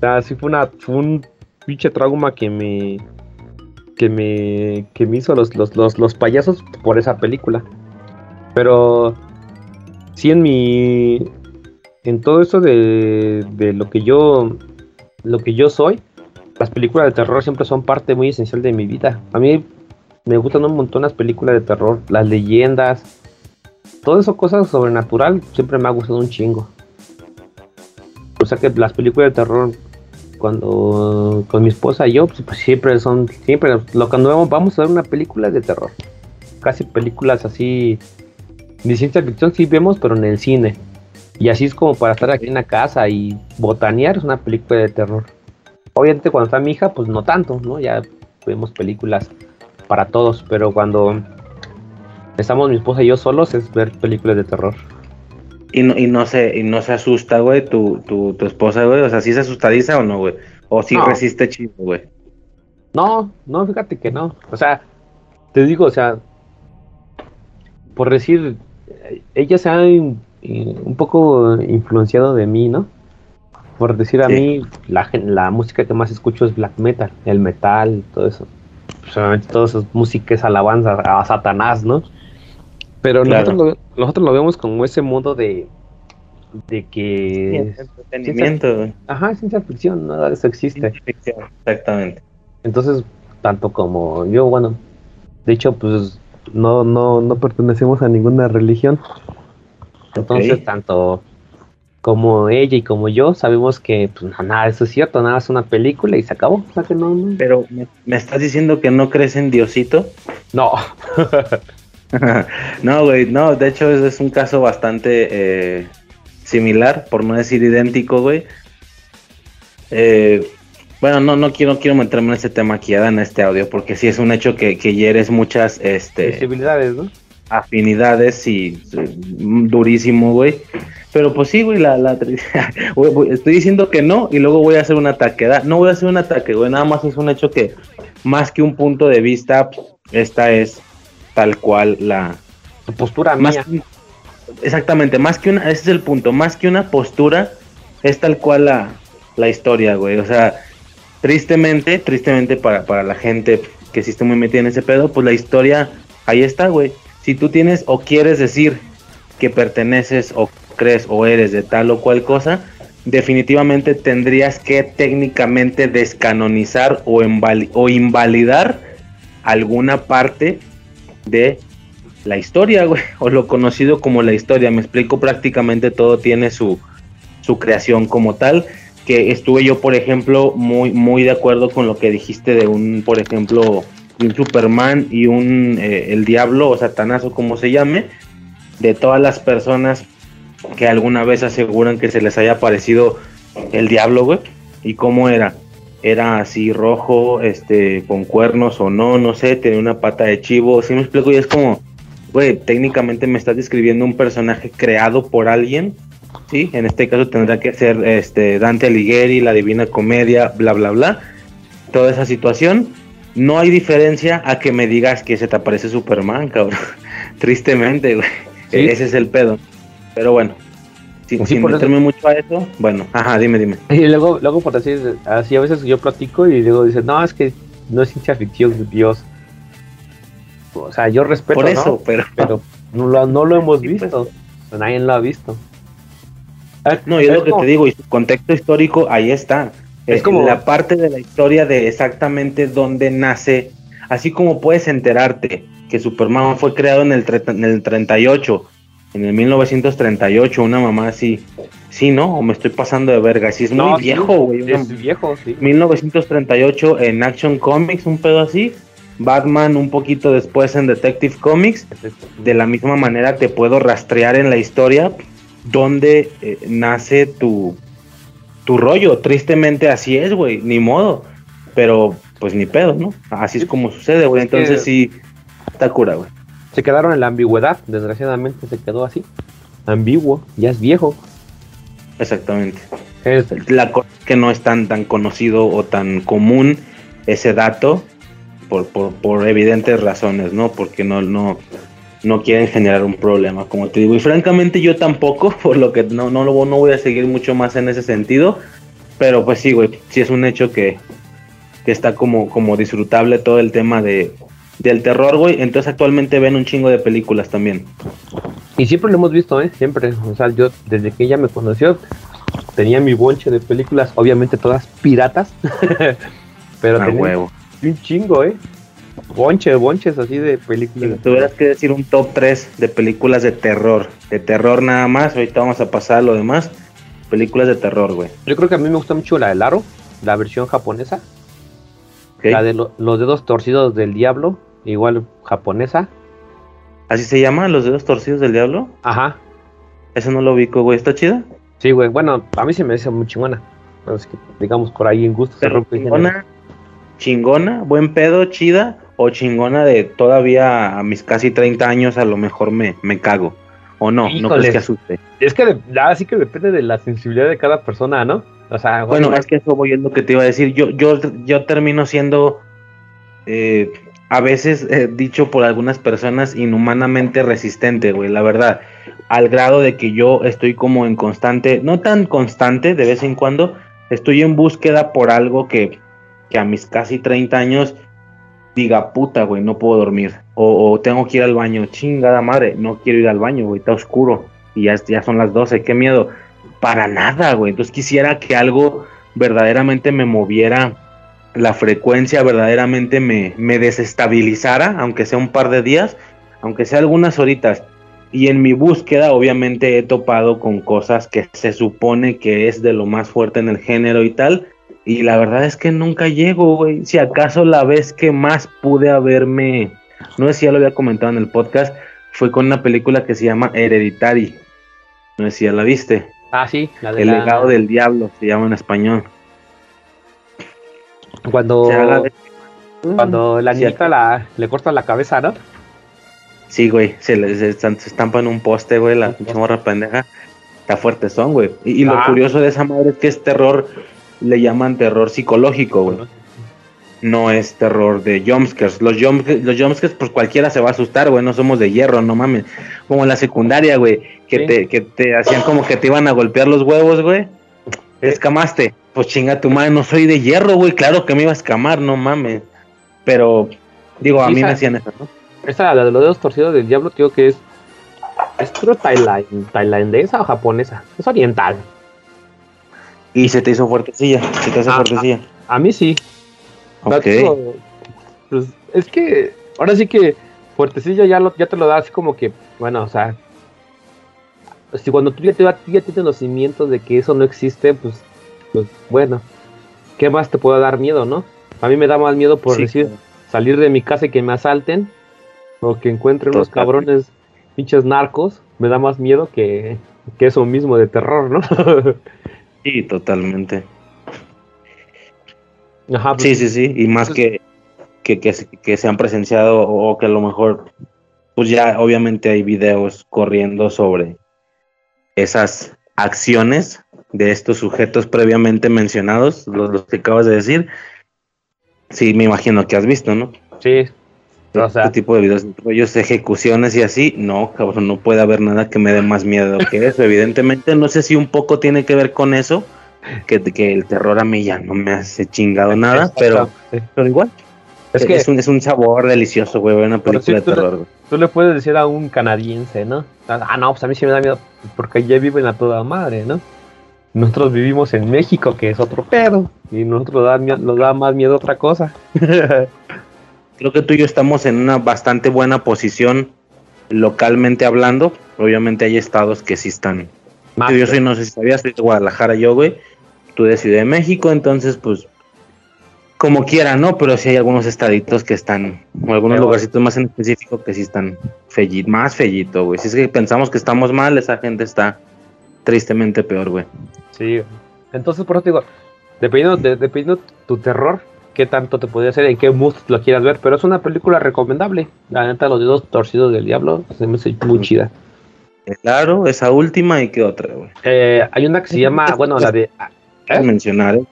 O fue, una, un pinche trauma que me. que me. que me hizo los, los, los, los payasos por esa película. Pero. Sí, en mi. en todo eso de, de lo que yo. lo que yo soy las películas de terror siempre son parte muy esencial de mi vida. A mí me gustan un montón las películas de terror, las leyendas, todo eso, cosas sobrenatural, siempre me ha gustado un chingo. O sea que las películas de terror, cuando con mi esposa y yo, pues, pues siempre son, siempre, lo cuando vamos, vamos a ver una película de terror. Casi películas así, de ciencia ficción sí vemos, pero en el cine. Y así es como para estar aquí en la casa y botanear es una película de terror. Obviamente cuando está mi hija, pues no tanto, ¿no? Ya vemos películas para todos, pero cuando estamos mi esposa y yo solos es ver películas de terror. Y no, y no se, y no se asusta, güey, tu, tu, tu esposa, güey. O sea, ¿sí se asustadiza o no, güey? O sí No. resiste chido, güey. No, no, fíjate que no. O sea, te digo, o sea, por decir, eh, ella se ha in- in- un poco influenciado de mí, ¿no? Por decir a Sí. mí, la, la música que más escucho es black metal, el metal, todo eso. Pues, obviamente todo eso es música, es alabanza a Satanás, ¿no? Pero Claro. nosotros, lo, nosotros lo vemos como ese mundo de, de que... Entretenimiento, güey. Ajá, ciencia ficción, nada de eso existe. Ciencia ficción, Exactamente. Entonces, tanto como yo, bueno, de hecho, pues no, no, no pertenecemos a ninguna religión. Entonces, tanto como ella y como yo sabemos que pues, nada, eso es cierto, nada, es una película y se acabó. O sea que no, no. Pero, ¿me, me estás diciendo que no crees en Diosito? No, no, güey, no, de hecho es, es un caso bastante eh, similar, por no decir idéntico, güey. Eh, bueno, no, no quiero, quiero meterme en este tema aquí, en este audio, porque sí es un hecho que, que hieres muchas este, posibilidades, ¿no? afinidades y eh, durísimo, güey. Pero pues sí, güey, la, la estoy diciendo que no y luego voy a hacer un ataque. ¿da? No voy a hacer un ataque, güey, nada más es un hecho que más que un punto de vista, esta es tal cual la... Tu postura Más mía. que- exactamente, más que una, ese es el punto, más que una postura, es tal cual la, la historia, güey. O sea, tristemente, tristemente para, para la gente que sí está muy metida en ese pedo, pues la historia, ahí está, güey. Si tú tienes o quieres decir que perteneces o crees o eres de tal o cual cosa, definitivamente tendrías que técnicamente descanonizar o, o invalidar alguna parte de la historia, güey, o lo conocido como la historia. Me explico, prácticamente todo tiene su, su creación como tal. Que estuve yo, por ejemplo, muy, muy de acuerdo con lo que dijiste de un, por ejemplo, un Superman y un eh, el diablo o Satanás o como se llame, de todas las personas que alguna vez aseguran que se les haya parecido el diablo, güey, y cómo era. Era así rojo, este, con cuernos o no, no sé, tenía una pata de chivo, si me explico, y es como, güey, técnicamente me estás describiendo un personaje creado por alguien, ¿sí? En este caso tendrá que ser este, Dante Alighieri, la Divina Comedia, bla, bla, bla. Toda esa situación. No hay diferencia a que me digas que se te aparece Superman, cabrón. Tristemente, güey. Sí. Ese es el pedo. Pero bueno, sin, Sí, sin eso- meterme mucho a eso, bueno, ajá, dime, dime. Y luego, luego por decir, así a veces yo platico y luego dicen, no, es que no es ciencia ficción, Dios. O sea, yo respeto, Por ¿no? eso, pero... pero no lo, no lo hemos Sí, visto. Nadie lo ha visto. Ah, No, yo es lo que como- te digo, y su contexto histórico, ahí está. Es Eh, como- la parte de la historia de exactamente dónde nace, así como puedes enterarte que Superman fue creado en el, en el 38, en el 1938, una mamá así, sí, ¿no? O me estoy pasando de verga, sí es muy No, sí, viejo, güey. una- Es viejo, sí. 1938 en Action Comics, un pedo así. Batman un poquito después en Detective Comics de la misma manera te puedo rastrear en la historia donde eh, nace tu, tu rollo. Tristemente así es, güey, ni modo. Pero pues ni pedo, ¿no? Así es como sucede, güey. Entonces sí, está cura, güey. Se quedaron en la ambigüedad, desgraciadamente se quedó así. Ambiguo, ya es viejo. Exactamente. Es, La cosa es que no es tan, tan conocido o tan común ese dato por, por, por evidentes razones, ¿no? Porque no, no, no quieren generar un problema, como te digo. Y francamente yo tampoco, por lo que no, no, no voy a seguir mucho más en ese sentido. Pero pues sí, güey, sí es un hecho que, que está como, como disfrutable todo el tema de, del terror, güey. Entonces actualmente ven un chingo de películas también. y siempre lo hemos visto, ¿eh? Siempre. O sea, yo desde que ella me conoció, tenía mi bonche de películas, obviamente todas piratas. pero A tenía huevo. un chingo, ¿eh? Bonche, bonches así de Si películas. me tuvieras que decir un top 3 de películas de terror, de terror nada más, ahorita vamos a pasar a lo demás. Películas de terror, güey. Yo creo que a mí me gusta mucho la de Aro, la versión japonesa. La de lo- los dedos torcidos del diablo, igual japonesa. ¿Así se llama? ¿Los dedos torcidos del diablo? Ajá. Eso no lo ubico, güey. ¿Está chida? Sí, güey. Bueno, a mí se me hace muy chingona. Es que, digamos, por ahí en gusto se rompe chingona, chingona, buen pedo, chida o chingona de todavía a mis casi 30 años a lo mejor me, me cago. O no, no crees que asuste. Es que así que depende de la sensibilidad de cada persona, ¿no? O sea, bueno, es que eso voy a lo que te iba a decir. Yo, yo, yo termino siendo eh, a veces eh, dicho por algunas personas inhumanamente resistente, güey, la verdad, al grado de que yo estoy como en constante, no tan constante de vez en cuando, estoy en búsqueda por algo que, que a mis casi 30 años diga, puta, güey, no puedo dormir, o, tengo que ir al baño, chingada madre, no quiero ir al baño, güey, está oscuro, y ya, ya son las 12, qué miedo, para nada, güey, entonces quisiera que algo verdaderamente me moviera la frecuencia verdaderamente me, me desestabilizara, aunque sea un par de días, aunque sea algunas horitas. Y en mi búsqueda obviamente he topado con cosas que se supone que es de lo más fuerte en el género y tal. Y la verdad es que nunca llego, güey. Si acaso la vez que más pude haberme, no sé si ya lo había comentado en el podcast, fue con una película que se llama Hereditary. No sé si ya la viste. Ah, sí, la de El legado del diablo se llama en español. Cuando, cuando la nieta la, le corta la cabeza, ¿no? Sí, güey, se, le, se, estampa en un poste, güey, la pinche morra pendeja. Está fuerte son, güey. Y, lo ah. curioso de esa madre es que es terror, le llaman terror psicológico, güey. No es terror de jumpscares. Los, jumpscares, los jumpscares, pues cualquiera se va a asustar, güey. No somos de hierro, no mames. Como en la secundaria, güey. Que, te, que te hacían como que te iban a golpear los huevos, güey. Escamaste. Pues chinga tu madre, no soy de hierro, güey. Claro que me iba a escamar, no mames. Pero, digo, a mí me hacían eso, ¿no? Esa, la de los dedos torcidos del diablo, tío, que es. ¿Es tailandesa o japonesa? Es oriental. ¿Y se te hizo fuertecilla? ¿Se te hace ah, fuertecilla? A, mí sí. Ok. pues, es que. Ahora sí que. Fuertecilla ya, lo, ya te lo da así como que. Bueno, o sea. Si cuando tú ya, te, ya tienes los cimientos de que eso no existe, pues pues bueno, ¿qué más te puede dar miedo, no? A mí me da más miedo por decir, salir de mi casa y que me asalten, o que encuentre unos cabrones pinches narcos, me da más miedo que, eso mismo de terror, ¿no? sí, totalmente. Ajá, pues, sí, sí, sí, y más que, que, que, se han presenciado o que a lo mejor, pues ya obviamente hay videos corriendo sobre esas acciones de estos sujetos previamente mencionados, los, que acabas de decir, sí, me imagino que has visto, ¿no? Sí. O sea, este tipo de videos, rollos, ejecuciones y así, no, cabrón, no puede haber nada que me dé más miedo que eso. Evidentemente, no sé si un poco tiene que ver con eso, que, que el terror a mí ya no me hace chingado nada, pero, pero igual. Es, que es un, es un sabor delicioso, güey, una película de terror. tú le puedes decir a un canadiense, ¿no? Ah, no, pues a mí sí me da miedo, porque ya viven a toda madre, ¿no? Nosotros vivimos en México, que es otro pedo, y nosotros da, nos da más miedo otra cosa. Creo que tú y yo estamos en una bastante buena posición localmente hablando. Obviamente hay estados que sí están. yo soy, no sé si sabías, soy de Guadalajara yo, güey. Tú de Ciudad de México, entonces, pues, como quiera, ¿no? Pero sí hay algunos estaditos que están, o algunos lugarcitos más en específico que sí están más fellito, güey. Si es que pensamos que estamos mal, esa gente está tristemente peor, güey. Sí, entonces por eso te digo, dependiendo de, dependiendo tu terror, qué tanto te podría hacer, en qué mood lo quieras ver, pero es una película recomendable. La neta, Los Dedos Torcidos del Diablo, se me hace muy chida. Claro, esa última y qué otra, güey. Eh, hay una que se llama, bueno, la de... ¿eh? mencionar, ¿eh?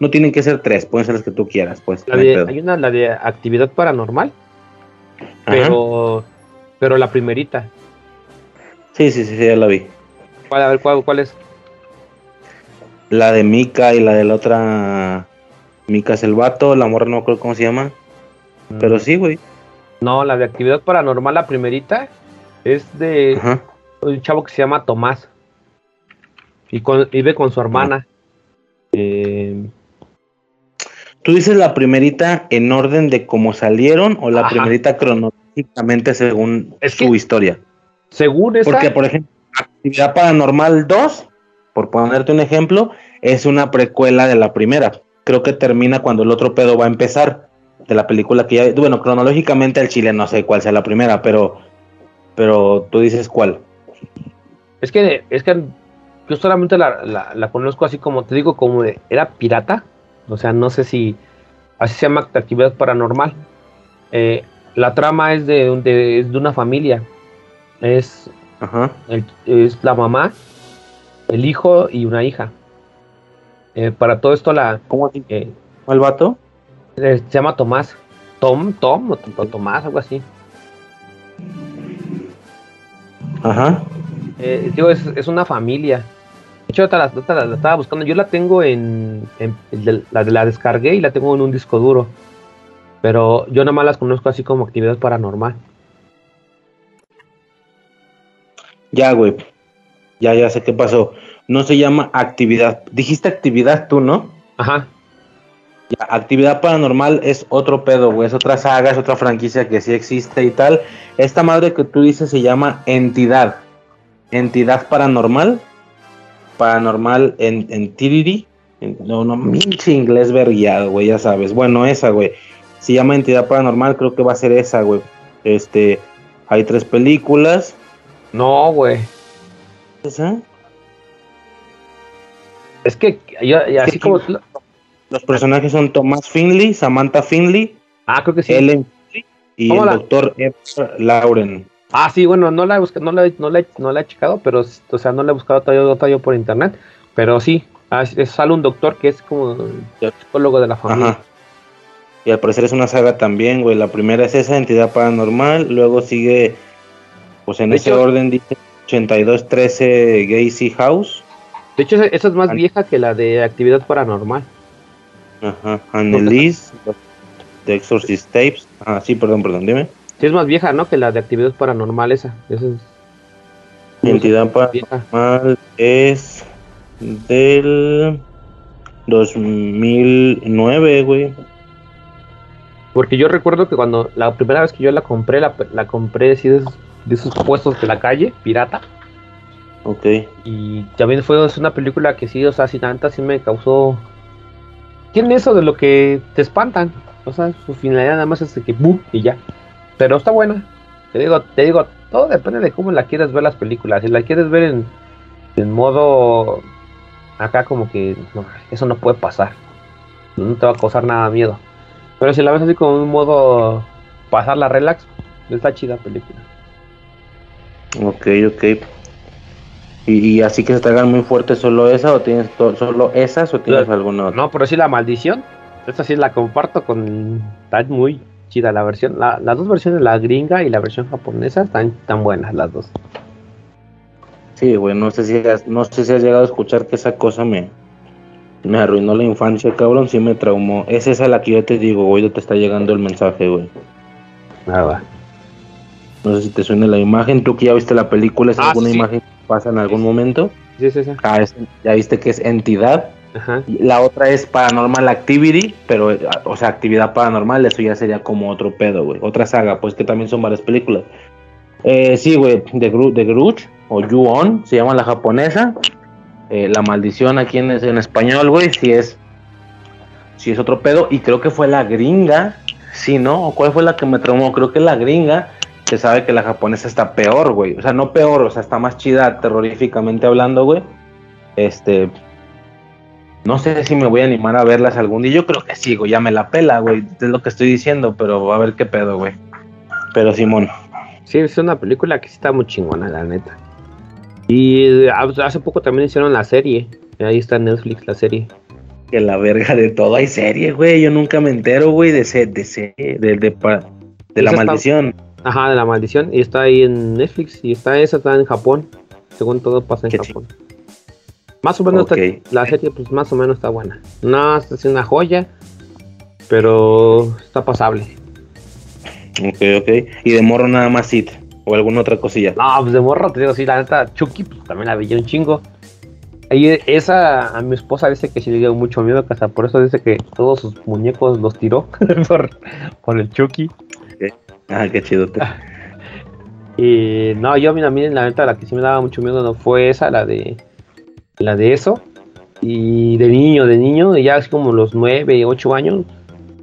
no, tienen que ser tres, pueden ser las que tú quieras, pues. hay una, la de actividad paranormal, pero, pero la primerita. Sí, sí, sí, ya la vi. ¿Cuál, a ver, cuál, es? La de Mika y la de la otra. Mika es el vato, la morra no creo cómo se llama. Pero sí, güey. No, la de actividad paranormal, la primerita, es de un chavo que se llama Tomás. Y vive con su hermana. Eh, ¿Tú dices la primerita en orden de cómo salieron o la primerita cronológicamente según su historia? Según esa. Porque, por ejemplo, Actividad Paranormal 2, por ponerte un ejemplo, es una precuela de la primera. Creo que termina cuando el otro pedo va a empezar de la película que ya, bueno, cronológicamente el chile no sé cuál sea la primera, pero pero tú dices cuál. Es que es que yo solamente la, conozco así como te digo como de, era pirata, o sea, no sé si así se llama actividad paranormal. Eh, la trama es de, de una familia. Es, Ajá. el- es la mamá, el hijo y una hija. Eh, para todo esto la ¿Cómo eh, el vato? eh, se llama Tomás. Tom, Tom o, o Tomás, algo así. Ajá. Eh, digo, es, es una familia. De hecho, la, la- la estaba buscando. Yo la tengo en. en- la descargué y la tengo en un disco duro. Pero yo nada más las conozco así como actividad paranormal. Ya, güey. Ya, ya sé qué pasó. No se llama actividad. Dijiste actividad tú, ¿no? Ajá. Ya, actividad paranormal es otro pedo, güey. Es otra saga, es otra franquicia que sí existe y tal. Esta madre que tú dices se llama entidad. Entidad paranormal. Paranormal en, en Tiriri. No, no, pinche inglés verguiado, güey, ya sabes. Bueno, esa, güey. Se llama entidad paranormal, creo que va a ser esa, güey. Este, hay tres películas. No, güey. Es que así Sí. como. Los personajes son Thomas Finley, Samantha Finley, Ah, creo que sí. Ellen Finley y ¿Cómo el la- doctor Edward Lauren. Ah, sí, bueno, no la he buscado, no la, he- no la, no la he checado, pero, o sea, no la he buscado todavía, todavía por internet. Pero sí, es- es- sale un doctor que es como el psicólogo de la familia. Ajá. Y al parecer es una saga también, güey. La primera es esa, entidad paranormal. Luego sigue, pues en De ese hecho- orden dice 8213 Gacy House. De hecho, esa, es más An- vieja que la de actividad paranormal. Ajá. Annelise, The Exorcist Tapes. Ah, sí, perdón, perdón, dime. Sí, es más vieja, ¿no? Que la de actividad paranormal esa. Esa es Entidad vieja. paranormal es del 2009, güey. Porque yo recuerdo que cuando la primera vez que yo la compré, la, la compré así de esos, de esos puestos de la calle, pirata. Ok. Y también fue es una película que sí, o sea, si tanta sí me causó. Tiene eso de lo que te espantan. O sea, su finalidad nada más es de que ¡bum! y ya. Pero está buena. Te digo, te digo, todo depende de cómo la quieres ver las películas. Si la quieres ver en, en modo acá como que no, eso no puede pasar. No te va a causar nada miedo. Pero si la ves así como un modo pasarla relax, está chida la película. Ok, ok. ¿Y, y así que se te hagan muy fuerte solo esa o tienes solo esas o tienes No, alguna otra? No, pero sí la maldición. Esta sí la comparto con. Está muy chida la versión. la- las dos versiones, la gringa y la versión japonesa, están tan buenas las dos. Sí, güey, no sé si has, no sé si has llegado a escuchar que esa cosa me, me arruinó la infancia, cabrón, sí me traumó. Es esa la que yo te digo, güey, te está llegando el mensaje, güey. Nada. No sé si te suena la imagen, tú que ya viste la película, ¿es Ah, alguna sí. imagen que pasa en algún momento? Sí, es esa. Ah, es- ya viste que es entidad. Ajá. La otra es Paranormal Activity, pero, eh, o sea, actividad paranormal, eso ya sería como otro pedo, güey. Otra saga, pues que también son varias películas. Eh, sí, güey, The, Gru The Grudge, o Ju-On, se llama la japonesa. Eh, la maldición aquí en, en español, güey, sí es, sí es otro pedo. Y creo que fue la gringa, sí, ¿no? ¿O ¿Cuál fue la que me traumó? Creo que la gringa, que sabe que la japonesa está peor, güey. O sea, no peor, o sea, está más chida terroríficamente hablando, güey. Este, no sé si me voy a animar a verlas algún día. Yo creo que sí, güey. Ya me la pela, güey. Es lo que estoy diciendo, pero a ver qué pedo, güey. Pero Simón. Sí, es una película que sí está muy chingona, la neta. Y eh, hace poco también hicieron la serie. Ahí está Netflix la serie. Que la verga de todo hay serie, güey. Yo nunca me entero, güey, de ese, de ese, de, de, de la Esa está- maldición. Ajá, de la maldición. Y está ahí en Netflix. Y está esa, está en Japón. Según todo pasa en Qué Japón. Más o menos Ok. está- la serie, pues más o menos está buena. No es una joya, pero está pasable. Ok, ok. Y de morro nada más It. O alguna otra cosilla. No, pues de morro, te digo, sí, la neta, Chucky, pues también la veía un chingo. Y esa, a mi esposa dice que sí le dio mucho miedo, hasta por eso dice que todos sus muñecos los tiró por, por el Chucky. Ah, qué chido. Y no, yo a mí, a mí, la neta, la que sí me daba mucho miedo no fue esa, la de la de eso. Y de niño, de niño, ya así como los 9, 8 años,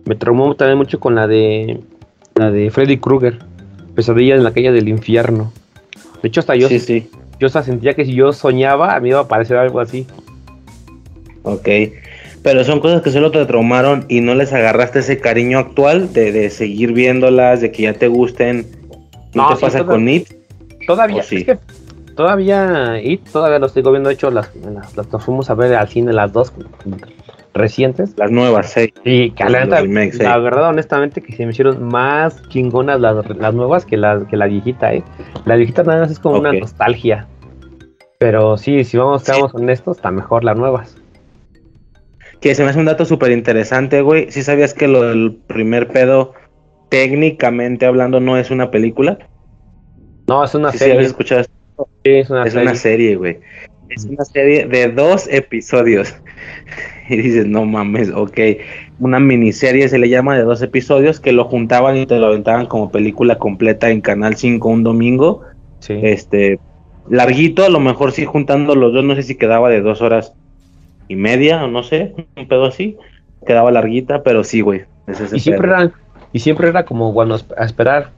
me traumó también mucho con la de la de Freddy Krueger, Pesadilla en la calle del infierno. De hecho, hasta yo, Sí, sí. yo hasta sentía que si yo soñaba, a mí iba a aparecer algo así. Ok. Pero son cosas que solo te traumaron y no les agarraste ese cariño actual de, de seguir viéndolas, de que ya te gusten. ¿No, te pasa con It? Todavía, sí? es que todavía It, todavía lo sigo viendo. De hecho, las, las, fuimos a ver al cine las dos recientes. Las nuevas, sí. Y que la, la, verdad, honestamente, que se me hicieron más chingonas las, las nuevas que la, que la viejita, ¿eh? La viejita nada más es como una nostalgia. Pero sí, si vamos, seamos honestos, está mejor las nuevas. Que se me hace un dato súper interesante, güey. ¿Sí sabías que lo del primer pedo, técnicamente hablando, no es una película? No, es una serie. Sí, es una es una serie, güey. Es una serie de dos episodios. y dices, no mames, ok. Una miniserie se le llama de dos episodios que lo juntaban y te lo aventaban como película completa en Canal 5 un domingo. Sí. Este, larguito, a lo mejor sí juntando los dos, no sé si quedaba de dos horas y media o no sé, un pedo así. Quedaba larguita, pero sí, güey. y, siempre era, y siempre era como, bueno, a esperar,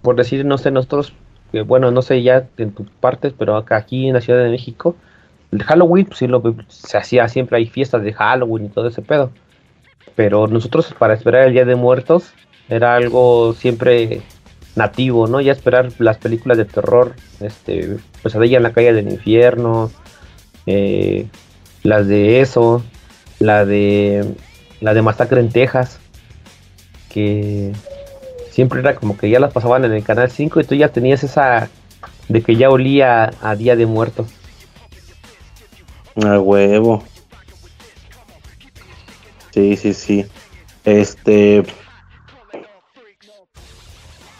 por decir, no sé, nosotros, que bueno, no sé ya en tus partes, pero acá aquí en la Ciudad de México, el Halloween, pues sí, lo, se hacía siempre, hay fiestas de Halloween y todo ese pedo. Pero nosotros para esperar el Día de Muertos era algo siempre nativo, ¿no? Ya esperar las películas de terror, este, Pesadilla en la calle del infierno, eh, las de eso, la de la de Masacre en Texas, que siempre era como que ya las pasaban en el canal 5 y tú ya tenías esa de que ya olía a Día de Muertos. A huevo. Sí, sí, sí. Este.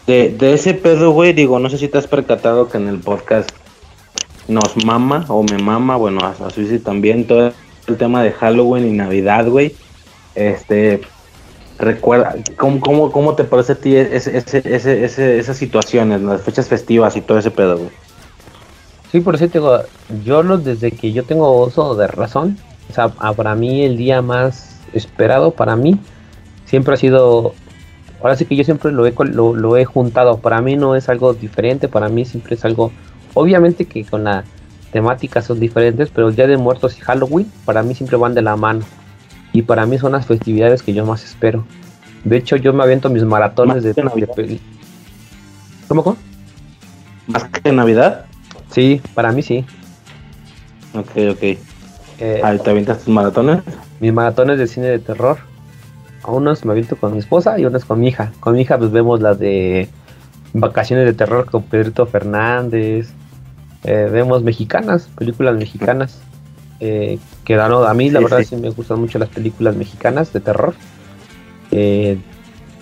De, de ese pedo, güey, digo, no sé si te has percatado que en el podcast nos mama o me mama, bueno, a, a Suizi también, todo el tema de Halloween y Navidad, güey. Este. Recuerda, ¿cómo, cómo, cómo te parece a ti ese, ese, ese, esas situaciones, las fechas festivas y todo ese pedo, güey? Sí, por eso te digo, yo lo, desde que yo tengo uso de razón, o sea, para mí el día más esperado para mí siempre ha sido, ahora sí que yo siempre lo he, lo, he juntado, para mí no es algo diferente, para mí siempre es algo, obviamente que con la temática son diferentes, pero el Día de Muertos y Halloween para mí siempre van de la mano. Y para mí son las festividades que yo más espero. De hecho, yo me aviento mis maratones de, de, ¿Cómo, ¿Cómo? ¿Más que Navidad? Sí, para mí sí. Ok, ok. Eh, ¿Te avientas tus maratones? Mis maratones de cine de terror. A unos me aviento con mi esposa y unos con mi hija. Con mi hija pues vemos las de Vacaciones de Terror con Pedrito Fernández. Eh, vemos mexicanas, películas mexicanas. Eh, que dan, a mí la verdad sí. me gustan mucho las películas mexicanas de terror. Eh,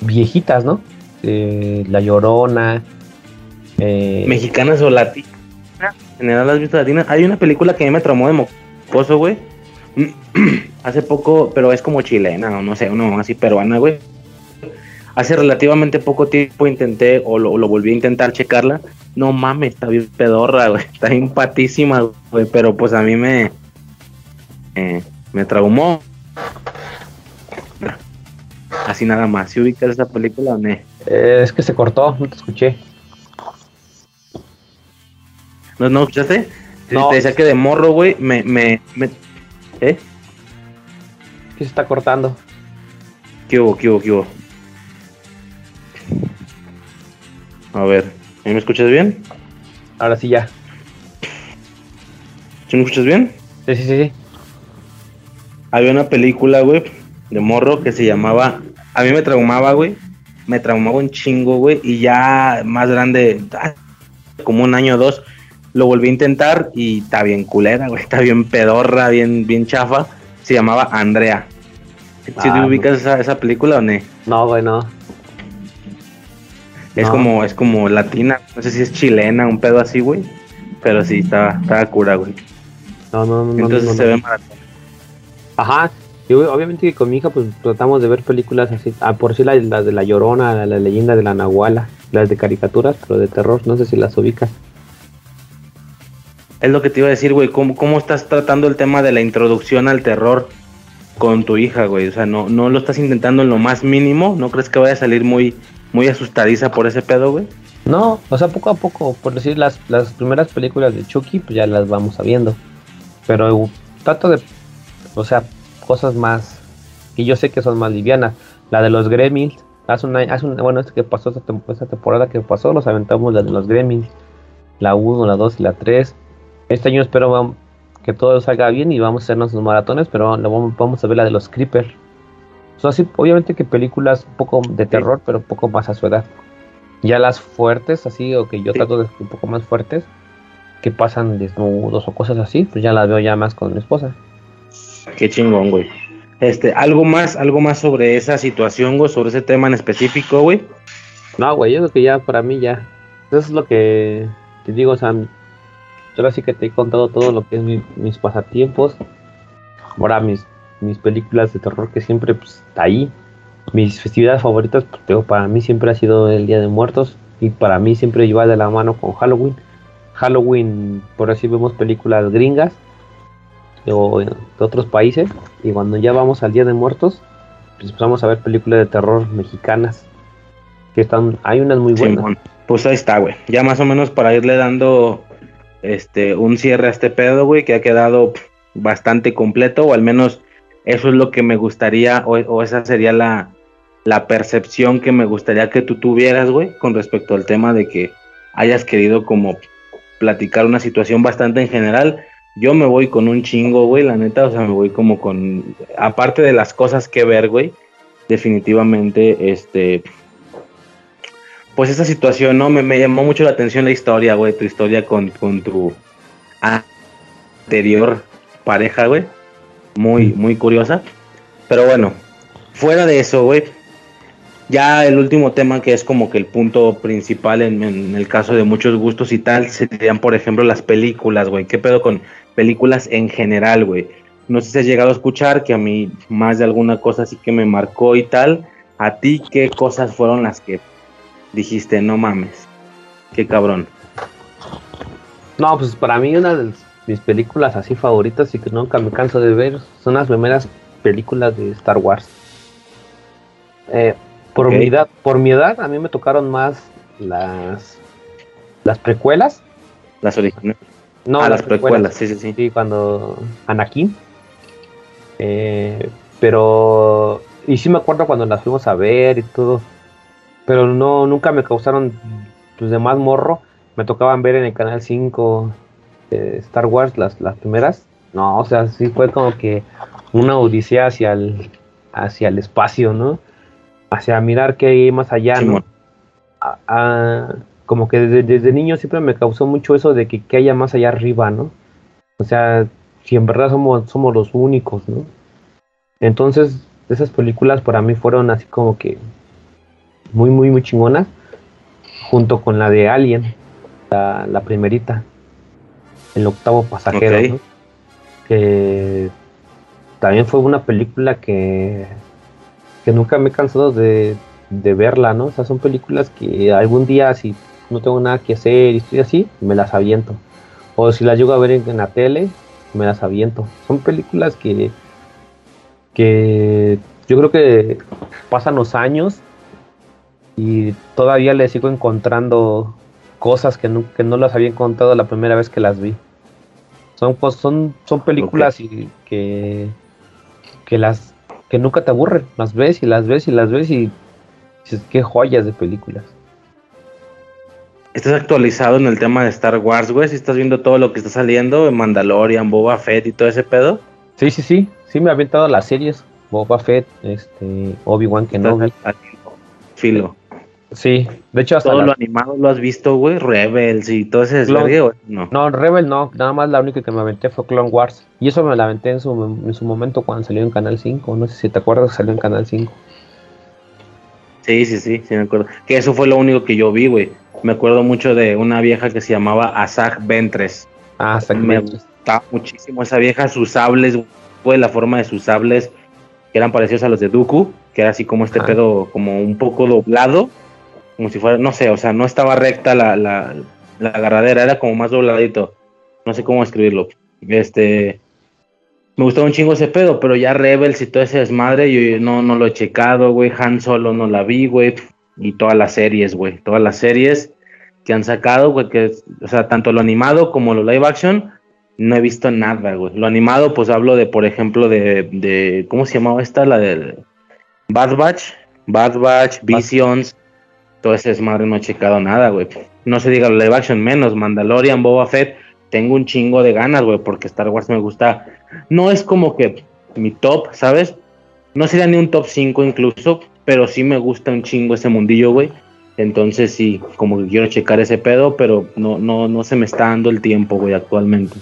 viejitas, ¿no? la Llorona. mexicanas o latinas general has visto latina. Hay una película que a mí me traumó de mocoso, güey. Hace poco, pero es como chilena, o no sé, una así peruana, güey. Hace relativamente poco tiempo intenté, o lo, volví a intentar checarla. No mames, está bien pedorra, güey. Está bien patísima, güey. Pero pues a mí me. me traumó. Así nada más. Si ubicas esa película o no? Eh, es que se cortó, no te escuché. ¿No, no escuchaste? No. Te decía que de morro, güey, me, me, me... ¿Eh? ¿Qué se está cortando? ¿Qué hubo, qué hubo, qué hubo? A ver, ¿me escuchas bien? Ahora sí ya. ¿Sí me escuchas bien? Sí, sí, sí. Había una película, güey, de morro que se llamaba... A mí me traumaba, güey. Me traumaba un chingo, güey. Y ya más grande, ah, como un año o dos, lo volví a intentar y está bien culera, güey. Está bien pedorra, bien, bien chafa. Se llamaba Andrea. ¿Si te ah, ubicas esa, película o no? No, güey, no. Es como, es como latina, no sé si es chilena, un pedo así, güey. Pero sí, estaba, estaba cura, güey. No, no, no. Entonces se ve maratón. Ajá. Y obviamente que con mi hija pues tratamos de ver películas así, ah, por si las, las de La Llorona, la, la, leyenda de la Nahuala, las de caricaturas, pero de terror, no sé si las ubicas. Es lo que te iba a decir, güey. ¿Cómo, ¿Cómo estás tratando el tema de la introducción al terror con tu hija, güey? O sea, no, no lo estás intentando en lo más mínimo. ¿No crees que vaya a salir muy, muy asustadiza por ese pedo, güey? No, o sea, poco a poco, por decir, las, las primeras películas de Chucky, pues ya las vamos viendo. Pero trato de, o sea, cosas más que yo sé que son más livianas. La de los Gremlins, hace un año, hace bueno, este que pasó esta, temporada que pasó, los aventamos la de los Gremlins, la 1, la 2 y la 3. Este año espero que todo salga bien y vamos a hacernos los maratones, pero vamos, a ver la de los Creeper. Son así, obviamente que películas un poco de terror, pero un poco más a su edad. Ya las fuertes, así, o que yo trato de un poco más fuertes, que pasan desnudos o cosas así, pues ya las veo ya más con mi esposa. Qué chingón, güey. Este, algo más, algo más sobre esa situación, güey, sobre ese tema en específico, güey. No, güey, yo creo que ya para mí ya. Eso es lo que te digo, o sea, ahora sí que te he contado todo lo que es mis pasatiempos. Ahora mis, mis películas de terror que siempre pues, está ahí. Mis festividades favoritas, pues, para mí siempre ha sido el Día de Muertos. Y para mí siempre lleva de la mano con Halloween. Halloween, por así vemos películas gringas o de otros países. Y cuando ya vamos al Día de Muertos, pues empezamos a ver películas de terror mexicanas. Que están, hay unas muy buenas. pues ahí está, güey. Ya más o menos para irle dando este un cierre a este pedo, güey, que ha quedado bastante completo, o al menos eso es lo que me gustaría, o, esa sería la, la percepción que me gustaría que tú tuvieras, güey, con respecto al tema de que hayas querido como platicar una situación bastante en general yo me voy con un chingo, güey, la neta, o sea, me voy como con, aparte de las cosas que ver, güey, definitivamente, este, pues esa situación, ¿no? Me, llamó mucho la atención la historia, güey, tu historia con, con tu anterior pareja, güey, muy, muy curiosa, pero bueno, fuera de eso, güey, ya el último tema que es como que el punto principal en, en, el caso de muchos gustos y tal, serían por ejemplo las películas, güey. ¿Qué pedo con películas en general, güey. No sé si has llegado a escuchar que a mí más de alguna cosa sí que me marcó y tal. ¿A ti qué cosas fueron las que dijiste, no mames? Qué cabrón. No, pues para mí una de mis películas así favoritas y que nunca me canso de ver son las primeras películas de Star Wars. Eh, por, mi edad, por mi edad, a mí me tocaron más las, las precuelas. Las originales. No, a las precuelas, sí, sí, sí. Sí, cuando Anakin. Eh, pero. Y sí me acuerdo cuando las fuimos a ver y todo. Pero no, nunca me causaron pues, de más morro. Me tocaban ver en el canal 5 eh, Star Wars las, las primeras. No, o sea, sí fue como que una odisea hacia el, hacia el espacio, ¿no? Hacia mirar qué hay más allá, ¿no? a, como que desde, niño siempre me causó mucho eso de que, haya más allá arriba, ¿no? O sea, si en verdad somos, somos los únicos, ¿no? Entonces, esas películas para mí fueron así como que muy, muy, muy chingonas, junto con la de Alien, la, primerita, el octavo pasajero, ¿no? que también fue una película que, que nunca me he cansado de, de verla, ¿no? O sea, son películas que algún día si no tengo nada que hacer y estoy así, me las aviento. O si las llego a ver en, la tele, me las aviento. Son películas que, que yo creo que pasan los años y todavía le sigo encontrando cosas que no, que no las había encontrado la primera vez que las vi. Son, pues, son, son películas y que, que las que nunca te aburren, las ves y las ves y las ves y dices, qué joyas de películas estás actualizado en el tema de Star Wars, güey. Si estás viendo todo lo que está saliendo, Mandalorian, Boba Fett y todo ese pedo. Sí, sí, sí. Sí, me ha aventado las series. Boba Fett, este, Obi-Wan Kenobi. Filo. Sí, de hecho hasta todo lo animado lo has visto, güey, Rebels y todo ese desvergue, no. No, Rebel no, nada más la única que me aventé fue Clone Wars. Y eso me la aventé en su, en su momento cuando salió en Canal 5, no sé si te acuerdas, salió en Canal 5. Sí, sí, sí, sí me acuerdo. Que eso fue lo único que yo vi, güey me acuerdo mucho de una vieja que se llamaba Asaj Ventres. Ah, Asaj Me gustaba muchísimo esa vieja, sus sables, fue la forma de sus sables, que eran parecidos a los de Dooku, que era así como este ah. pedo, como un poco doblado, como si fuera, no sé, o sea, no estaba recta la, la, la agarradera, era como más dobladito. No sé cómo escribirlo. Este. Me gustaba un chingo ese pedo, pero ya Rebels y todo ese desmadre, yo no, no lo he checado, güey. Han Solo no la vi, güey y todas las series, güey, todas las series que han sacado, güey, que, o sea, tanto lo animado como lo live action, no he visto nada, güey. Lo animado, pues hablo de, por ejemplo, de, de ¿cómo se llamaba esta? La de Bad Batch, Bad Batch, Visions, todo ese madre no he checado nada, güey. No se diga live action menos, Mandalorian, Boba Fett, tengo un chingo de ganas, güey, porque Star Wars me gusta. No es como que mi top, ¿sabes? No sería ni un top 5 incluso, pero sí me gusta un chingo ese mundillo, güey. Entonces sí, como que quiero checar ese pedo, pero no, no, no se me está dando el tiempo, güey, actualmente.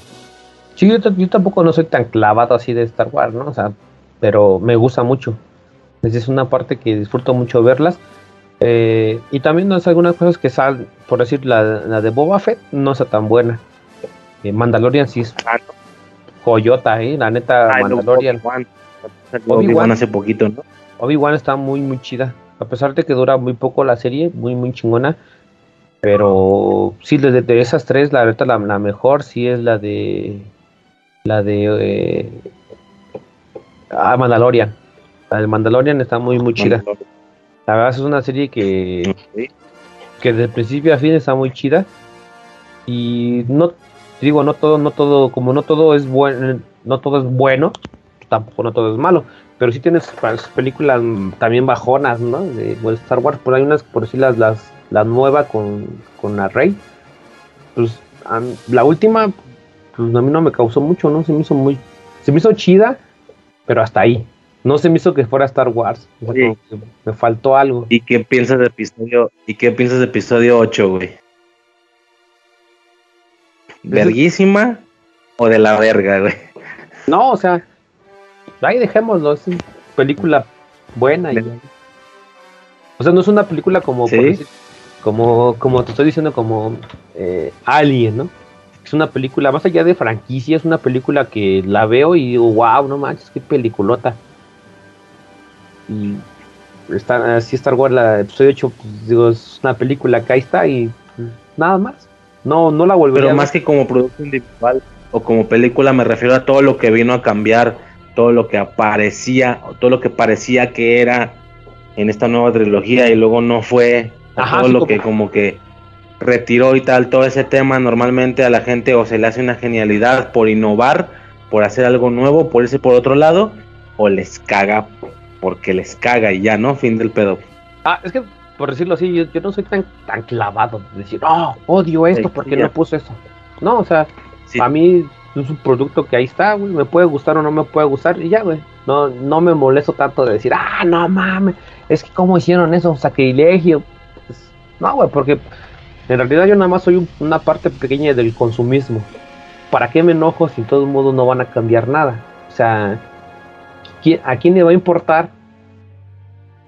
Sí, yo, tampoco no soy tan clavado así de Star Wars, ¿no? O sea, pero me gusta mucho. Es una parte que disfruto mucho verlas. Eh, y también no es algunas cosas que salen, por decir, la, de Boba Fett no está tan buena. Eh, Mandalorian sí es ah, Coyota, ¿eh? La neta, ah, Mandalorian. Obi-Wan hace poquito, ¿no? Obi-Wan está muy, muy chida. A pesar de que dura muy poco la serie, muy, muy chingona. Pero sí, de, esas tres, la neta, la, la mejor sí es la de la de eh, ah, Mandalorian. La de Mandalorian está muy muy chida. La verdad es una serie que que de principio a fin está muy chida. Y no digo no todo no todo como no todo es bueno no todo es bueno tampoco no todo es malo pero sí tienes películas también bajonas no de Star Wars. Por hay unas por decir las las la nueva con con la Rey. Pues la última pues a mí no me causó mucho, ¿no? Se me hizo muy, se me hizo chida, pero hasta ahí. No se me hizo que fuera Star Wars. me faltó algo. ¿Y qué piensas de episodio, y qué piensas de episodio 8, güey? ¿Verguísima o de la verga, güey? No, o sea, ahí dejémoslo, es una película buena. Y, o sea, no es una película como, como, como te estoy diciendo, como eh, Alien, ¿no? es una película, más allá de franquicia, es una película que la veo y digo, wow, no manches, qué peliculota. Y está, así Star Wars, la episodio 8, pues, digo, es una película que ahí está y pues, nada más. No, no la volvería Pero más que como producto individual o como película, me refiero a todo lo que vino a cambiar, todo lo que aparecía, todo lo que parecía que era en esta nueva trilogía y luego no fue, todo lo que como que retiró y tal, todo ese tema normalmente a la gente o se le hace una genialidad por innovar, por hacer algo nuevo, por irse por otro lado, o les caga porque les caga y ya, ¿no? Fin del pedo. Ah, es que por decirlo así, yo, no soy tan, tan clavado de decir, oh, odio esto porque no puse eso. No, o sea, a mí es un producto que ahí está, güey, me puede gustar o no me puede gustar y ya, güey. No, no me molesto tanto de decir, ah, no mames, es que cómo hicieron eso, sacrilegio. Pues, no, güey, porque en realidad yo nada más soy una parte pequeña del consumismo. ¿Para qué me enojo si en todo modo no van a cambiar nada? O sea, ¿a quién le va a importar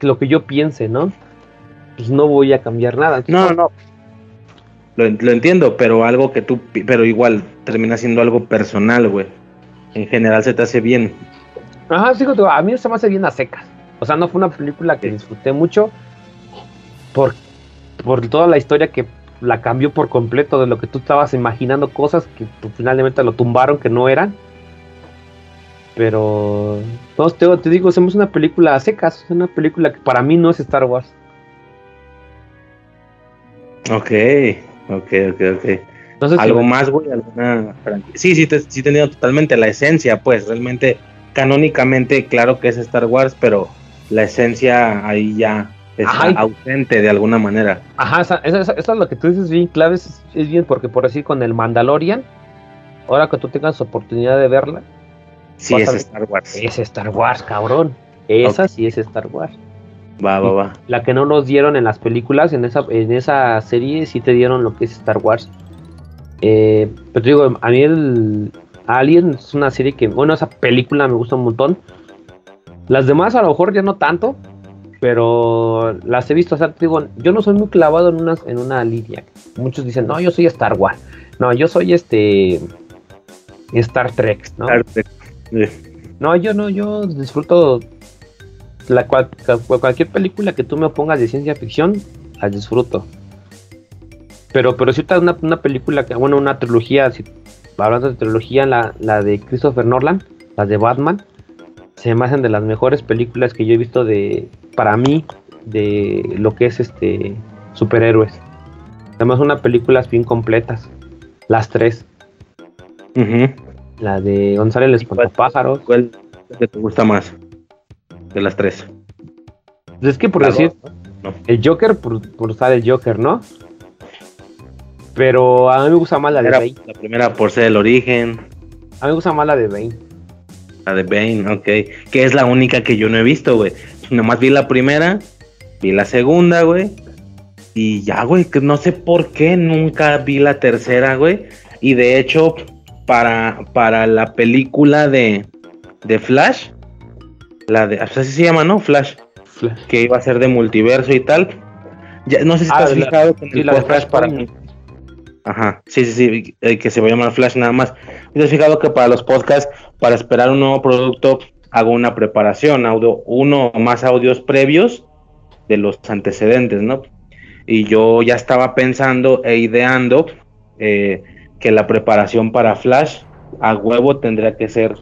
lo que yo piense, no? Pues no voy a cambiar nada. No, no. Lo, lo entiendo, pero algo que tú, pero igual termina siendo algo personal, güey. En general se te hace bien. Ajá, sí, a mí se me hace bien a secas. O sea, no fue una película que disfruté mucho por, por toda la historia que la cambió por completo de lo que tú estabas imaginando, cosas que pues, finalmente lo tumbaron que no eran. Pero, no, te, te digo, hacemos una película a secas, una película que para mí no es Star Wars. Ok, ok, ok, ok. Algo más, güey, alguna Sí, sí, te, sí tenía totalmente la esencia, pues, realmente, canónicamente, claro que es Star Wars, pero la esencia ahí ya es ausente de alguna manera. Ajá, eso, es lo que tú dices bien clave, es, bien porque por decir con el Mandalorian, ahora que tú tengas oportunidad de verla, sí es Star Wars. Es Star Wars, cabrón. Esa sí es Star Wars. Va, va, va. La que no nos dieron en las películas, en esa, en esa serie sí te dieron lo que es Star Wars. Eh, pero te digo, a mí el Alien es una serie que, bueno, esa película me gusta un montón. Las demás a lo mejor ya no tanto, pero las he visto, o sea, digo, yo no soy muy clavado en una, en una línea. Muchos dicen, no, yo soy Star Wars. No, yo soy este Star Trek, ¿no? Star Trek. No, yo no, yo disfruto la cualquier película que tú me pongas de ciencia ficción, la disfruto. Pero, pero si está una, una película que, bueno, una trilogía, si, hablando de trilogía, la, la de Christopher Nolan, la de Batman, se me hacen de las mejores películas que yo he visto de, para mí, de lo que es este superhéroes. Además, unas películas bien completas, las tres. La de González el Espantapájaros. ¿Cuál te gusta más de las tres? Pues es que por La decir, dos, ¿no? el Joker, por, por usar el Joker, ¿no? Pero a mí me gusta más la de Bane. la primera por ser el origen, A mí me gusta más la de Bane. la de Bane, ok. Que es la única que yo no he visto, güey. Nomás vi la primera, vi la segunda, güey. Y ya, güey, que no sé por qué nunca vi la tercera, güey. Y de hecho, para, para la película de, de Flash, la de, así se llama, ¿no? Flash, Flash. que iba a ser de multiverso y tal. Ya, no sé si Ah, estás fijado con el la de podcast para. Ajá, sí, sí, sí, eh, que se va a llamar Flash nada más. ¿Te has fijado que para los podcasts, para esperar un nuevo producto, hago una preparación, audio, uno o más audios previos de los antecedentes, ¿no? Y yo ya estaba pensando e ideando eh, que la preparación para Flash a huevo tendría que ser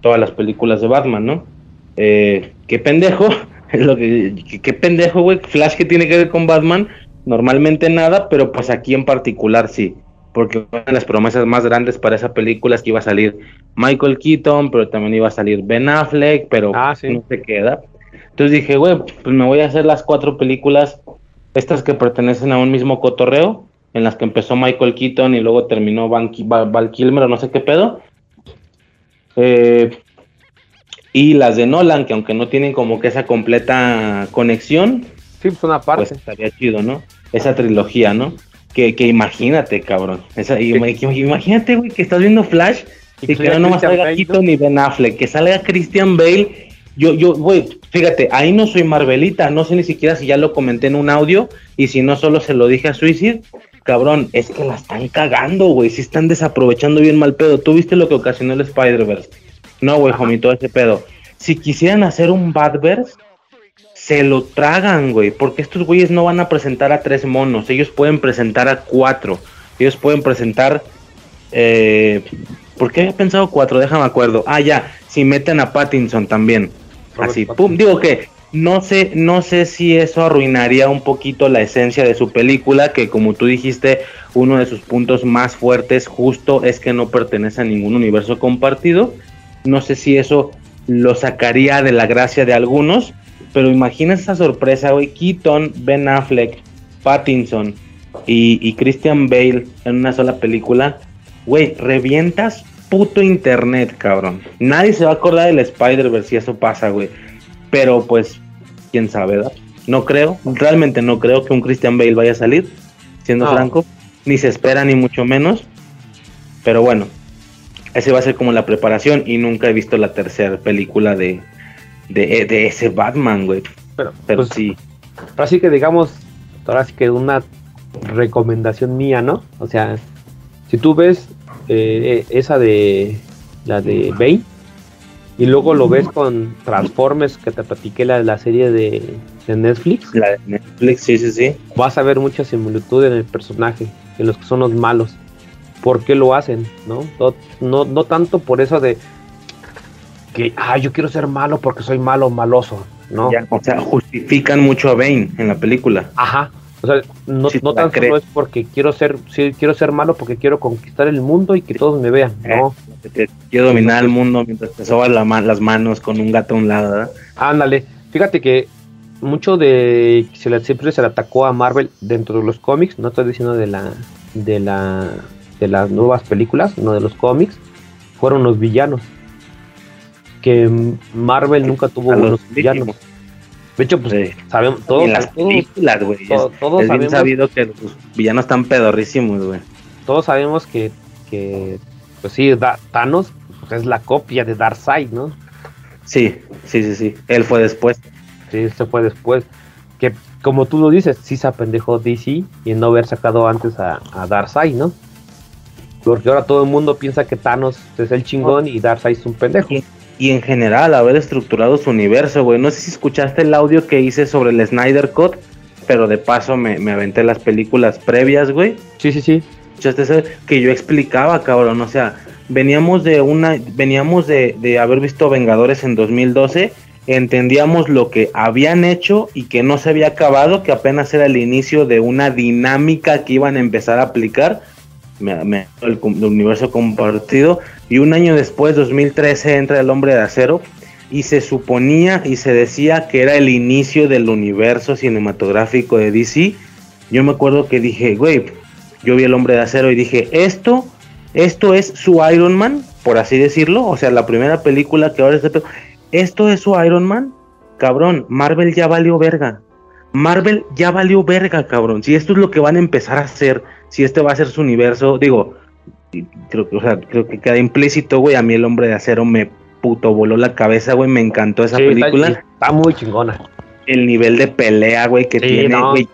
todas las películas de Batman, ¿no? Eh, qué pendejo, lo que, qué- qué pendejo, güey, Flash que tiene que ver con Batman, normalmente nada, pero pues aquí en particular sí, porque una de las promesas más grandes para esa película es que iba a salir Michael Keaton, pero también iba a salir Ben Affleck, pero Ah, sí. no se queda. Entonces dije, güey, pues me voy a hacer las cuatro películas, estas que pertenecen a un mismo cotorreo, en las que empezó Michael Keaton y luego terminó Van, Val, Kilmer o no sé qué pedo. Eh, y las de Nolan, que aunque no tienen como que esa completa conexión, Sí, pues una pues parte. estaría chido, ¿no? Esa trilogía, ¿no? Que, que imagínate, cabrón. Esa, que- imagínate, güey, que estás viendo Flash Y y, que no nomás salga Bale, Keaton ni Ben Affleck, que salga Christian Bale. Yo, yo, güey, fíjate, ahí no soy Marvelita, no sé ni siquiera si ya lo comenté en un audio y si no solo se lo dije a Suicide. Cabrón, es que la están cagando, güey, si están desaprovechando bien mal pedo. ¿Tú viste lo que ocasionó el Spider-Verse? No, güey, homie, todo ese pedo. Si quisieran hacer un Badverse, se lo tragan, güey, porque estos güeyes no van a presentar a tres monos, ellos pueden presentar a cuatro, ellos pueden presentar, eh, ¿por qué había pensado cuatro? Déjame acuerdo, ah, ya, si meten a Pattinson también, Robert así, Pattinson. pum, digo que no sé, no sé si eso arruinaría un poquito la esencia de su película, que como tú dijiste, uno de sus puntos más fuertes justo es que no pertenece a ningún universo compartido, no sé si eso lo sacaría de la gracia de algunos, pero imagina esa sorpresa, güey. Keaton, Ben Affleck, Pattinson y, y Christian Bale en una sola película. Güey, revientas puto internet, cabrón. Nadie se va a acordar del Spider-Verse si eso pasa, güey. Pero pues, quién sabe, ¿verdad? No creo, realmente no creo que un Christian Bale vaya a salir, siendo No. franco. Ni se espera, ni mucho menos. Pero bueno, ese va a ser como la preparación y nunca he visto la tercera película de, de, de ese Batman, güey. Pero, Pero pues, sí, ahora sí que digamos, ahora sí que una recomendación mía, ¿no? O sea, si tú ves eh, esa de la de Bane y luego lo ves con Transformers que te platiqué la, la serie de, de Netflix, la de Netflix, sí, sí, sí. vas a ver mucha similitud en el personaje, en los que son los malos. ¿Por qué lo hacen? ¿No? No, no, no tanto por eso de que, ah, yo quiero ser malo porque soy malo, maloso, ¿no? Ya, o sea, justifican mucho a Bane en la película. Ajá. O sea, no, Sí, no tan solo es porque quiero ser, sí, quiero ser malo porque quiero conquistar el mundo y que todos me vean. Eh. No, Que te- Quiero dominar el mundo mientras te sobas la las manos con un gato a un lado, ¿verdad? ándale. Fíjate que mucho de se le, siempre se le atacó a Marvel dentro de los cómics, no estoy diciendo de la de la de las nuevas películas, no de los cómics, fueron los villanos. Que Marvel nunca tuvo A los buenos villanos. últimos. De hecho, pues Sí. sabemos todos, en las todos, películas, güey. Todos es bien sabemos sabido que los villanos están pedorrísimos, güey. todos sabemos que, que pues sí, Da- Thanos pues, es la copia de Darkseid, ¿no? Sí, sí, sí, sí. Él fue después. Sí, eso fue después. Que como tú lo dices, sí se apendejó DC y en no haber sacado antes a, a Darkseid, ¿no? Porque ahora todo el mundo piensa que Thanos es el chingón y Darkseid es un pendejo. Y en general, haber estructurado su universo, güey. No sé si escuchaste el audio que hice sobre el Snyder Cut, pero de paso me, me aventé las películas previas, güey. Sí, sí, sí. Escuchaste eso? que yo explicaba, cabrón, o sea, veníamos de una, veníamos de, de haber visto Vengadores en 2012, entendíamos lo que habían hecho y que no se había acabado, que apenas era el inicio de una dinámica que iban a empezar a aplicar, me, el, universo compartido. Y un año después, 2013, entra el hombre de acero. Y se suponía y se decía que era el inicio del universo cinematográfico de DC. Yo me acuerdo que dije, güey, yo vi el hombre de acero y dije, esto, esto es su Iron Man, por así decirlo. O sea, la primera película que ahora está... Esto es su Iron Man. Cabrón, Marvel ya valió verga. Marvel ya valió verga, cabrón. Si esto es lo que van a empezar a hacer si este va a ser su universo, digo, creo que, o sea, creo que queda implícito, güey, a mí el hombre de acero me puto voló la cabeza, güey, me encantó esa película. Está, muy chingona. El nivel de pelea, güey, que tiene, güey.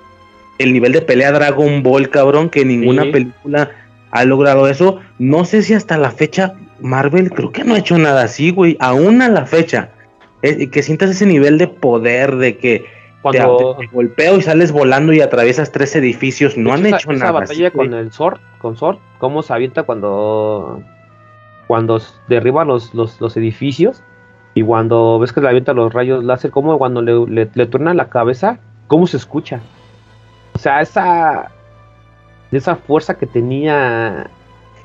El nivel de pelea Dragon Ball, cabrón, que ninguna película ha logrado eso. No sé si hasta la fecha Marvel creo que no ha hecho nada así, güey. Aún a la fecha. que sientas ese nivel de poder, de que cuando te, golpeo y sales volando y atraviesas tres edificios, no han hecho nada. Esa batalla con el Sword, con Sword, cómo se avienta cuando cuando derriba los, los, edificios y cuando ves que le avienta los rayos láser, como cuando le, le, turnan la cabeza, cómo se escucha. O sea, esa esa fuerza que tenía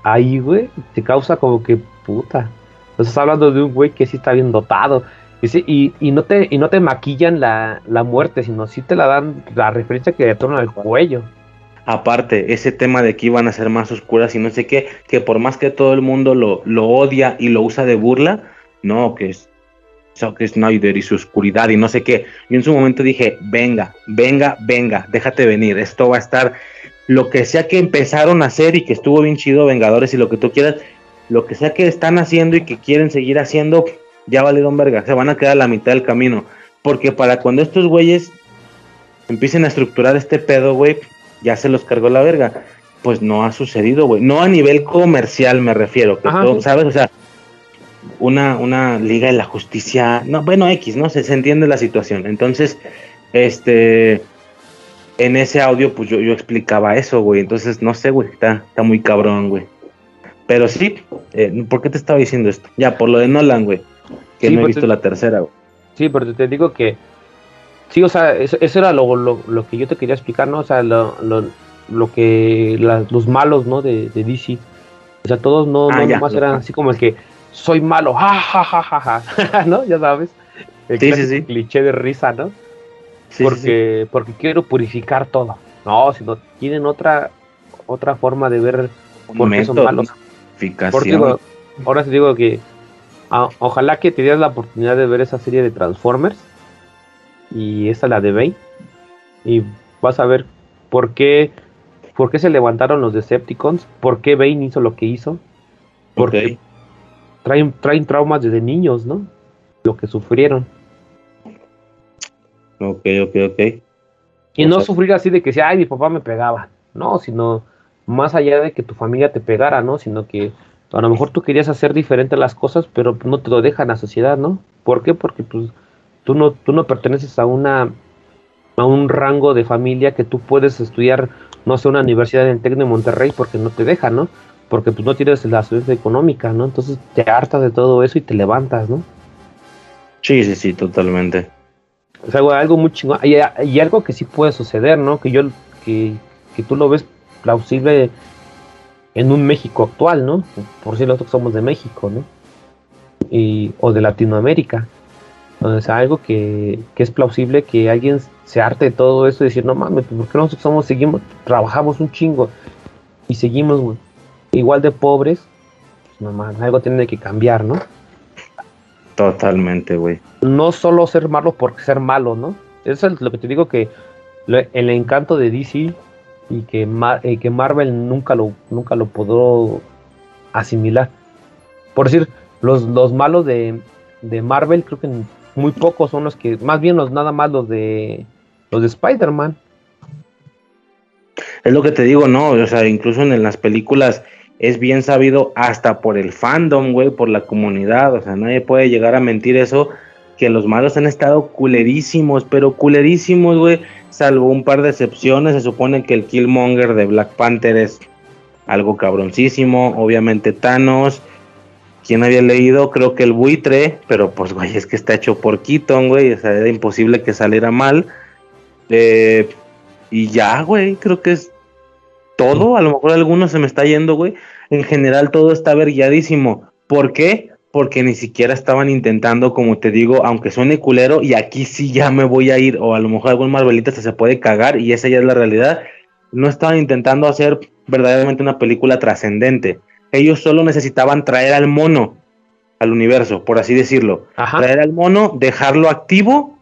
ahí, güey, te causa como que puta. Estás hablando de un güey que sí está bien dotado. Y, y, no te, y no te maquillan la, muerte, sino sí te la dan la referencia que le torna al cuello. Aparte, ese tema de que iban a ser más oscuras y no sé qué, que por más que todo el mundo lo, lo odia y lo usa de burla, no, que es Zack Snyder y su oscuridad y no sé qué. Yo en su momento dije, venga, venga, venga, déjate venir, esto va a estar lo que sea que empezaron a hacer y que estuvo bien chido, Vengadores y lo que tú quieras, lo que sea que están haciendo y que quieren seguir haciendo, ya valieron verga, se van a quedar a la mitad del camino. Porque para cuando estos güeyes empiecen a estructurar este pedo, güey, ya se los cargó la verga. Pues no ha sucedido, güey. No a nivel comercial me refiero, ¿sabes? O sea, una, una liga de la justicia, no, bueno, X, ¿no? Se, se entiende la situación. Entonces, este, en ese audio, pues yo, yo explicaba eso, güey. Entonces, no sé, güey, está, está muy cabrón, güey. Pero sí, eh, ¿por qué te estaba diciendo esto? Ya, por lo de Nolan, güey que no he visto la tercera. Sí, pero te digo que sí, o sea, eso, era lo, lo, que yo te quería explicar, ¿no? O sea, lo, lo, que los malos, ¿no? De, de, DC. O sea, todos no, ah, no nomás eran así como el que soy malo, ja, ja, ja, ja, ja, ¿no? Ya sabes. El sí, sí, sí. cliché de risa, ¿no? Sí, porque, porque quiero purificar todo. No, sino tienen otra otra forma de ver por qué son malos. Porque, ahora te digo que Ah, ojalá que te dieras la oportunidad de ver esa serie de Transformers. Y esa la de Bane. Y vas a ver por qué, por qué se levantaron los Decepticons. Por qué Bane hizo lo que hizo. Porque traen, traen traumas desde niños, ¿no? Lo que sufrieron. Ok, ok, ok. Y no sufrir así de que sea, ay, mi papá me pegaba. No, sino más allá de que tu familia te pegara, ¿no? Sino que a lo mejor tú querías hacer diferente las cosas, pero no te lo dejan la sociedad, ¿no? ¿Por qué? Porque pues, tú, no, tú no perteneces a una a un rango de familia que tú puedes estudiar, no sé, una universidad en Tec de Monterrey porque no te dejan, ¿no? Porque pues no tienes la solvencia económica, ¿no? Entonces te hartas de todo eso y te levantas, ¿no? Sí, sí, sí, totalmente. Es algo, algo muy chingón. Y, y, algo que sí puede suceder, ¿no? Que yo, que, que tú lo ves plausible en un México actual, ¿no? Por si nosotros somos de México, ¿no? Y, o de Latinoamérica. O sea, algo que, es plausible que alguien se arte de todo eso y decir, no mames, ¿por qué nosotros somos, seguimos, trabajamos un chingo y seguimos igual de pobres? Pues, no mames, algo tiene que cambiar, ¿no? Totalmente, güey. No solo ser malo por ser malo, ¿no? Eso es lo que te digo que el encanto de DC y que, eh, que Marvel nunca lo, nunca lo pudo asimilar. Por decir, los, los malos de, de, Marvel, creo que muy pocos son los que, más bien los nada más los de los de Spider-Man. Es lo que te digo, no, o sea, incluso en las películas es bien sabido hasta por el fandom, güey, por la comunidad, o sea, nadie puede llegar a mentir eso, que los malos han estado culerísimos, pero culerísimos, güey, salvo un par de excepciones, se supone que el Killmonger de Black Panther es algo cabroncísimo, obviamente Thanos, quien había leído, creo que el buitre, pero pues güey, es que está hecho por Keaton, güey, o sea, era imposible que saliera mal. Eh, y ya, güey, creo que es todo, a lo mejor alguno se me está yendo, güey. En general todo está verguiadísimo. ¿Por qué? Porque ni siquiera estaban intentando, como te digo, aunque suene culero, y aquí sí ya me voy a ir, o a lo mejor algún Marvelita se puede cagar, y esa ya es la realidad. No estaban intentando hacer verdaderamente una película trascendente. Ellos solo necesitaban traer al mono al universo, por así decirlo. Traer al mono, dejarlo activo,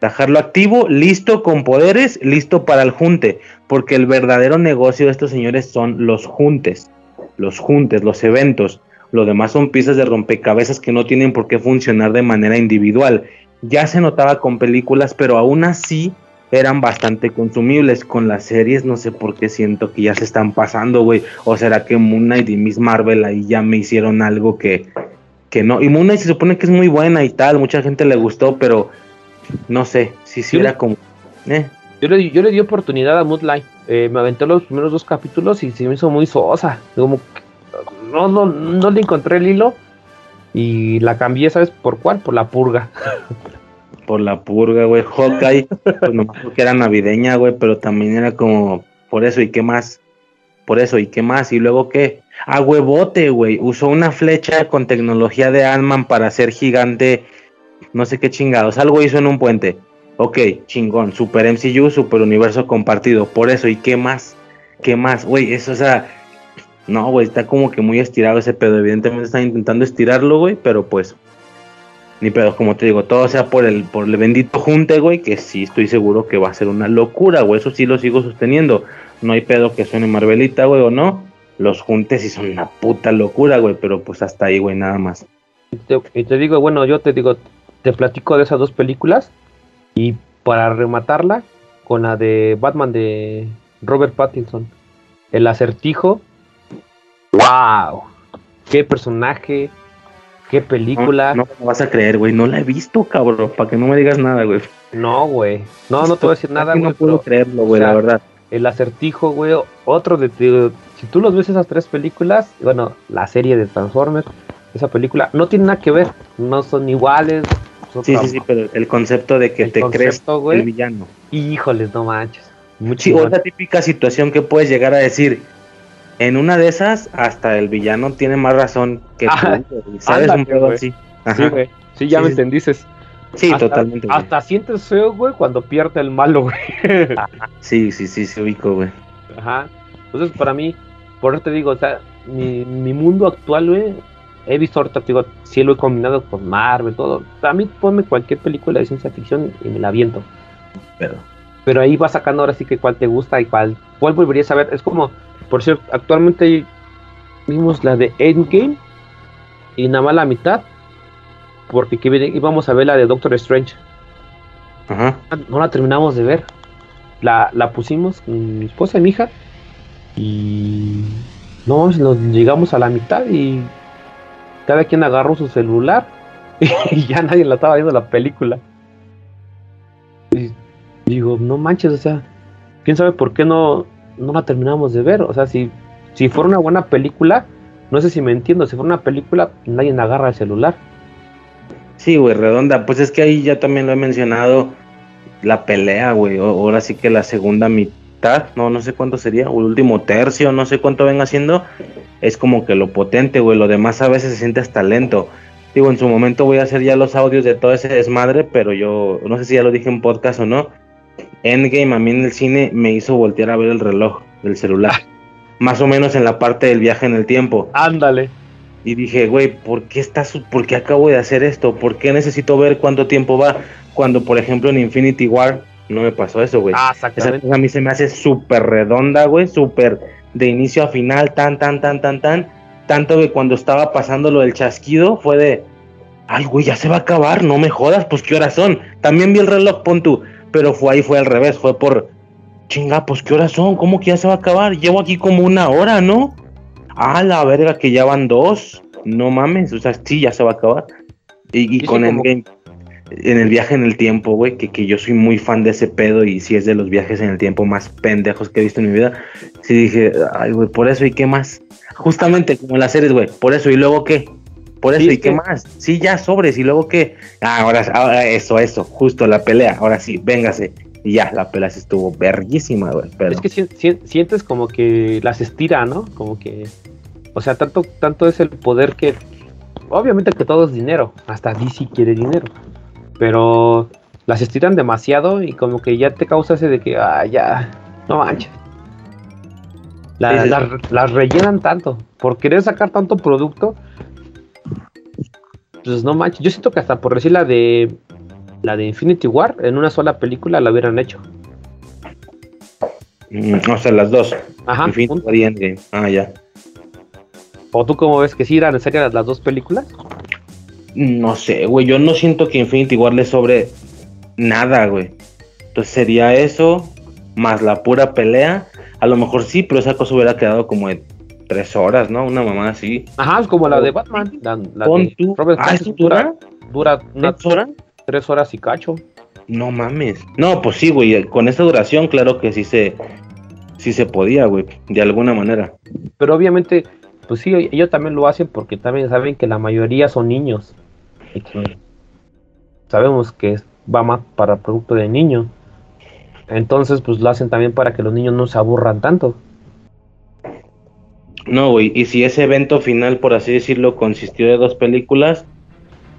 dejarlo activo, listo con poderes, listo para el junte, porque el verdadero negocio de estos señores son los juntes, los juntes, los eventos. Lo demás son piezas de rompecabezas que no tienen por qué funcionar de manera individual. Ya se notaba con películas, pero aún así eran bastante consumibles. Con las series no sé por qué siento que ya se están pasando, güey. O será que Moon Knight y Miss Marvel ahí ya me hicieron algo que, que no. Y Moon Knight se supone que es muy buena y tal, mucha gente le gustó, pero no sé, si sí, era como... Eh. Yo, le, yo le di oportunidad a Moonlight. Eh, me aventé los primeros dos capítulos y se me hizo muy sosa. Como no, no, no le encontré el hilo y la cambié, ¿sabes por cuál? Por la purga. Por la purga, güey. Hawkeye, pues no que era navideña, güey, pero también era como por eso y qué más. Por eso y qué más. Y luego qué. A huevote, güey. Usó una flecha con tecnología de Ant-Man para ser gigante. No sé qué chingados. Algo hizo en un puente. Ok, chingón. Super MCU, super universo compartido. Por eso y qué más. ¿Qué más? Güey, eso, o sea, no, güey, está como que muy estirado ese pedo. Evidentemente están intentando estirarlo, güey, pero pues. Ni pedo, como te digo, todo sea por el, por el bendito junte, güey, que sí estoy seguro que va a ser una locura, güey. Eso sí lo sigo sosteniendo. No hay pedo que suene Marvelita, güey, o no. Los juntes sí son una puta locura, güey, pero pues hasta ahí, güey, nada más. Y te, digo, bueno, yo te digo, te platico de esas dos películas. Y para rematarla, con la de Batman de Robert Pattinson. El acertijo ¡Wow! ¡Qué personaje! ¡Qué película! No, no vas a creer, güey. No la he visto, cabrón. Para que no me digas nada, güey. No, güey. No, no te voy a decir nada, güey. No puedo creerlo, güey, la verdad. El acertijo, güey. Otro de. Si tú los ves esas tres películas, bueno, la serie de Transformers, esa película, no tiene nada que ver. No son iguales. Sí, sí, sí, pero el concepto de que te crees el villano. Híjoles, no manches. Sí, otra típica situación que puedes llegar a decir en una de esas, hasta el villano tiene más razón que tú. ¿Sabes? un pedo así. Sí, güey. Sí, ya me entendices. Sí, totalmente. Hasta sientes feo, güey, cuando pierde el malo, güey. sí, sí, sí, se ubico, güey. Ajá. Entonces, para mí, por eso te digo, o sea, mi, mi mundo actual, güey, he visto ahorita, digo, sí lo he combinado con Marvel, todo. A mí ponme cualquier película de ciencia ficción y me la aviento. Pero, pero ahí va sacando ahora sí que cuál te gusta y cuál, cuál volverías a ver. Es como, por cierto, actualmente vimos la de Endgame y nada más la mitad. Porque íbamos a ver la de Doctor Strange. Ajá. No la terminamos de ver. La, la pusimos con mi esposa y mi hija. Y no, nos llegamos a la mitad y cada quien agarró su celular y ya nadie la estaba viendo la película. Y digo, no manches, o sea, quién sabe por qué no, no la terminamos de ver. O sea, si, si fuera una buena película, no sé si me entiendo, si fuera una película, nadie agarra el celular. Sí, güey, redonda. Pues es que ahí ya también lo he mencionado, la pelea, güey. Ahora sí que la segunda mitad, no, no sé cuánto sería, o el último tercio, no sé cuánto venga haciendo, es como que lo potente, güey. Lo demás a veces se siente hasta lento. Digo, en su momento voy a hacer ya los audios de todo ese desmadre, pero yo no sé si ya lo dije en podcast o no Endgame a mí en el cine me hizo voltear a ver el reloj del celular. Más o menos en la parte del viaje en el tiempo. Ándale. Y dije, güey, ¿por qué estás, por qué acabo de hacer esto? ¿Por qué necesito ver cuánto tiempo va? Cuando, por ejemplo, en Infinity War no me pasó eso, güey. Ah, exactamente. a mí se me hace súper redonda, güey, súper de inicio a final, tan, tan, tan, tan, tan. Tanto que cuando estaba pasando lo del chasquido fue de, ay, güey, ya se va a acabar, no me jodas, pues qué horas son. También vi el reloj, pon tú, pero fue ahí, fue al revés, fue por, chinga, pues qué horas son, ¿cómo que ya se va a acabar? Llevo aquí como una hora, ¿no? Ah, la verga, que ya van dos, no mames, o sea, sí, ya se va a acabar. Y, con el game en el viaje en el tiempo, güey, que, que yo soy muy fan de ese pedo y si es de los viajes en el tiempo más pendejos que he visto en mi vida, sí dije, ay, güey, por eso y qué más. Justamente como las series, güey, por eso y luego qué. Por eso, ¿y qué más? Sí, ya sobres, y luego qué. Ah, ahora, eso, eso, justo la pelea, ahora sí, véngase. Y ya, la pela sí estuvo verguísima, güey. Pero... Es que sientes como que las estira, ¿no? Como que. O sea, tanto, tanto es el poder que. Obviamente que todo es dinero. Hasta DC quiere dinero. Pero las estiran demasiado y como que ya te causa ese de que, ah, ya, no manches. Las rellenan tanto. Por querer sacar tanto producto. Pues no manches. Yo siento que hasta por decir la de la de Infinity War, en una sola película la hubieran hecho. Mm, o sea, las dos. Ajá. Infinity War y Endgame. Ah, ya. ¿O tú cómo ves que sí eran necesarias las dos películas? No sé, güey. Yo no siento que Infinity War le sobre nada, güey. Entonces sería eso, más la pura pelea. A lo mejor sí, pero esa cosa hubiera quedado como de tres horas, ¿no? Una mamá así. Ajá, es como la de Batman. La, de Robert ah, dura, dura una hora? tres horas y cacho. No mames. No, pues sí, güey. Con esta duración, claro que sí se, sí se podía, güey. De alguna manera. Pero obviamente, pues sí, ellos también lo hacen porque también saben que la mayoría son niños. Sabemos que va más para producto de niños. Entonces, pues lo hacen también para que los niños no se aburran tanto. No, güey, y si ese evento final, por así decirlo, consistió de dos películas,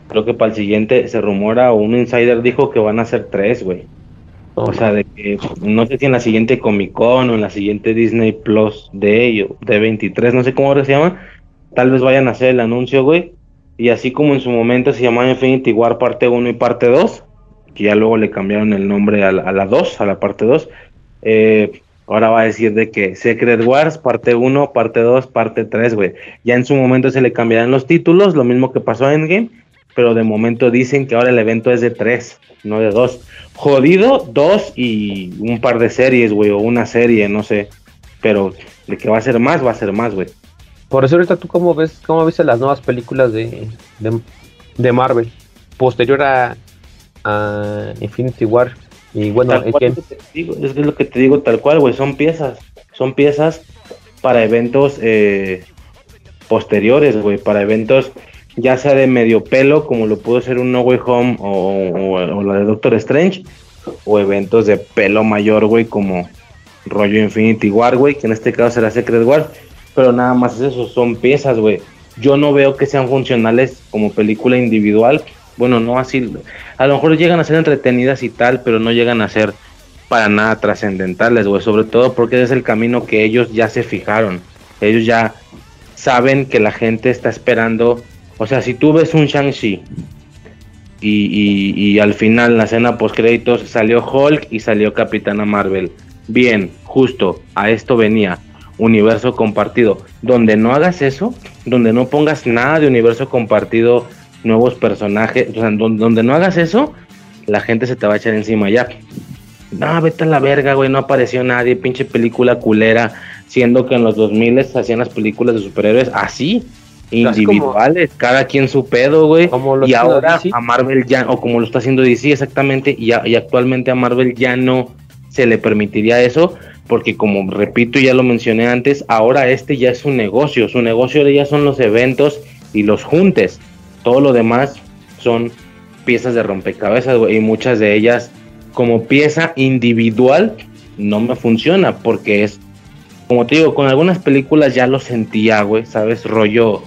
creo que para el siguiente se rumora o un insider dijo que van a ser tres, güey. O sea, de que no sé si en la siguiente Comic Con o en la siguiente Disney Plus de ellos, de 23, no sé cómo ahora se llama, tal vez vayan a hacer el anuncio, güey. Y así como en su momento se llamaba Infinity War parte 1 y parte 2, que ya luego le cambiaron el nombre a la, 2, a la parte 2, eh, ahora va a decir de que Secret Wars parte 1, parte 2, parte 3, güey. Ya en su momento se le cambiarán los títulos, lo mismo que pasó en Endgame, pero de momento dicen que ahora el evento es de tres, no de dos. Jodido, dos y un par de series, güey, o una serie, no sé. Pero de que va a ser más, va a ser más, güey. Por eso ahorita tú cómo ves, cómo viste las nuevas películas de, de, Marvel, posterior a, a, Infinity War. Y bueno, es, es lo que te digo tal cual, güey, son piezas, son piezas para eventos eh, posteriores, güey, para eventos ya sea de medio pelo, como lo pudo ser un No Way Home o, la de Doctor Strange, o eventos de pelo mayor, güey, como rollo Infinity War, güey, que en este caso será Secret War, pero nada más eso, son piezas, güey. Yo no veo que sean funcionales como película individual, bueno, no así, a lo mejor llegan a ser entretenidas y tal, pero no llegan a ser para nada trascendentales, güey, sobre todo porque es el camino que ellos ya se fijaron. Ellos ya saben que la gente está esperando o sea, si tú ves un Shang-Chi y, al final, la escena post créditos, salió Hulk y salió Capitana Marvel. Bien, justo, a esto venía. Universo compartido. Donde no hagas eso, donde no pongas nada de universo compartido, nuevos personajes, o sea, donde, no hagas eso, la gente se te va a echar encima ya. No, vete a la verga, güey, no apareció nadie, pinche película culera, siendo que en los 2000 hacían las películas de superhéroes así, individuales, cada quien su pedo, güey. Y ahora a Marvel ya, o como lo está haciendo DC exactamente, y, y, actualmente a Marvel ya no se le permitiría eso, porque como repito, ya lo mencioné antes, ahora este ya es un negocio, su negocio ya son los eventos y los juntes. Todo lo demás son piezas de rompecabezas, güey, y muchas de ellas como pieza individual no me funciona porque es como te digo, con algunas películas ya lo sentía, güey, ¿sabes? Rollo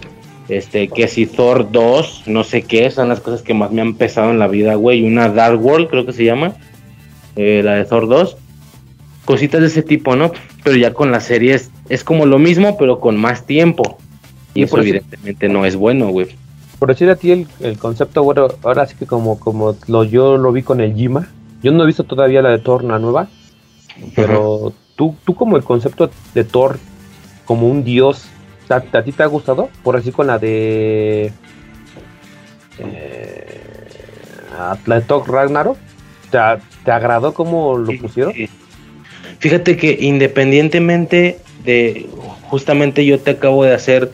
este, que si Thor 2, no sé qué, son las cosas que más me han pesado en la vida, güey. Una Dark World, creo que se llama, eh, la de Thor 2. Cositas de ese tipo, ¿no? Pero ya con las series es como lo mismo, pero con más tiempo. Y, eso evidentemente no es bueno, güey. Por decir a ti el, el, concepto, bueno, ahora sí que como, como lo, yo lo vi con el Jima, yo no he visto todavía la de Thor, la nueva, pero tú, tú como el concepto de Thor, como un dios ¿A, ti te ha gustado? Por así con la de. Eh, Ragnarok. ¿Te, agradó cómo lo pusieron? Fíjate que independientemente de. Justamente yo te acabo de hacer.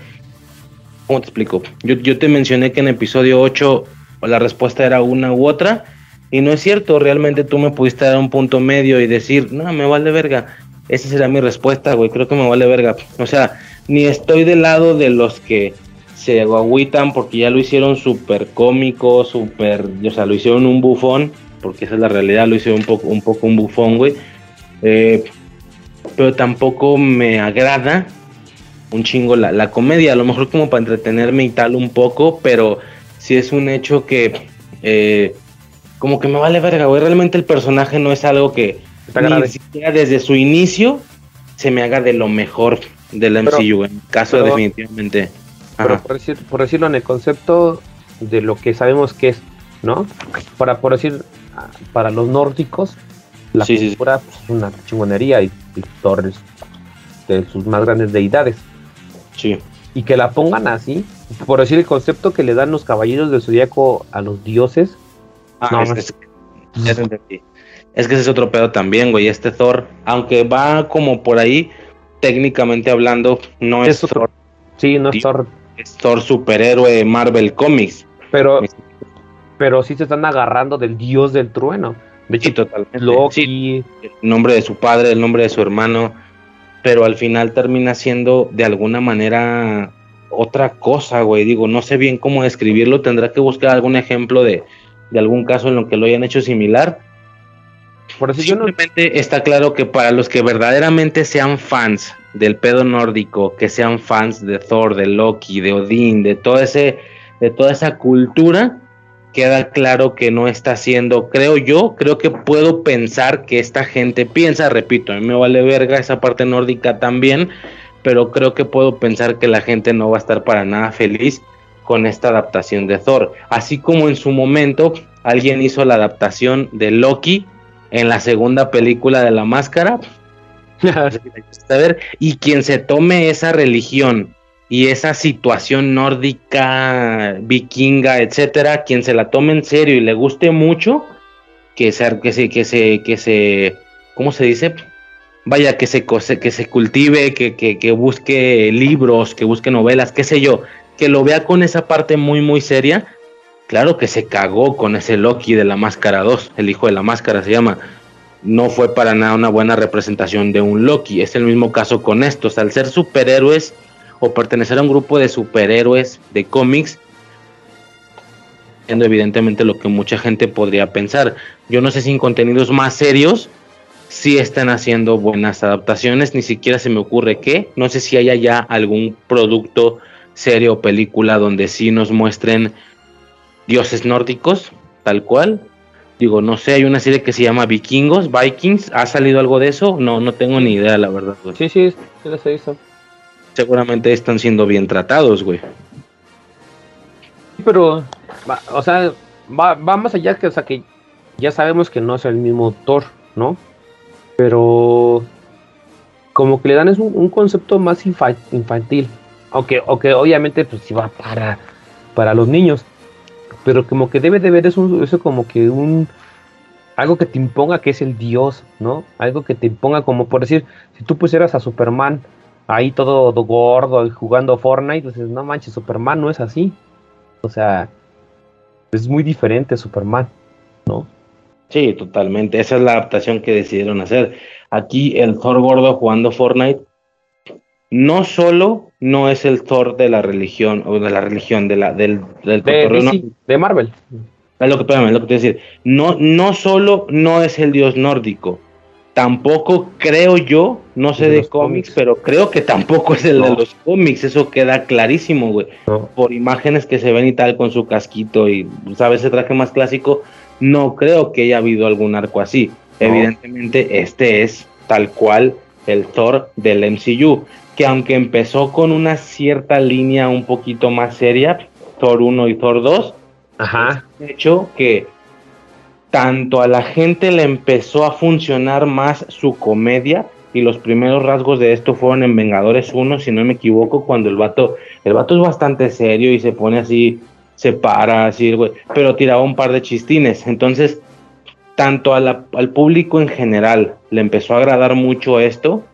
¿Cómo te explico? Yo, yo te mencioné que en episodio 8 la respuesta era una u otra. Y no es cierto, realmente tú me pudiste dar un punto medio y decir, no, me vale verga. Esa será mi respuesta, güey. Creo que me vale verga. O sea, ni estoy del lado de los que se agüitan porque ya lo hicieron súper cómico, súper, o sea, lo hicieron un bufón porque esa es la realidad, lo hice un poco un, poco un bufón, güey. Eh, pero tampoco me agrada un chingo la, la, comedia, a lo mejor como para entretenerme y tal un poco, pero si es un hecho que eh, como que me vale verga, güey, realmente el personaje no es algo que ni siquiera desde su inicio se me haga de lo mejor del MCU, en caso definitivamente. Pero por, decir, por decirlo en el concepto de lo que sabemos que es, ¿no? Para por decir, para los nórdicos, la sí, es una chingonería y, y Thor de sus más grandes deidades. Sí. Y que la pongan así, por decir el concepto que le dan los caballeros del zodiaco a los dioses. Ah, es, es, que ese es otro pedo también, güey. Este Thor, aunque va como por ahí, técnicamente hablando, no es, Thor. Sí, no es Thor. Es Thor superhéroe Marvel Comics. Pero, pero sí se están agarrando del dios del trueno. De hecho, totalmente. Loki. el nombre de su padre, el nombre de su hermano pero al final termina siendo de alguna manera otra cosa, güey. Digo, no sé bien cómo describirlo, tendrá que buscar algún ejemplo de, algún caso en lo que lo hayan hecho similar. Por eso Simplemente está claro que para los que verdaderamente sean fans del pedo nórdico, que sean fans de Thor, de Loki, de Odín, de todo ese, de toda esa cultura, queda claro que no está haciendo, creo yo, creo que puedo pensar que esta gente piensa, repito, a mí me vale verga esa parte nórdica también, pero creo que puedo pensar que la gente no va a estar para nada feliz con esta adaptación de Thor. Así como en su momento alguien hizo la adaptación de Loki en la segunda película de la máscara. y quien se tome esa religión y esa situación nórdica, vikinga, etcétera, quien se la tome en serio y le guste mucho, que se, que se, que se, ¿cómo se dice? Vaya, que se, que se cultive, que, que, que busque libros, que busque novelas, qué sé yo, que lo vea con esa parte muy, muy seria. Claro que se cagó con ese Loki de la Máscara 2, el hijo de la Máscara se llama. No fue para nada una buena representación de un Loki. Es el mismo caso con estos. Al ser superhéroes, o pertenecer a un grupo de superhéroes de cómics, siendo evidentemente lo que mucha gente podría pensar. Yo no sé si en contenidos más serios si están haciendo buenas adaptaciones, ni siquiera se me ocurre que, no sé si haya ya algún producto serio o película donde sí nos muestren dioses nórdicos, tal cual. Digo, no sé, hay una serie que se llama Vikingos, Vikings, ¿ha salido algo de eso? No, no tengo ni idea, la verdad. Sí, sí, sí las he visto seguramente están siendo bien tratados, güey. Pero, o sea, va, más allá que, o sea, que ya sabemos que no es el mismo Thor, ¿no? Pero como que le dan es un, concepto más infantil. Aunque, aunque obviamente pues sí va para, para los niños. Pero como que debe de ver eso, eso como que un algo que te imponga que es el dios, ¿no? Algo que te imponga como por decir, si tú pusieras a Superman ahí todo gordo y jugando Fortnite, dices, no manches, Superman no es así. O sea, es muy diferente Superman, ¿no? Sí, totalmente. Esa es la adaptación que decidieron hacer. Aquí el Thor gordo jugando Fortnite no solo no es el Thor de la religión o de la religión de la del, del de, de Marvel. Es lo que, es lo que te voy a decir. No, no solo no es el dios nórdico, tampoco creo yo, no sé de, cómics, pero creo que tampoco es el de los cómics, eso queda clarísimo, güey. Por imágenes que se ven y tal con su casquito y, ¿sabes? Ese traje más clásico, no creo que haya habido algún arco así. Evidentemente, este es tal cual el Thor del MCU, que aunque empezó con una cierta línea un poquito más seria, Thor 1 y Thor 2, Ajá. de hecho que tanto a la gente le empezó a funcionar más su comedia y los primeros rasgos de esto fueron en Vengadores 1, si no me equivoco, cuando el vato, el vato es bastante serio y se pone así, se para así, güey, pero tiraba un par de chistines. Entonces, tanto al público en general le empezó a agradar mucho esto,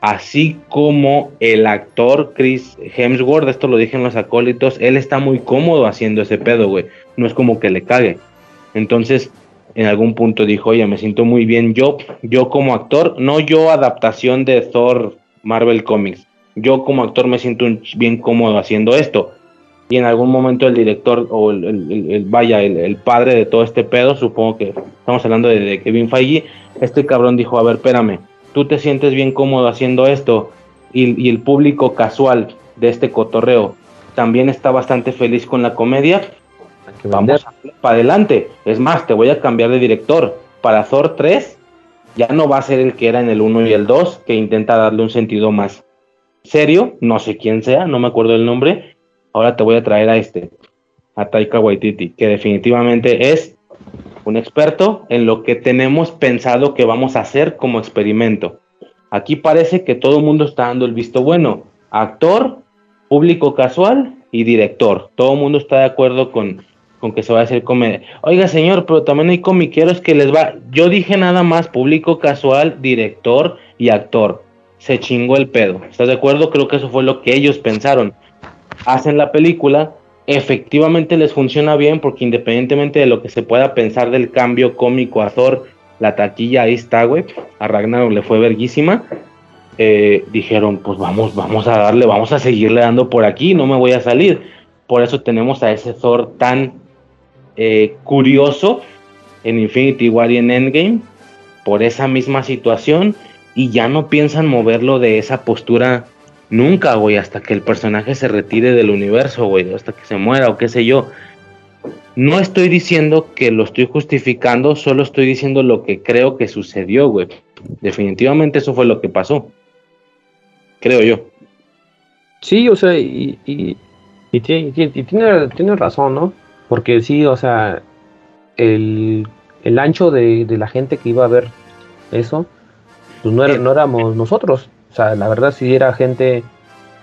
así como el actor Chris Hemsworth, esto lo dije en los acólitos, él está muy cómodo haciendo ese pedo, güey, no es como que le cague. Entonces, en algún punto dijo, oye, me siento muy bien yo, yo como actor, no yo adaptación de Thor Marvel Comics, yo como actor me siento bien cómodo haciendo esto. y en algún momento el director o el, vaya, el, padre de todo este pedo, supongo que estamos hablando de, Kevin Feige, este cabrón dijo, a ver, espérame, tú te sientes bien cómodo haciendo esto y, el público casual de este cotorreo también está bastante feliz con la comedia, vamos para adelante. Es más, te voy a cambiar de director. Para Thor 3 ya no va a ser el que era en el 1 y el 2, que intenta darle un sentido más serio, no sé quién sea, no me acuerdo el nombre, ahora te voy a traer a este, a Taika Waititi, que definitivamente es un experto en lo que tenemos pensado que vamos a hacer como experimento. Aquí parece que todo el mundo está dando el visto bueno. Actor, público casual y director. Todo el mundo está de acuerdo con, con que se va a hacer comedia. Oiga, señor, pero también hay comiqueros que les va. Yo dije nada más público casual, director y actor. Se chingó el pedo. ¿Estás de acuerdo? Creo que eso fue lo que ellos pensaron hacen la película, efectivamente les funciona bien porque independientemente de lo que se pueda pensar del cambio cómico a Thor, la taquilla ahí está, güey, a Ragnarok le fue verguísima. Eh, dijeron, pues vamos, vamos a darle, vamos a seguirle dando por aquí, no me voy a salir. Por eso tenemos a ese Thor tan eh, curioso en Infinity War y en Endgame, por esa misma situación, y ya no piensan moverlo de esa postura Nunca, güey, hasta que el personaje se retire del universo, güey, hasta que se muera o qué sé yo. No estoy diciendo que lo estoy justificando, solo estoy diciendo lo que creo que sucedió, güey. Definitivamente eso fue lo que pasó. Creo yo. Sí, o sea, y, tiene, tiene, razón, ¿no? Porque sí, o sea, el, ancho de, la gente que iba a ver eso, pues no, no éramos nosotros. O sea, la verdad si era gente,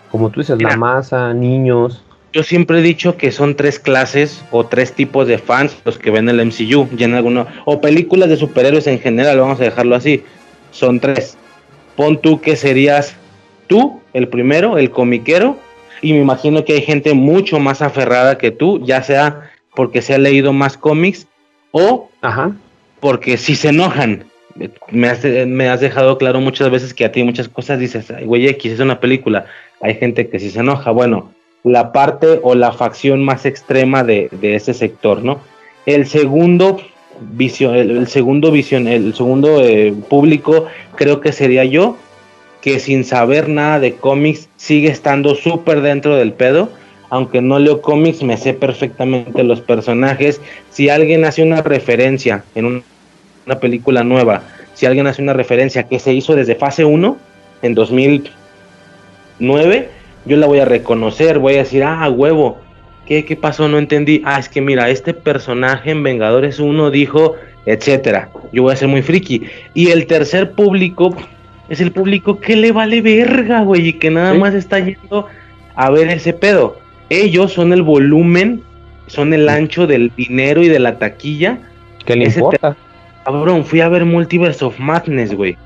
como tú dices, la masa, niños. Yo siempre he dicho que son tres clases o tres tipos de fans los que ven el MCU, ya en alguno, o películas de superhéroes en general, vamos a dejarlo así. Son tres. Pon tú que serías tú, el primero, el comiquero, y me imagino que hay gente mucho más aferrada que tú, ya sea porque se ha leído más cómics o Ajá. porque si se enojan me has, me has dejado claro muchas veces que a ti muchas cosas dices, güey, X es una película. Hay gente que si se enoja. Bueno, la parte o la facción más extrema de, ese sector, ¿no? El segundo visión, el, segundo visión, el segundo eh, público, creo que sería yo, que sin saber nada de cómics sigue estando súper dentro del pedo. Aunque no leo cómics, me sé perfectamente los personajes. Si alguien hace una referencia en un una película nueva, si alguien hace una referencia que se hizo desde fase 1, en 2009, yo la voy a reconocer, voy a decir, ah, huevo, ¿qué, qué pasó? No entendí. Ah, es que mira, este personaje en Vengadores 1 dijo, etcétera. Yo voy a ser muy friki. Y el tercer público es el público que le vale verga, güey, y que nada más está yendo a ver ese pedo. Ellos son el volumen, son el ancho del dinero y de la taquilla. ¿Qué le importa? Cabrón, fui a ver Multiverse of Madness, güey.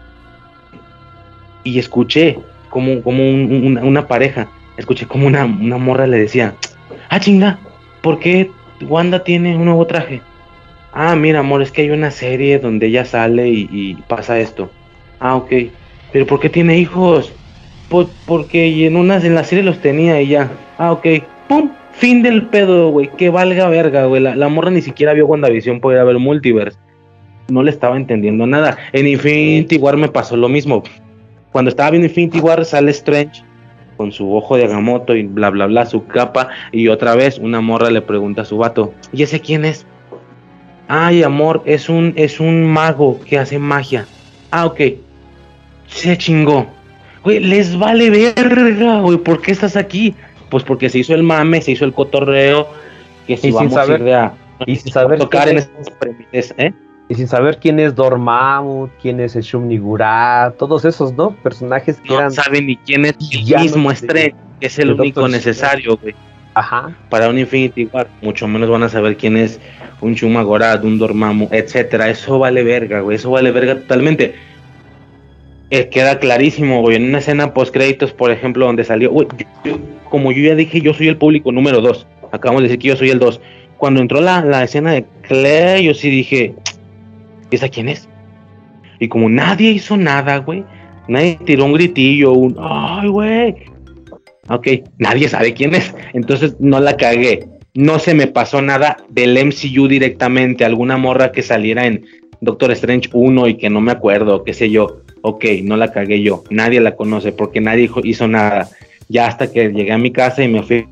Y escuché como, como una, pareja, escuché como una, una morra le decía, ah, chinga, ¿por qué Wanda tiene un nuevo traje? Ah, mira, amor, es que hay una serie donde ella sale y, pasa esto. Ah, ok. ¿Pero por qué tiene hijos? porque en unas en la serie los tenía ya. Ah, ok. ¡Pum! Fin del pedo, güey. Que valga verga, güey. La, morra ni siquiera vio WandaVision por ir ver Multiverse no le estaba entendiendo nada. En Infinity War me pasó lo mismo. Cuando estaba viendo Infinity War sale Strange con su ojo de Agamotto y bla bla bla, su capa, y otra vez una morra le pregunta a su vato, ¿y ese quién es? Ay, amor, es un, es un mago que hace magia. Ah, ok. Se chingó. Güey, les vale verga, güey, ¿por qué estás aquí? Pues porque se hizo el mame, se hizo el cotorreo, que si vamos a ir a, y sin saber tocar en esas premisas, ¿eh? y sin saber quién es Dormammu, quién es el Shumnigura, todos esos, ¿no? Personajes que no saben ni quién es el mismo Strange, que es el, único necesario, güey. Ajá. Para un Infinity War, mucho menos van a saber quién es un Shumagorad, un Dormammu, etcétera. Eso vale verga, güey. Eso vale verga totalmente. Queda clarísimo, güey. En una escena post créditos, por ejemplo, donde salió, güey, como yo ya dije, yo soy el público número 2. Acabamos de decir que yo soy el 2. Cuando entró la, la escena de Claire, yo sí dije, ¿esa quién es? Y como nadie hizo nada, güey, nadie tiró un gritillo, un, ay, güey, Ok, nadie sabe quién es. Entonces no la cagué. No se me pasó nada del MCU directamente. Alguna morra que saliera en Doctor Strange 1 y que no me acuerdo, qué sé yo. Ok, no la cagué yo. Nadie la conoce porque nadie hizo nada. Ya hasta que llegué a mi casa y me fui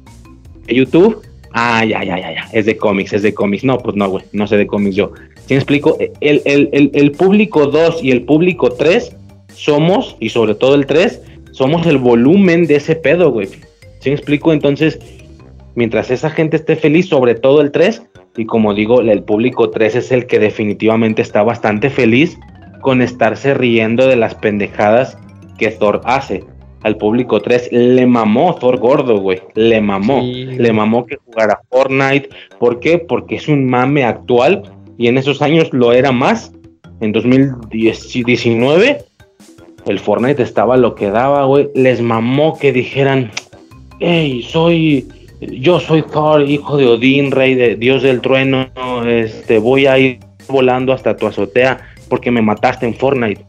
a YouTube. Ah, ya, ya, ya, ya. Es de cómics, es de cómics. No, pues no, güey. No sé de cómics yo. ¿Sí me explico? El, el, el público 2 y el público 3 somos, y sobre todo el 3, somos el volumen de ese pedo, güey. ¿Sí me explico? Entonces, mientras esa gente esté feliz, sobre todo el 3, y como digo, el público 3 es el que definitivamente está bastante feliz con estarse riendo de las pendejadas que Thor hace. Al público 3 le mamó Thor gordo, güey. Le mamó. Le mamó que jugara Fortnite. ¿Por qué? Porque es un mame actual y en esos años lo era más. En 2019 el Fortnite estaba lo que daba, güey. Les mamó que dijeran, hey, soy, yo soy Thor, hijo de Odín, rey de Dios del trueno, este, voy a ir volando hasta tu azotea porque me mataste en Fortnite.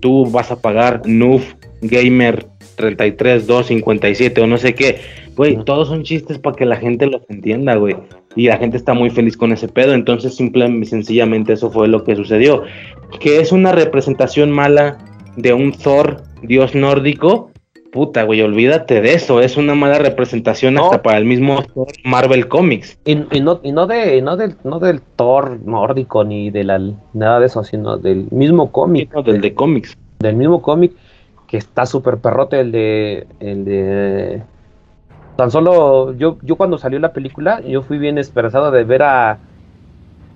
Tú vas a pagar Noof Gamer 33257 o no sé qué. Güey, todos son chistes para que la gente los entienda, güey. Y la gente está muy feliz con ese pedo. Entonces, simplemente, sencillamente, eso fue lo que sucedió. Que es una representación mala de un Thor, dios nórdico, puta, güey, olvídate de eso, es una mala representación hasta para el mismo Marvel Comics. Y, no, y no, de, no, del, no del Thor nórdico ni de la, nada de eso, sino del mismo cómic. del de cómics. Del mismo cómic, que está súper perrote el de, el de... Tan solo, yo, yo cuando salió la película, yo fui bien esperanzado de ver a,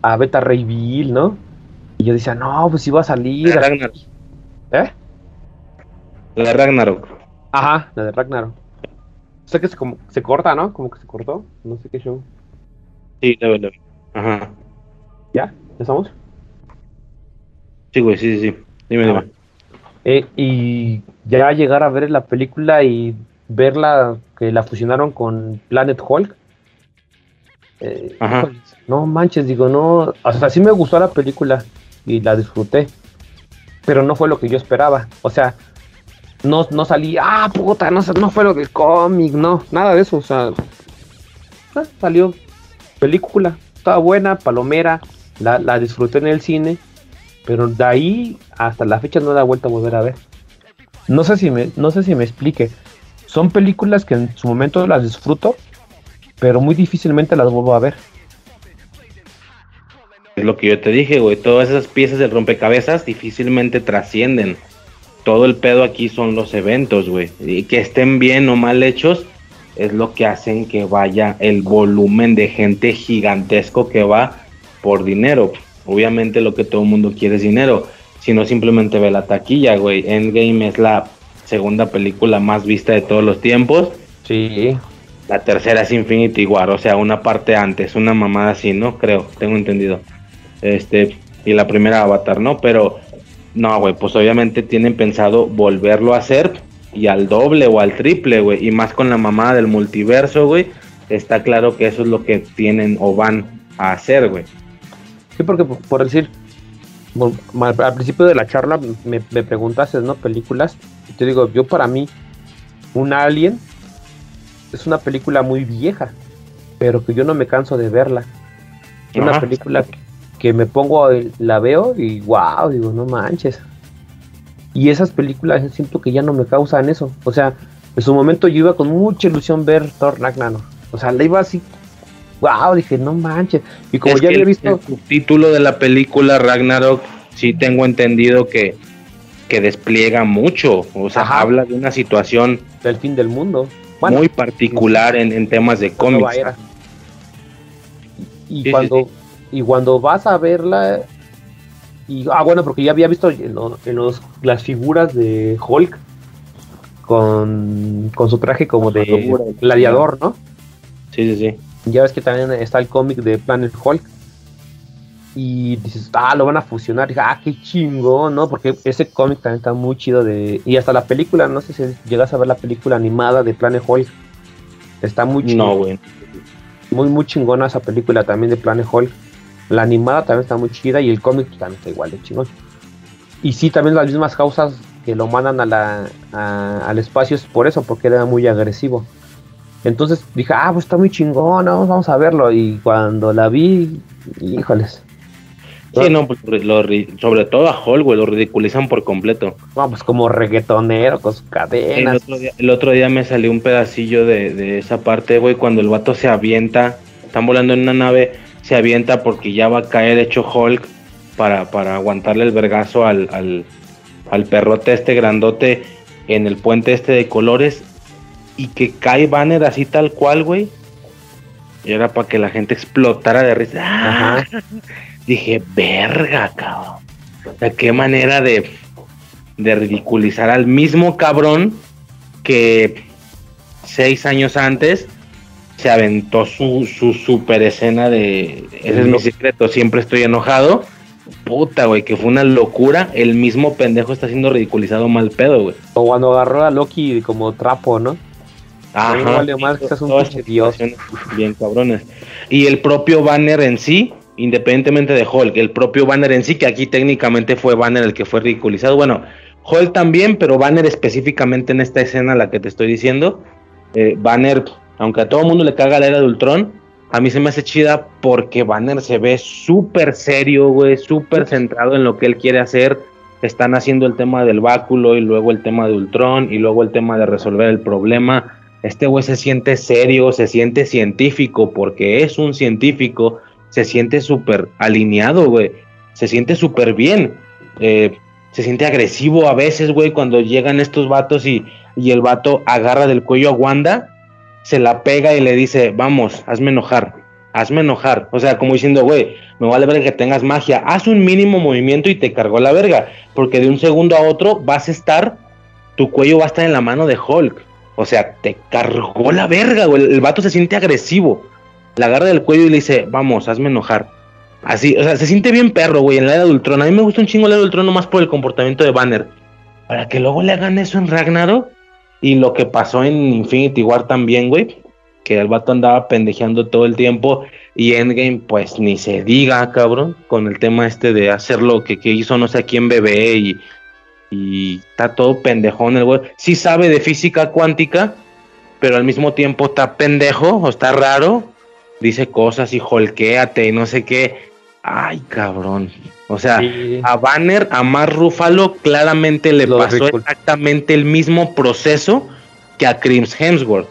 a Beta Ray Bill, ¿no? Y yo decía, no, pues iba a salir. ¿Eh? La Ragnarok. Ajá, la de Ragnarok. Sé que se, como, se corta, ¿no? Como que se cortó. No sé qué show. Sí, debe, debe. Ajá. ¿Ya? ¿Ya estamos? Sí, güey, sí, sí, sí. Dime, dime. Eh, y ya llegar a ver la película y verla que la fusionaron con Planet Hulk. Eh, Ajá. No manches, digo, no. O sea, sí me gustó la película y la disfruté pero no fue lo que yo esperaba. O sea, no, no salí, ah, puta, no, no fue lo del cómic, no, nada de eso. O sea, ah, salió película, estaba buena, palomera, la, la, disfruté en el cine, pero de ahí hasta la fecha no da vuelta a volver a ver. No sé si me, no sé si me explique. Son películas que en su momento las disfruto, pero muy difícilmente las vuelvo a ver. Es lo que yo te dije, güey. Todas esas piezas del rompecabezas difícilmente trascienden. Todo el pedo aquí son los eventos, güey. Y que estén bien o mal hechos es lo que hacen que vaya el volumen de gente gigantesco que va por dinero. Obviamente lo que todo el mundo quiere es dinero. Si no, simplemente ve la taquilla, güey. Endgame es la segunda película más vista de todos los tiempos. Sí. La tercera es Infinity War, o sea, una parte antes, una mamada así, ¿no? Creo, tengo entendido. Este, y la primera Avatar, ¿no? Pero no, güey, pues obviamente tienen pensado volverlo a hacer y al doble o al triple, güey, y más con la mamada del multiverso, güey, está claro que eso es lo que tienen o van a hacer, güey. Sí, porque por, decir, al principio de la charla me, me preguntaste, ¿no? Películas, y te digo, yo para mí, un Alien es una película muy vieja, pero que yo no me canso de verla. Una película que me pongo, la veo y wow, digo, no manches. Y esas películas siento que ya no me causan eso. O sea, en su momento yo iba con mucha ilusión ver Thor Ragnarok. O sea, le iba así, wow, dije, no manches. Y como ya había visto... El título de la película Ragnarok, sí tengo entendido que, que despliega mucho. O sea, habla de una situación... Del fin del mundo. muy particular en, temas de cómics. Y cuando y cuando vas a verla y ah bueno porque ya había visto en, los, las figuras de Hulk con, con su traje como de gladiador, ¿no? Sí, sí, sí. Ya ves que también está el cómic de Planet Hulk. Y dices, ah, lo van a fusionar. Y, ah, qué chingo, ¿no? Porque ese cómic también está muy chido de... Y hasta la película, no sé si llegas a ver la película animada de Planet Hulk. Está muy chido. No, güey. Muy, muy chingona esa película también de Planet Hulk. La animada también está muy chida y el cómic también está igual de chingón. Y sí, también las mismas causas que lo mandan a la, al espacio es por eso, porque era muy agresivo. Entonces dije, ah, pues está muy chingón, vamos a verlo. Y cuando la vi, híjoles. Sí, no, pues sobre todo a Hall, güey, lo ridiculizan por completo. Vamos, pues como reggaetonero con sus cadenas. El otro día, me salió un pedacillo de, esa parte, güey, cuando el vato se avienta, están volando en una nave, se avienta porque ya va a caer hecho Hulk para, para aguantarle el vergazo al, al, al perrote este grandote en el puente este de colores y que cae Banner así tal cual, güey. Y era para que la gente explotara de risa. Dije, verga, cabrón. ¿De qué manera de, de ridiculizar al mismo cabrón que seis años antes se aventó su, su super escena de ese es mi secreto, siempre estoy enojado. Puta, güey, que fue una locura. El mismo pendejo está siendo ridiculizado mal pedo, güey. O cuando agarró a Loki como trapo, ¿no? Ajá. más que un dios. Bien cabrones. Y el propio Banner en sí, independientemente de Hulk, el propio Banner en sí, que aquí técnicamente fue Banner el que fue ridiculizado. Bueno, Hulk también, pero Banner específicamente en esta escena, la que te estoy diciendo. Eh, Banner, aunque a todo el mundo le caga la era de Ultron, a mí se me hace chida porque Banner se ve súper serio, güey, súper centrado en lo que él quiere hacer. Están haciendo el tema del báculo y luego el tema de Ultron y luego el tema de resolver el problema este güey se siente serio, se siente científico, porque es un científico, se siente súper alineado, güey, se siente súper bien, eh, se siente agresivo a veces, güey, cuando llegan estos vatos y, y el vato agarra del cuello a Wanda, se la pega y le dice, vamos, hazme enojar, hazme enojar. O sea, como diciendo, güey, me vale ver que tengas magia, haz un mínimo movimiento y te cargó la verga, porque de un segundo a otro vas a estar, tu cuello va a estar en la mano de Hulk. O sea, te cargó la verga, güey. El vato se siente agresivo. La agarra del cuello y le dice, vamos, hazme enojar. Así, o sea, se siente bien perro, güey, en la era de Ultron. A mí me gusta un chingo la era de Ultron nomás por el comportamiento de Banner. Para que luego le hagan eso en Ragnarok. Y lo que pasó en Infinity War también, güey. Que el vato andaba pendejeando todo el tiempo. Y Endgame, pues ni se diga, cabrón. Con el tema este de hacer lo que, que hizo no sé quién bebé y y está todo pendejón el güey. Sí sabe de física cuántica, pero al mismo tiempo está pendejo o está raro. Dice cosas y holquéate y no sé qué. Ay, cabrón. O sea, a Banner, a Mar Rúfalo, claramente le pasó exactamente el mismo proceso que a Crims Hemsworth.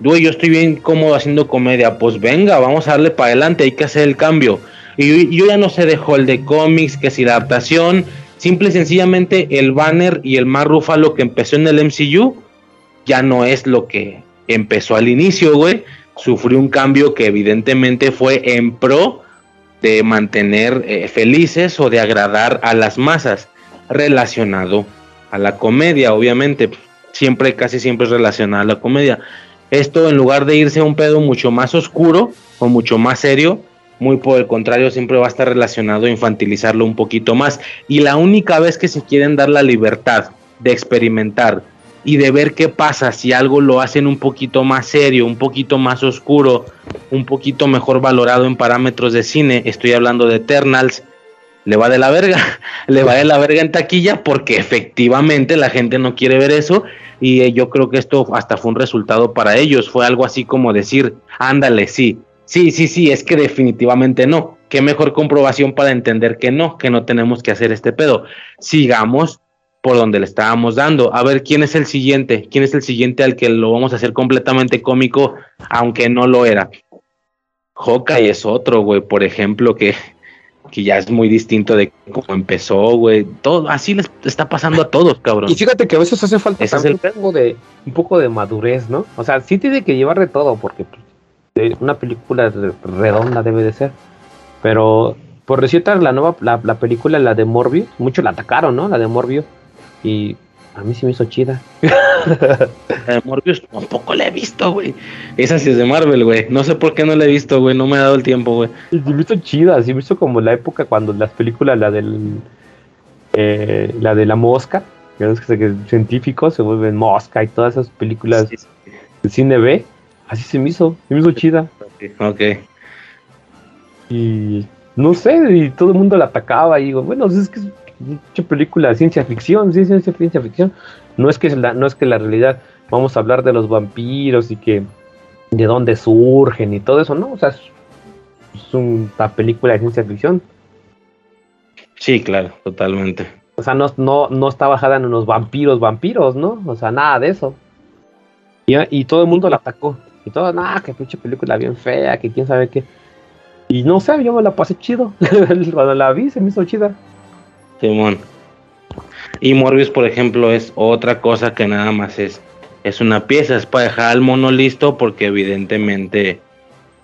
Güey, yo estoy bien cómodo haciendo comedia. Pues venga, vamos a darle para adelante, hay que hacer el cambio. Y yo, ya no sé de Hall de cómics, que si la adaptación, Simple y sencillamente el banner y el más rúfalo que empezó en el MCU ya no es lo que empezó al inicio, güey. Sufrió un cambio que evidentemente fue en pro de mantener eh, felices o de agradar a las masas, relacionado a la comedia, obviamente. Siempre, casi siempre es relacionado a la comedia. Esto en lugar de irse a un pedo mucho más oscuro o mucho más serio, muy por el contrario, siempre va a estar relacionado a infantilizarlo un poquito más. Y la única vez que se quieren dar la libertad de experimentar y de ver qué pasa si algo lo hacen un poquito más serio, un poquito más oscuro, un poquito mejor valorado en parámetros de cine, estoy hablando de Eternals, le va de la verga, le va de la verga en taquilla porque efectivamente la gente no quiere ver eso y eh, yo creo que esto hasta fue un resultado para ellos, fue algo así como decir, ándale, sí, Sí, sí, sí, es que definitivamente no. Qué mejor comprobación para entender que no, que no tenemos que hacer este pedo. Sigamos por donde le estábamos dando. A ver, ¿quién es el siguiente? ¿Quién es el siguiente al que lo vamos a hacer completamente cómico, aunque no lo era? Hawkeye es otro, güey, por ejemplo, que, que ya es muy distinto de cómo empezó, güey. Todo así les está pasando a todos, cabrón. Y fíjate que a veces hace falta un, poco de, un poco de madurez, ¿no? O sea, sí tiene que llevar de todo, porque pues, una película redonda debe de ser. Pero por decirte la nueva, la, película, la de Morbius, muchos la atacaron, ¿no? La de Morbius. Y a mí sí me hizo chida. Morbius tampoco la he visto, güey. Esa sí es de Marvel, güey. No sé por qué no la he visto, güey. No me ha dado el tiempo, güey. Sí me hizo chida. Sí me hizo como la época cuando las películas, la del... Eh, la de la mosca, que científicos se vuelven mosca y todas esas películas de cine B Así se me hizo, se me hizo chida. Ok. Y no sé, y todo el mundo la atacaba y digo, bueno, es que mucha película de ciencia ficción, sí, ciencia, ciencia ficción. No es que la, no es que la realidad vamos a hablar de los vampiros y que de dónde surgen y todo eso, ¿no? O sea, es, una película de ciencia ficción. Sí, claro, totalmente. O sea, no, no, no está bajada en unos vampiros, vampiros, ¿no? O sea, nada de eso. Y, y todo el mundo la atacó. Y todo, nada, que pinche película bien fea, que quién sabe qué. Y no sé, yo me la pasé chido. Cuando la vi se me hizo chida. Simón. Y Morbius, por ejemplo, es otra cosa que nada más es, es una pieza, es para dejar al mono listo porque evidentemente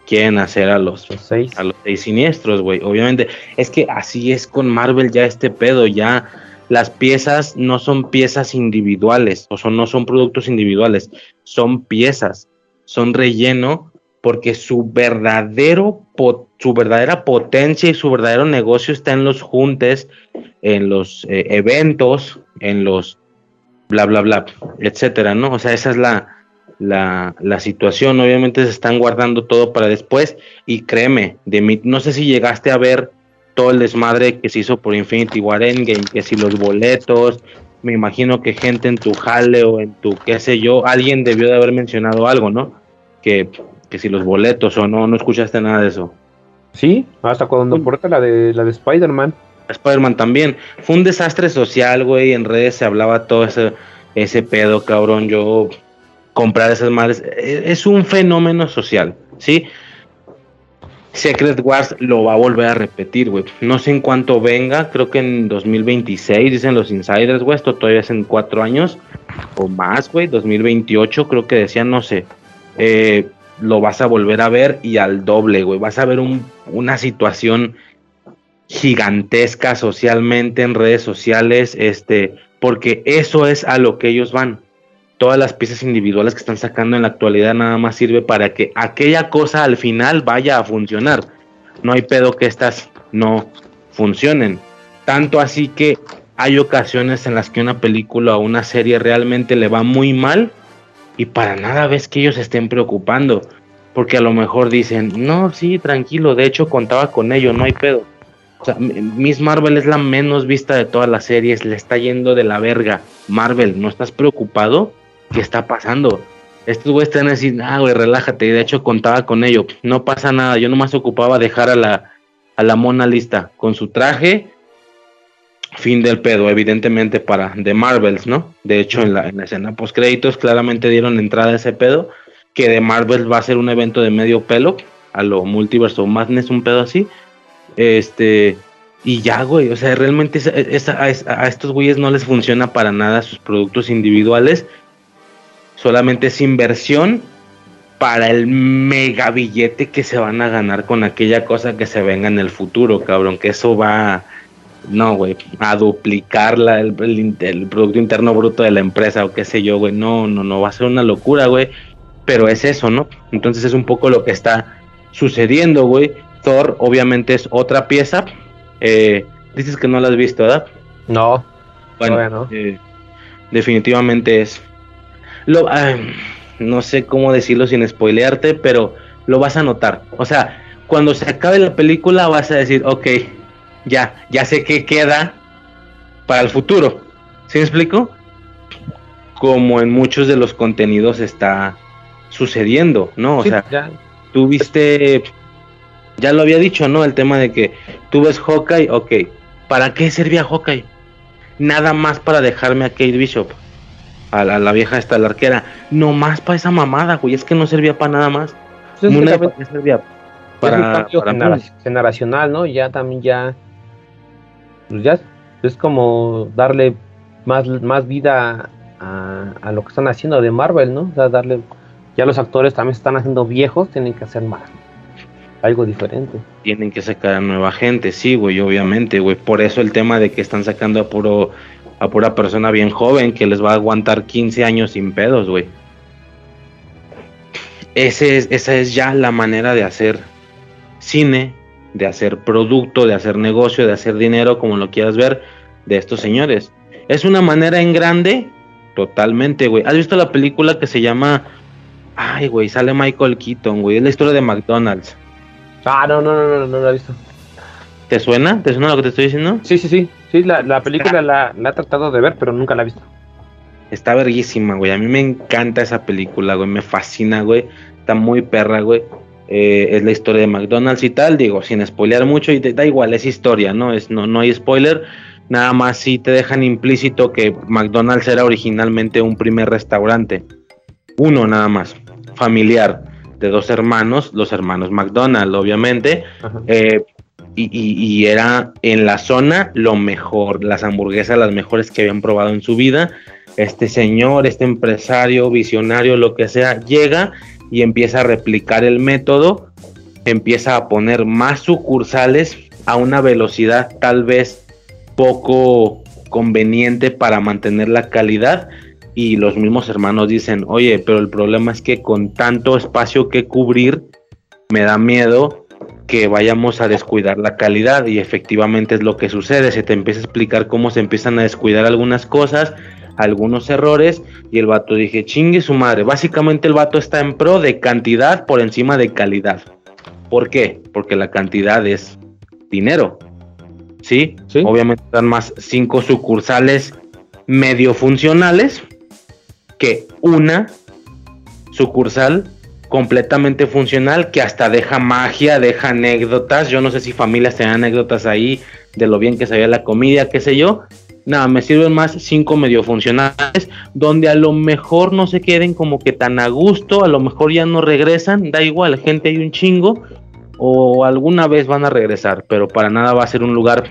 quieren hacer a los, seis. a los seis siniestros, güey. Obviamente, es que así es con Marvel ya este pedo, ya las piezas no son piezas individuales, o son, no son productos individuales, son piezas, son relleno porque su verdadero su verdadera potencia y su verdadero negocio está en los juntes, en los eh, eventos, en los bla bla bla, etcétera, ¿no? O sea, esa es la, la, la, situación. Obviamente se están guardando todo para después. Y créeme, de mí, no sé si llegaste a ver todo el desmadre que se hizo por Infinity War Endgame, que si los boletos, me imagino que gente en tu jale o en tu qué sé yo, alguien debió de haber mencionado algo, ¿no? Que que si los boletos o no, no escuchaste nada de eso. Sí, hasta cuando por la de la de Spider-Man. Spider-Man también. Fue un desastre social, güey. En redes se hablaba todo ese, ese pedo, cabrón. Yo comprar esas madres. E, es un fenómeno social, ¿sí? Secret Wars lo va a volver a repetir, güey. No sé en cuánto venga, creo que en 2026, dicen los insiders, güey. Esto todavía es en cuatro años o más, güey. 2028, creo que decían, no sé. Eh, lo vas a volver a ver y al doble, güey. Vas a ver una situación gigantesca socialmente en redes sociales, este, porque eso es a lo que ellos van. Todas las piezas individuales que están sacando en la actualidad nada más sirve para que aquella cosa al final vaya a funcionar. No hay pedo que estas no funcionen. Tanto así que hay ocasiones en las que una película o una serie realmente le va muy mal y para nada ves que ellos estén preocupando, porque a lo mejor dicen, no, sí, tranquilo, de hecho contaba con ello, no hay pedo. O sea, Miss Marvel es la menos vista de todas las series, le está yendo de la verga. Marvel, ¿no estás preocupado? ¿Qué está pasando? Estos güeyes te van a decir, ah, güey, relájate, y de hecho contaba con ello, no pasa nada, yo nomás ocupaba dejar a la, a la mona lista con su traje fin del pedo, evidentemente para The Marvels, ¿no? De hecho, en la, en la escena post créditos claramente dieron entrada a ese pedo, que The Marvels va a ser un evento de medio pelo, a lo Multiverse Madness, un pedo así. Este, y ya, güey, o sea, realmente a, estos güeyes no les funciona para nada sus productos individuales, solamente es inversión para el mega billete que se van a ganar con aquella cosa que se venga en el futuro, cabrón, que eso va no, güey, a duplicar el, Producto Interno Bruto de la empresa o qué sé yo, güey, no, no, no, va a ser una locura, güey, pero es eso, ¿no? Entonces es un poco lo que está sucediendo, güey. Thor obviamente es otra pieza, eh, dices que no la has visto, ¿verdad? No, bueno, eh, definitivamente es... Lo, no sé cómo decirlo sin spoilearte, pero lo vas a notar. O sea, cuando se acabe la película vas a decir, ok, ya, ya sé qué queda para el futuro. ¿Sí me explico? Como en muchos de los contenidos está sucediendo, ¿no? O sea, ya. tú viste, ya lo había dicho, ¿no? El tema de que tú ves Hawkeye, ok, ¿para qué servía Hawkeye? Nada más para dejarme a Kate Bishop, a la, vieja esta, la arquera, no más para esa mamada, güey, es que no servía para nada más. ¿para servía? Para, para generacional, ¿no? Ya también ya pues ya es como darle más, más vida a, lo que están haciendo de Marvel, ¿no? O sea, darle, ya los actores también están haciendo viejos, tienen que hacer más, algo diferente. Tienen que sacar a nueva gente, sí, güey, obviamente, güey. Por eso el tema de que están sacando a puro a pura persona bien joven que les va a aguantar 15 años sin pedos, güey. Ese es, esa es ya la manera de hacer cine de hacer producto, de hacer negocio, de hacer dinero, como lo quieras ver, de estos señores. Es una manera en grande, totalmente, güey. ¿Has visto la película que se llama... Ay, güey, sale Michael Keaton, güey. Es la historia de McDonald's. Ah, no, no, no, no, no, la he visto. ¿Te suena? ¿Te suena lo que te estoy diciendo? Sí, sí, sí. Sí, la, la película la, la he tratado de ver, pero nunca la he visto. Está verguísima, güey. A mí me encanta esa película, güey. Me fascina, güey. Está muy perra, güey. Eh, es la historia de McDonald's y tal, digo, sin spoilear mucho, y da igual, es historia, ¿no? Es, no, no hay spoiler, nada más si te dejan implícito que McDonald's era originalmente un primer restaurante, uno nada más, familiar, de dos hermanos, los hermanos McDonald's, obviamente, eh, y, y, era en la zona lo mejor, las hamburguesas las mejores que habían probado en su vida. Este señor, este empresario, visionario, lo que sea, llega y empieza a replicar el método, empieza a poner más sucursales a una velocidad tal vez poco conveniente para mantener la calidad y los mismos hermanos dicen, oye, pero el problema es que con tanto espacio que cubrir, me da miedo que vayamos a descuidar la calidad y efectivamente es lo que sucede, se te empieza a explicar cómo se empiezan a descuidar algunas cosas, algunos errores y el vato dije, chingue su madre, básicamente el vato está en pro de cantidad por encima de calidad. ¿Por qué? Porque la cantidad es dinero. ¿Sí? Obviamente están más cinco sucursales medio funcionales una sucursal completamente funcional que hasta deja magia, deja anécdotas. Yo no sé si familias tienen anécdotas ahí de lo bien que sabía la comida, qué sé yo, nada, me sirven más cinco medio funcionales, donde a lo mejor no se queden como que tan a gusto, a lo mejor ya no regresan, da igual, gente hay un chingo, o alguna vez van a regresar, pero para nada va a ser un lugar,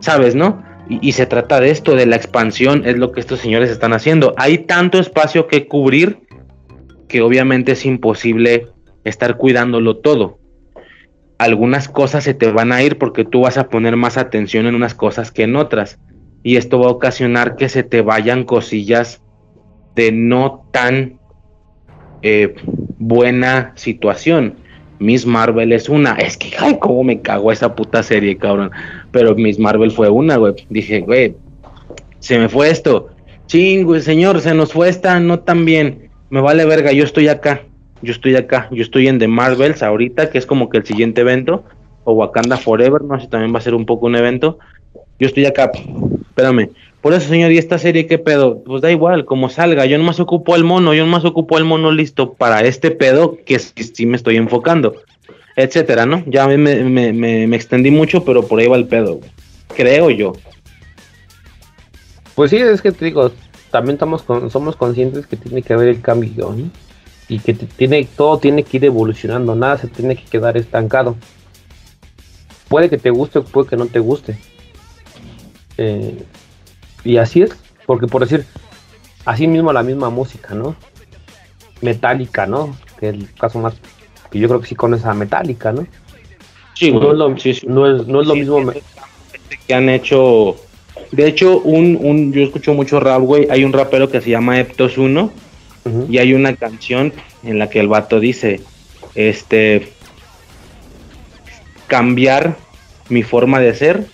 ¿sabes, no? Y, se trata de esto, de la expansión, es lo que estos señores están haciendo. Hay tanto espacio que cubrir que obviamente es imposible estar cuidándolo todo. Algunas cosas se te van a ir porque tú vas a poner más atención en unas cosas que en otras y esto va a ocasionar que se te vayan cosillas de no tan eh, buena situación. Miss Marvel es una. Es que, ay, cómo me cago esa puta serie, cabrón. Pero Miss Marvel fue una, güey. Dije, güey, se me fue esto. Ching, señor, se nos fue esta, no tan bien. Me vale verga, yo estoy acá. Yo estoy acá. Yo estoy en The Marvels ahorita, que es como que el siguiente evento. O Wakanda Forever, no sé, también va a ser un poco un evento. Yo estoy acá espérame. Por eso, señor, ¿y esta serie qué pedo? Pues da igual, como salga. Yo nomás ocupo el mono, yo nomás ocupo el mono listo para este pedo que sí me estoy enfocando, etcétera, ¿no? Ya me, me, me, extendí mucho, pero por ahí va el pedo, creo yo. Pues sí, es que te digo, también estamos somos conscientes que tiene que haber el cambio, ¿no? Y que tiene, todo tiene que ir evolucionando, nada se tiene que quedar estancado. Puede que te guste puede que no te guste eh, y así es, porque por decir, así mismo la misma música, ¿no? Metálica, ¿no? Que es el caso más que yo creo que sí con esa metálica, ¿no? Sí, no, es lo, no, es, lo mismo que han hecho. De hecho, un, un, yo escucho mucho rap, güey. Hay un rapero que se llama Eptos 1 y hay una canción en la que el vato dice, este, cambiar mi forma de ser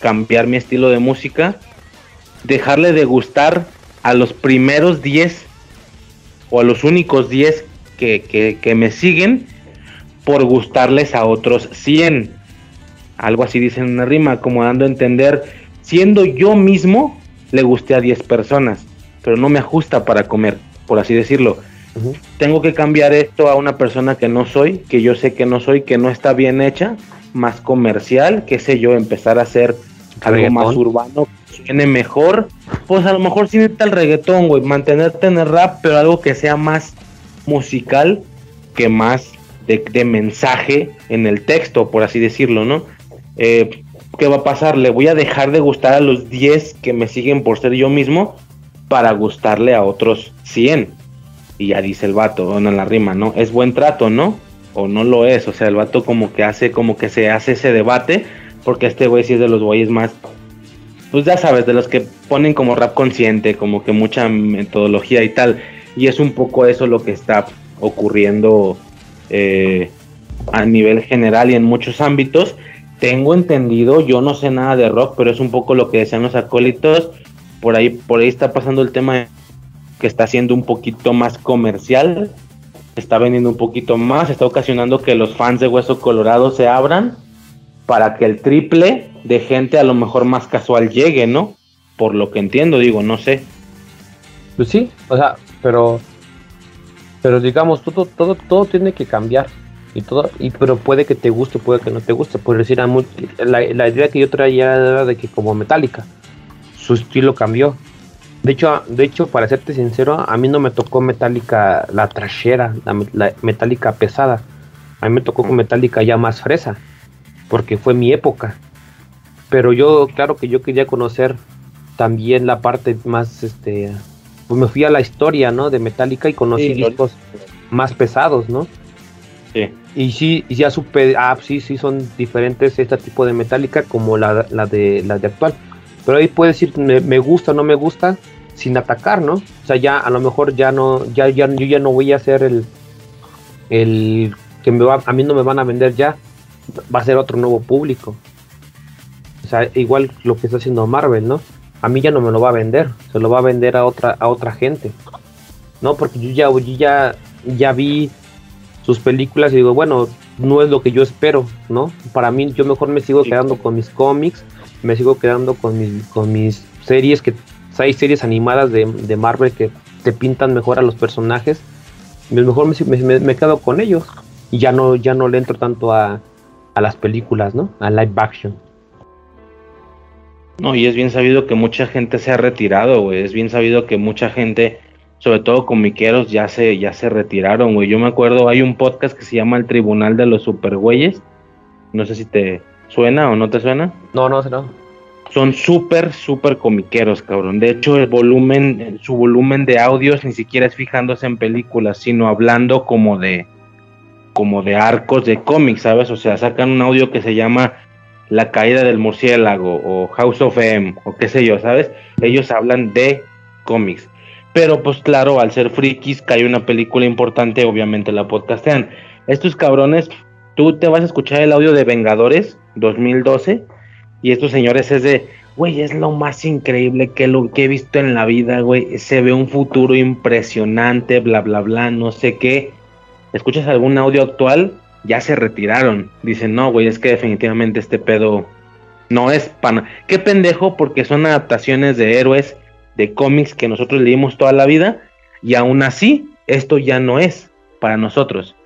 cambiar mi estilo de música, dejarle de gustar a los primeros 10 o a los únicos 10 que, que, me siguen por gustarles a otros 100. Algo así dice en una rima, como dando a entender, siendo yo mismo, le gusté a 10 personas, pero no me ajusta para comer, por así decirlo. Tengo que cambiar esto a una persona que no soy, que yo sé que no soy, que no está bien hecha, más comercial, qué sé yo, empezar a hacer algo más urbano, suene mejor, pues a lo mejor necesita el reggaetón, güey, mantenerte en el rap, pero algo que sea más musical que más de, mensaje en el texto, por así decirlo, ¿no? Eh, ¿Qué va a pasar? Le voy a dejar de gustar a los 10 que me siguen por ser yo mismo para gustarle a otros 100. Y ya dice el vato, en la rima, ¿no? Es buen trato, ¿no? O no lo es, o sea, el vato como que hace, como que se hace ese debate porque este güey sí es de los güeyes más, pues ya sabes, de los que ponen como rap consciente, como que mucha metodología y tal. Y es un poco eso lo que está ocurriendo eh, a nivel general y en muchos ámbitos. Tengo entendido, yo no sé nada de rock, pero es un poco lo que decían los acólitos. Por ahí, por ahí está pasando el tema que está siendo un poquito más comercial, está vendiendo un poquito más, está ocasionando que los fans de Hueso Colorado se abran para que el triple de gente a lo mejor más casual llegue, ¿no? Por lo que entiendo, digo, no sé. Pues sí, o sea, pero pero digamos todo todo todo tiene que cambiar y todo y pero puede que te guste, puede que no te guste, por decir a la, la idea que yo traía era de que como Metallica su estilo cambió. De hecho, de hecho, para serte sincero, a mí no me tocó Metallica la trashera, la, la Metallica pesada. A mí me tocó con Metallica ya más fresa, porque fue mi época. Pero yo, claro que yo quería conocer también la parte más, este, pues me fui a la historia, ¿no? De Metallica y conocí discos más pesados, ¿no? Sí. Y sí, ya supe, ah, sí, sí, son diferentes este tipo de Metallica como la, la, de, la de actual. Pero ahí puedes decir, me, me, gusta o no me gusta, sin atacar, ¿no? O sea, ya a lo mejor ya no, ya, ya, yo ya no voy a hacer el, el que me va, a mí no me van a vender ya, va a ser otro nuevo público. O sea, igual lo que está haciendo Marvel, ¿no? A mí ya no me lo va a vender, se lo va a vender a otra, a otra gente. ¿No? Porque yo ya, yo ya, ya vi sus películas y digo, bueno, no es lo que yo espero, ¿no? Para mí, yo mejor me sigo quedando con mis cómics, me sigo quedando con mis, con mis series, que hay series animadas de, de Marvel que te pintan mejor a los personajes. Mejor me, me, me quedo con ellos y ya no, ya no le entro tanto a, a las películas, ¿no? A live action. No, y es bien sabido que mucha gente se ha retirado, güey. Es bien sabido que mucha gente, sobre todo comiqueros, ya se, ya se retiraron, güey. Yo me acuerdo, hay un podcast que se llama El Tribunal de los Supergüeyes. No sé si te suena o no te suena. No, no, no. Son súper, súper comiqueros, cabrón. De hecho, el volumen, su volumen de audios ni siquiera es fijándose en películas, sino hablando como de, como de arcos de cómics, ¿sabes? O sea, sacan un audio que se llama La caída del murciélago o House of M o qué sé yo, ¿sabes? Ellos hablan de cómics. Pero pues claro, al ser frikis, hay una película importante, obviamente la podcastean. Estos cabrones, tú te vas a escuchar el audio de Vengadores 2012 y estos señores es de, güey, es lo más increíble que lo que he visto en la vida, güey. Se ve un futuro impresionante, bla, bla, bla, no sé qué escuchas algún audio actual, ya se retiraron. Dicen, no, güey, es que definitivamente este pedo no es pana. Qué pendejo, porque son adaptaciones de héroes, de cómics que nosotros leímos toda la vida, y aún así, esto ya no es para nosotros.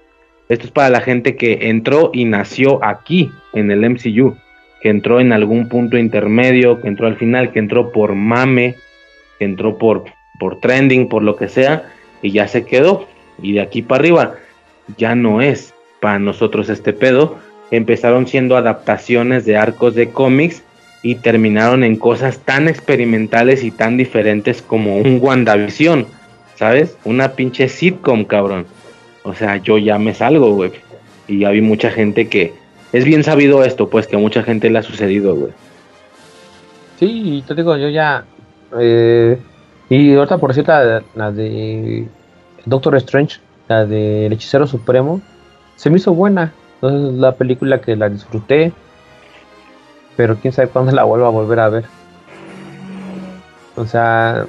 Esto es para la gente que entró y nació aquí, en el MCU, que entró en algún punto intermedio, que entró al final, que entró por mame, que entró por, por trending, por lo que sea, y ya se quedó. Y de aquí para arriba, ya no es para nosotros este pedo. Empezaron siendo adaptaciones de arcos de cómics y terminaron en cosas tan experimentales y tan diferentes como un WandaVision, ¿sabes? Una pinche sitcom, cabrón. O sea, yo ya me salgo, güey. Y ya vi mucha gente que... Es bien sabido esto, pues, que a mucha gente le ha sucedido, güey. Sí, te digo, yo ya... Eh, y ahorita, por cierto, la de Doctor Strange, la del Hechicero Supremo, se me hizo buena. Entonces la película que la disfruté, pero quién sabe cuándo la vuelva a volver a ver. O sea,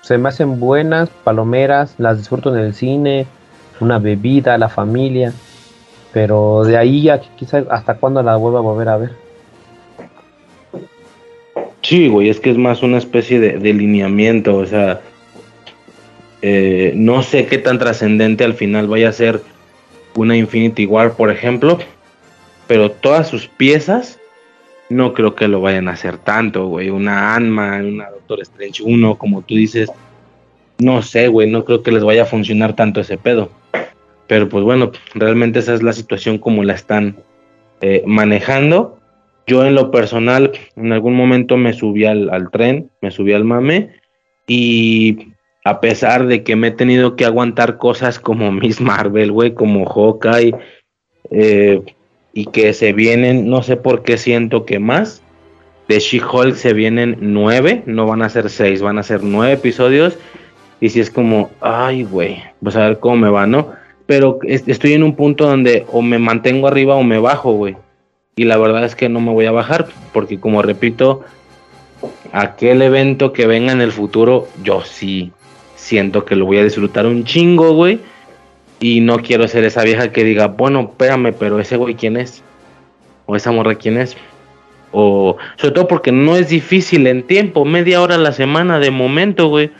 se me hacen buenas, palomeras, las disfruto en el cine, una bebida, la familia, pero de ahí a quizás hasta cuándo la vuelva a volver a ver. Sí, güey, es que es más una especie de, de lineamiento, o sea, eh, no sé qué tan trascendente al final vaya a ser una Infinity War, por ejemplo, pero todas sus piezas no creo que lo vayan a hacer tanto, güey. Una Ant-Man, una Doctor Strange 1, como tú dices, no sé, güey, no creo que les vaya a funcionar tanto ese pedo. Pero pues bueno, realmente esa es la situación como la están eh, manejando. Yo en lo personal, en algún momento me subí al, al tren, me subí al mame y a pesar de que me he tenido que aguantar cosas como Miss Marvel, güey, como Hawkeye, eh, y que se vienen, no sé por qué siento que más. De She-Hulk se vienen nueve, no van a ser seis, van a ser nueve episodios. Y si es como, ay, güey, pues a ver cómo me va, ¿no? Pero estoy en un punto donde o me mantengo arriba o me bajo, güey. Y la verdad es que no me voy a bajar, porque como repito, aquel evento que venga en el futuro, yo sí siento que lo voy a disfrutar un chingo, güey. Y no quiero ser esa vieja que diga, bueno, espérame, pero ese güey, ¿quién es? O esa morra, ¿quién es? O sobre todo porque no es difícil en tiempo, media hora a la semana de momento, güey.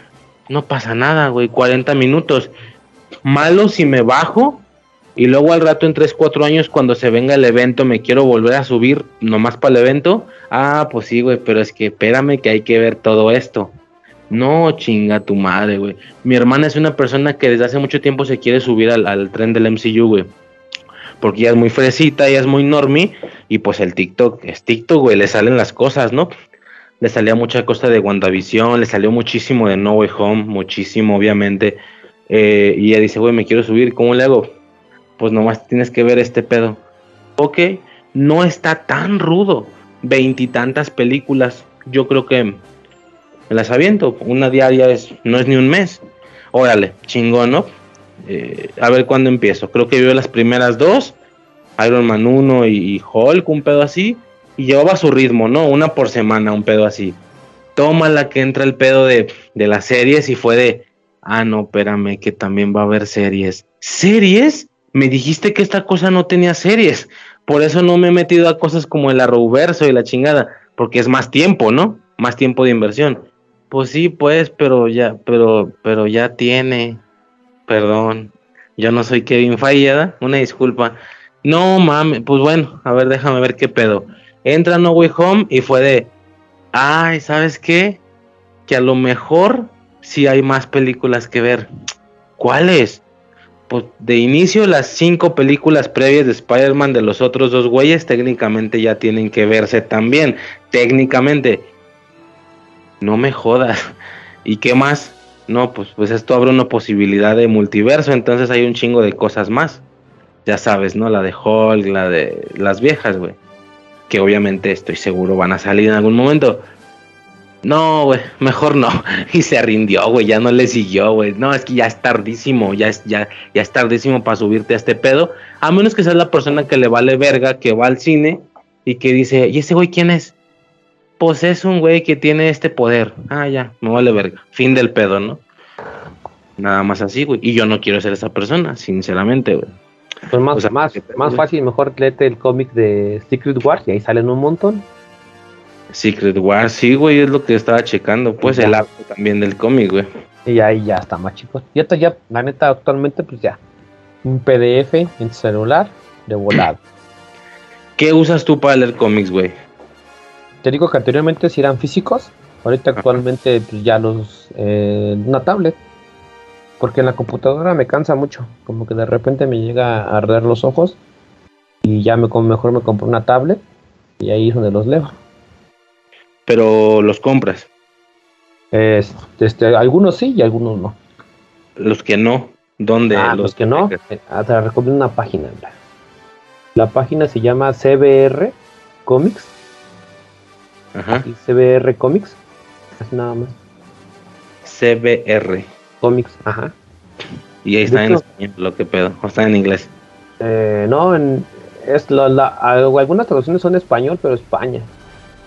No pasa nada, güey, 40 minutos. Malo si me bajo y luego al rato en 3, 4 años cuando se venga el evento me quiero volver a subir nomás para el evento. Ah, pues sí, güey, pero es que espérame que hay que ver todo esto. No, chinga tu madre, güey. Mi hermana es una persona que desde hace mucho tiempo se quiere subir al, tren del MCU, güey. Porque ella es muy fresita, ella es muy normie. Y pues el TikTok, es TikTok, güey, le salen las cosas, ¿no? Le salía mucha cosa de WandaVision, le salió muchísimo de No Way Home, muchísimo, obviamente. Eh, y ella dice, güey, me quiero subir, ¿cómo le hago? Pues nomás tienes que ver este pedo. Ok, no está tan rudo. Veintitantas películas. Yo creo que las aviento. Una diaria es, no es ni un mes. Órale, chingón, ¿no? Eh, a ver cuándo empiezo. Creo que vio las primeras dos, Iron Man 1 y, Hulk, un pedo así. Y llevaba su ritmo, ¿no? Una por semana, un pedo así. Toma la que entra el pedo de, de las series y fue de, ah, no, espérame, que también va a haber series. ¿Series? Me dijiste que esta cosa no tenía series. Por eso no me he metido a cosas como el Arrowverso y la chingada, porque es más tiempo, ¿no? Más tiempo de inversión. Pues sí, pues, pero ya, pero, pero ya tiene. Perdón. Yo no soy Kevin Falleda, una disculpa. No mames, pues bueno, a ver, déjame ver qué pedo. Entra No Way Home y fue de, ay, ¿sabes qué? Que a lo mejor sí hay más películas que ver. ¿Cuáles? Pues de inicio las cinco películas previas de Spider-Man de los otros dos güeyes técnicamente ya tienen que verse también. Técnicamente no me jodas. ¿Y qué más? No, pues, pues esto abre una posibilidad de multiverso, entonces hay un chingo de cosas más. Ya sabes, ¿no? La de Hulk, la de las viejas, güey. Que obviamente estoy seguro van a salir en algún momento. No, güey, mejor no. Y se rindió, güey, ya no le siguió, güey. No, es que ya es tardísimo, ya es, ya, ya es tardísimo para subirte a este pedo. A menos que seas la persona que le vale verga, que va al cine y que dice, ¿y ese güey quién es? Pues es un güey que tiene este poder. Ah, ya, me vale verga. Fin del pedo, ¿no? Nada más así, güey. Y yo no quiero ser esa persona, sinceramente, güey. Pues más, más, más fácil, mejor léete el cómic de Secret Wars y ahí salen un montón. Secret Wars, sí, güey, es lo que estaba checando. Pues el arte también del cómic, güey. Y ahí ya está más chico. Y esto ya, la neta, actualmente, pues ya. Un PDF en celular de volado. ¿Qué usas tú para leer cómics, güey? Te digo que anteriormente si eran físicos, ahorita actualmente pues, ya los eh, una tablet. Porque en la computadora me cansa mucho, como que de repente me llega a arder los ojos y ya me mejor me compro una tablet y ahí es donde los leo. Pero los compras. este, algunos sí y algunos no. Los que no, ¿dónde? Ah, los, que no, eh, ah, te recomiendo una página. La página se llama CBR Comics Ajá. Y CBR Comics. Así nada más. CBR. Comics, ajá. Y ahí está en español, lo que pedo. O está en inglés. Eh, no, en, es la, algunas traducciones son español, pero España.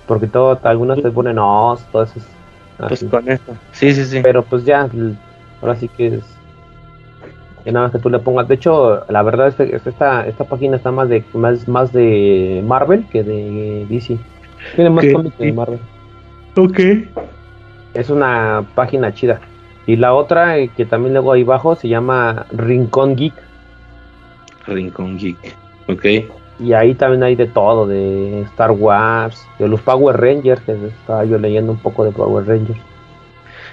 Porque todo, algunas te ponen os, todo eso Pues con esto. Sí, sí, sí. Pero pues ya, ahora sí que es. Nada más que tú le pongas. De hecho, la verdad es que esta, esta página está más de más, más de Marvel que de DC. Tiene más cómics de Marvel. Ok. Es una página chida. Y la otra, eh, que también luego ahí abajo, se llama Rincón Geek. Rincón Geek. Ok. Y ahí también hay de todo, de Star Wars, de los Power Rangers, estaba yo leyendo un poco de Power Rangers.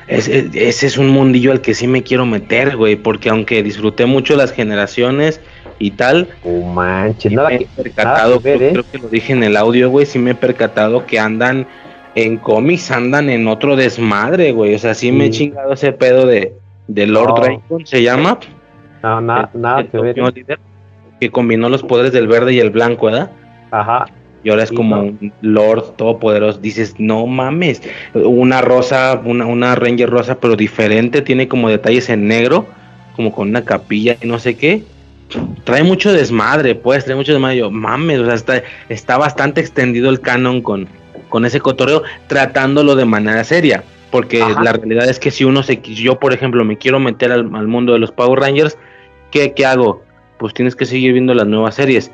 Ese, ese es un mundillo al que sí me quiero meter, güey, porque aunque disfruté mucho las generaciones y tal. Oh, manches, nada que, percatado, ¿eh? creo que lo dije en el audio, güey, sí me he percatado que andan en cómics, andan en otro desmadre, güey. O sea, sí, me he chingado ese pedo de, de Lord Dragon, ¿se llama? No, nada que ver. ¿eh? que combinó los poderes del verde y el blanco, ¿verdad? Ajá. Y ahora es como un Lord todopoderoso. Dices, no mames. Una rosa, una, una Ranger rosa, pero diferente. Tiene como detalles en negro, como con una capilla y no sé qué trae mucho desmadre, pues, trae mucho desmadre. Yo, mames, o sea, está, está bastante extendido el canon con, con ese cotorreo, tratándolo de manera seria. Porque la realidad es que si uno se, yo por ejemplo me quiero meter al, mundo de los Power Rangers, ¿qué, ¿qué, hago? Pues tienes que seguir viendo las nuevas series.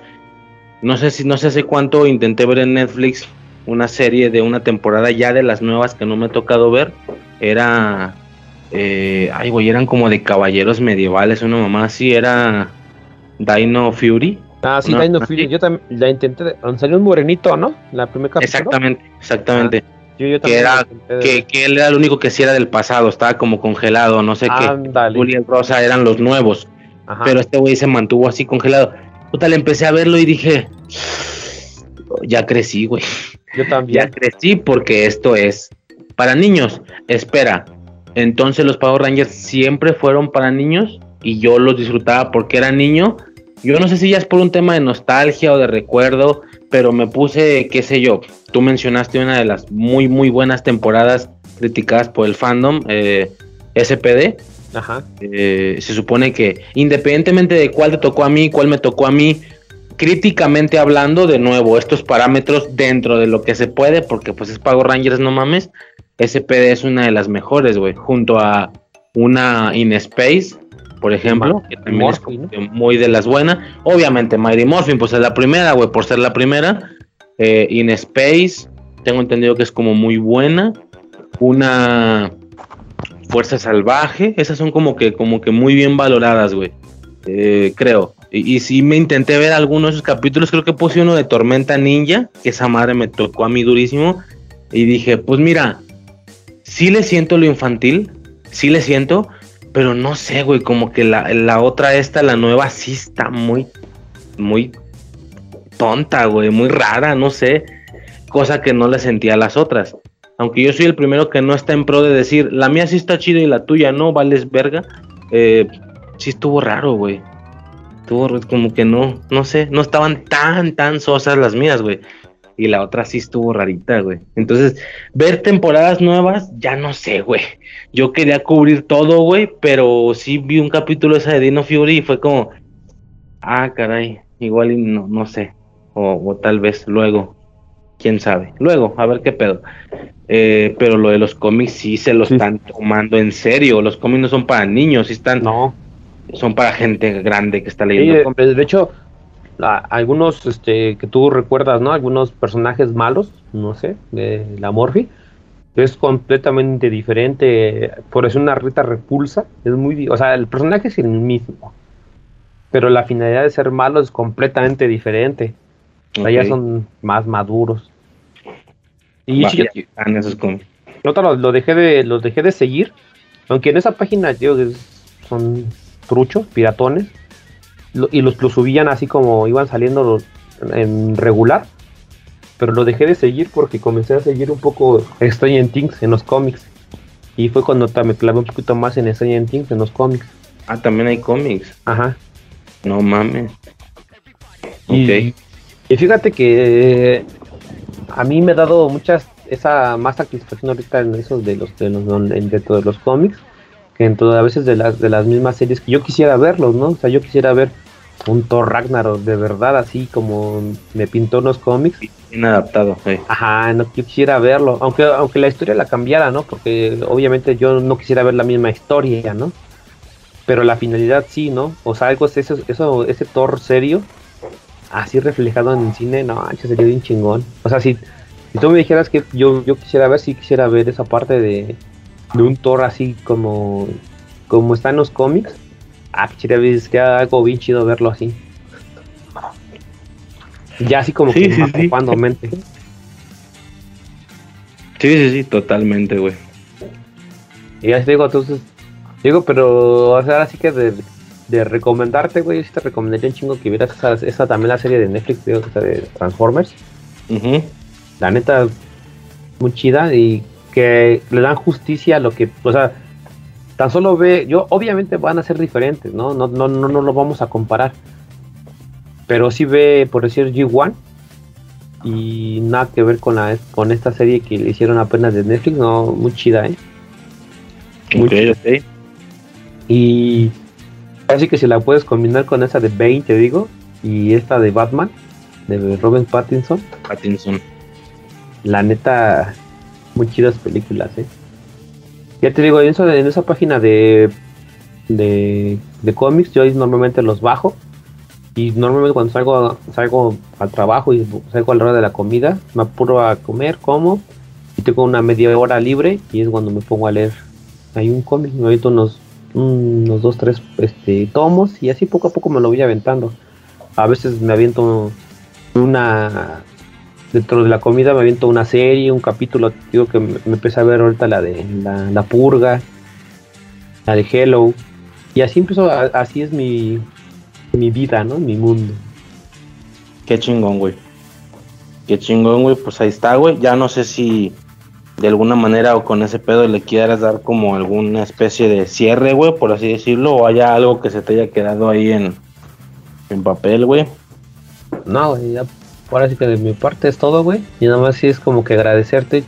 No sé si, no sé hace cuánto intenté ver en Netflix una serie de una temporada ya de las nuevas que no me ha tocado ver. Era. Eh, ay, güey, eran como de caballeros medievales, una mamá así, era Dino Fury. Ah, sí, Dino Fury. Yo también la intenté. Salió un morenito, ¿no? La primera capítulo. Exactamente, exactamente. Ah, yo, yo que, era, que, que, él era el único que sí era del pasado, estaba como congelado, no sé qué. Julián Rosa eran los nuevos. Pero este güey se mantuvo así congelado. Puta, le empecé a verlo y dije, ya crecí, güey. Yo también. Ya crecí porque esto es para niños. Espera, entonces los Power Rangers siempre fueron para niños y yo los disfrutaba porque era niño. Yo no sé si ya es por un tema de nostalgia o de recuerdo, pero me puse, qué sé yo, tú mencionaste una de las muy, muy buenas temporadas criticadas por el fandom, eh, SPD. Ajá. Eh, se supone que independientemente de cuál te tocó a mí, cuál me tocó a mí, críticamente hablando, de nuevo, estos parámetros dentro de lo que se puede, porque pues es Pago Rangers, no mames. SPD es una de las mejores, güey, junto a una In Space, por ejemplo, que también es muy de las buenas. Obviamente, Mighty Morphin, pues es la primera, güey, por ser la primera. Eh, In Space, tengo entendido que es como muy buena. Una Fuerza Salvaje, esas son como que, como que muy bien valoradas, güey. Eh, creo. Y, si me intenté ver algunos de esos capítulos, creo que puse uno de Tormenta Ninja, que esa madre me tocó a mí durísimo. Y dije, pues mira, sí le siento lo infantil, sí le siento, pero no sé, güey, como que la, la otra esta, la nueva, sí está muy, muy tonta, güey, muy rara, no sé. Cosa que no le sentía a las otras. Aunque yo soy el primero que no está en pro de decir, la mía sí está chida y la tuya no, vales verga. Eh, sí estuvo raro, güey estuvo como que no, no sé, no estaban tan, tan sosas las mías, güey. Y la otra sí estuvo rarita, güey. Entonces, ver temporadas nuevas, ya no sé, güey. Yo quería cubrir todo, güey, pero sí vi un capítulo esa de Dino Fury y fue como, ah, caray, igual y no, no sé. O, tal vez luego, quién sabe. Luego, a ver qué pedo. Eh, pero lo de los cómics sí se lo están tomando en serio. Los cómics no son para niños, sí están. No son para gente grande que está leyendo. de hecho, algunos este, que tú recuerdas, ¿no? Algunos personajes malos, no sé, de la Morphy, es completamente diferente. Por eso una Rita repulsa, es muy, o sea, el personaje es el mismo, pero la finalidad de ser malo es completamente diferente. O sea, ya son más maduros. Y yo, lo, dejé de, los dejé de seguir, aunque en esa página, yo, son truchos, piratones, y los, subían así como iban saliendo en regular. Pero lo dejé de seguir porque comencé a seguir un poco Stranger Things en los cómics. Y fue cuando me clavé un poquito más en Stranger Things en los cómics. Ah, también hay cómics. Ajá. No mames. Y, y fíjate que a mí me ha dado muchas esa más satisfacción ahorita en esos de los de los dentro de los cómics en a veces de las, de las mismas series que yo quisiera verlos, ¿no? O sea, yo quisiera ver un Thor Ragnarok de verdad, así como me pintó en los cómics. Bien adaptado, sí. Ajá, no, yo quisiera verlo, aunque, aunque la historia la cambiara, ¿no? Porque obviamente yo no quisiera ver la misma historia, ¿no? Pero la finalidad sí, ¿no? O sea, algo eso, eso ese Thor serio, así reflejado en el cine, no, sería bien chingón. O sea, si, si tú me dijeras que yo, yo quisiera ver, sí quisiera ver esa parte de de un Thor así como, como está en los cómics. Ah, es que algo bien chido verlo así. Ya así como que sí, sí. mente. Sí, sí, sí, totalmente, güey. Y ya te digo, entonces, digo, pero o sea, ahora sí que de, de recomendarte, güey, sí te recomendaría un chingo que vieras esa, también la serie de Netflix, de Transformers. La neta, muy chida y que le dan justicia a lo que, o sea, tan solo ve, yo obviamente van a ser diferentes, ¿no? No, no, no, no lo vamos a comparar. Pero sí ve, por decir, G1 y nada que ver con la con esta serie que le hicieron apenas de Netflix, no, muy chida, ¿eh? Muy chida. Y así que si la puedes combinar con esa de Bane, te digo, y esta de Batman, de Robin Pattinson. Pattinson. La neta, muy chidas películas, ¿eh? Ya te digo, en, en esa página de, de, cómics yo normalmente los bajo Y normalmente cuando salgo, salgo al trabajo y salgo a la hora de la comida, me apuro a comer, como, y tengo una media hora libre y es cuando me pongo a leer. Hay un cómic, me unos, unos dos, tres este, tomos y así poco a poco me lo voy aventando. A veces me aviento una dentro de la comida me aviento una serie, un capítulo, digo que me, empecé a ver ahorita la de la, purga, la de Hello, y así empezó, así es mi, mi vida, ¿no? Mi mundo. Qué chingón, güey. Qué chingón, güey. Pues ahí está, güey. Ya no sé si de alguna manera o con ese pedo le quieras dar como alguna especie de cierre, güey, por así decirlo, o haya algo que se te haya quedado ahí en, en papel, güey. No, güey, ya ahora sí que de mi parte es todo, güey. Y nada más sí es como que agradecerte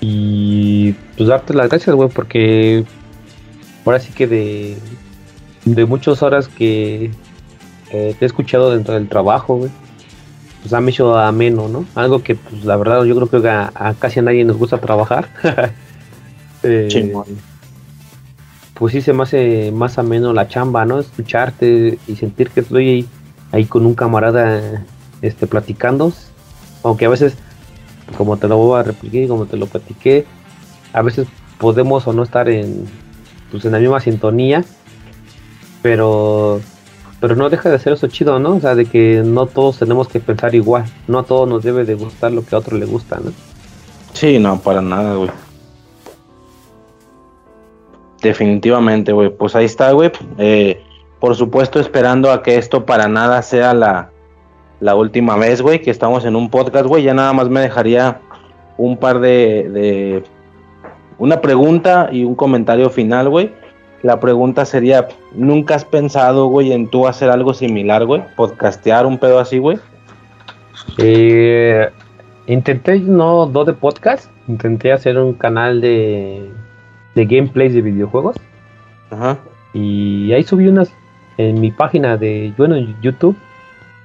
y pues darte las gracias, güey, porque ahora sí que de, de muchas horas que te he escuchado dentro del trabajo, güey, pues ha hecho ameno, ¿no? Algo que, pues la verdad, yo creo que a, casi a nadie nos gusta trabajar. eh, pues sí se me hace más ameno la chamba, ¿no? Escucharte y sentir que estoy ahí, ahí con un camarada este, platicando, aunque a veces, como te lo voy a replicar como te lo platiqué, a veces podemos o no estar en, pues, en la misma sintonía, pero, pero no deja de ser eso chido, ¿no? O sea, de que no todos tenemos que pensar igual, no a todos nos debe de gustar lo que a otro le gusta, ¿no? Sí, no, para nada, güey. Definitivamente, güey. Pues ahí está, güey. Eh, por supuesto, esperando a que esto para nada sea la, la última vez, güey, que estamos en un podcast, güey. Ya nada más me dejaría un par de, de, Una pregunta y un comentario final, güey. La pregunta sería, ¿nunca has pensado, güey, en tú hacer algo similar, güey? Podcastear un pedo así, güey. Eh, intenté, no, no de podcast, intenté hacer un canal de, de gameplays de videojuegos. Ajá. Y ahí subí unas en mi página de, bueno, YouTube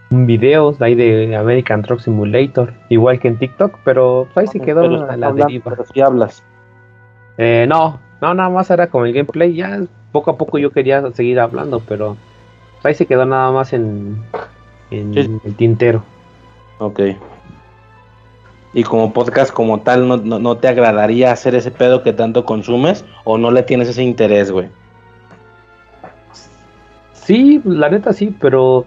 videos ahí de American Truck Simulator, igual que en TikTok, pero ahí se quedó la, la deriva. Pero si hablas. Eh, no, no, nada más era como el gameplay, ya poco a poco yo quería seguir hablando, pero ahí se quedó nada más en, en el tintero. Ok. Y como podcast como tal, ¿no, no, no te agradaría hacer ese pedo que tanto consumes o no le tienes ese interés, güey? Sí, la neta sí, pero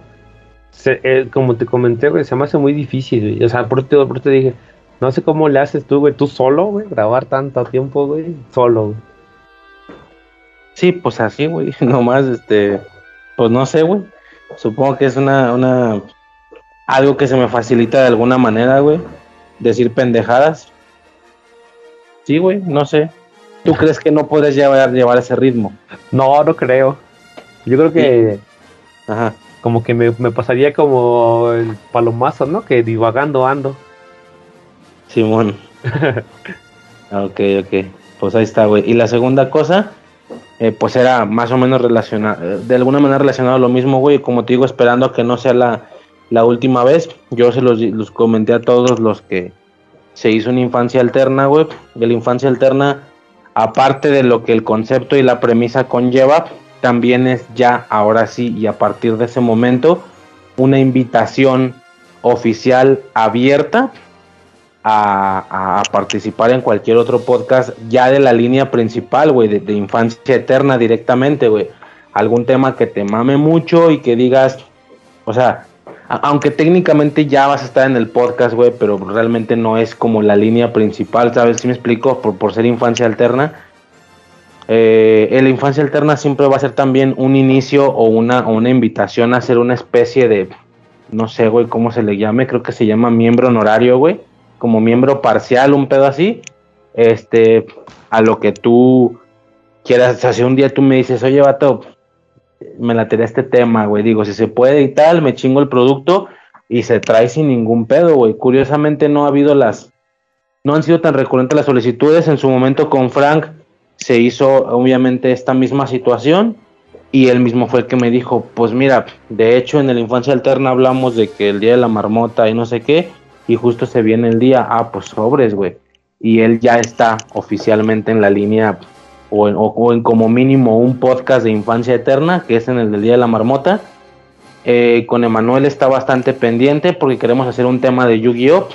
eh, como te comenté, güey, se me hace muy difícil, O sea, por, por te dije, no sé cómo le haces tú, güey, tú solo, güey, grabar tanto tiempo, güey, solo, güey. Sí, pues así, güey, nomás, este, pues no sé, güey. Supongo que es una, una, algo que se me facilita de alguna manera, güey, decir pendejadas. Sí, güey, no sé. ¿Tú crees que no puedes llevar, llevar ese ritmo? No, no creo. Yo creo que... Ajá como que me, pasaría como el palomazo, ¿no? Que divagando ando. Simón. ok, ok. Pues ahí está, güey. Y la segunda cosa, eh, pues era más o menos relacionado, de alguna manera relacionado a lo mismo, güey. Como te digo, esperando a que no sea la, la última vez. Yo se los, los, comenté a todos los que se hizo una infancia alterna, güey. De la infancia alterna, aparte de lo que el concepto y la premisa conlleva, también es ya, ahora sí, y a partir de ese momento, una invitación oficial abierta a, participar en cualquier otro podcast ya de la línea principal, güey, de, infancia eterna directamente, güey. Algún tema que te mame mucho y que digas, o sea, aunque técnicamente ya vas a estar en el podcast, güey, pero realmente no es como la línea principal, ¿sabes? Si me explico, por, por ser infancia alterna eh, la infancia alterna siempre va a ser también un inicio o una, una invitación a hacer una especie de, no sé, güey, cómo se le llame, creo que se llama miembro honorario, güey, como miembro parcial, un pedo así, este, a lo que tú quieras, o sea, si un día tú me dices, oye, vato, me la tiré este tema, güey, digo, si se puede y tal, me chingo el producto y se trae sin ningún pedo, güey. Curiosamente no ha habido las, no han sido tan recurrentes las solicitudes, en su momento con Frank, se hizo obviamente esta misma situación y él mismo fue el que me dijo, pues mira, de hecho en la infancia alterna hablamos de que el día de la marmota y no sé qué, y justo se viene el día, ah, pues sobres, güey. Y él ya está oficialmente en la línea o en, o, en como mínimo un podcast de infancia eterna, que es en el del día de la marmota. Eh, con Emanuel está bastante pendiente porque queremos hacer un tema de Yu-Gi-Oh!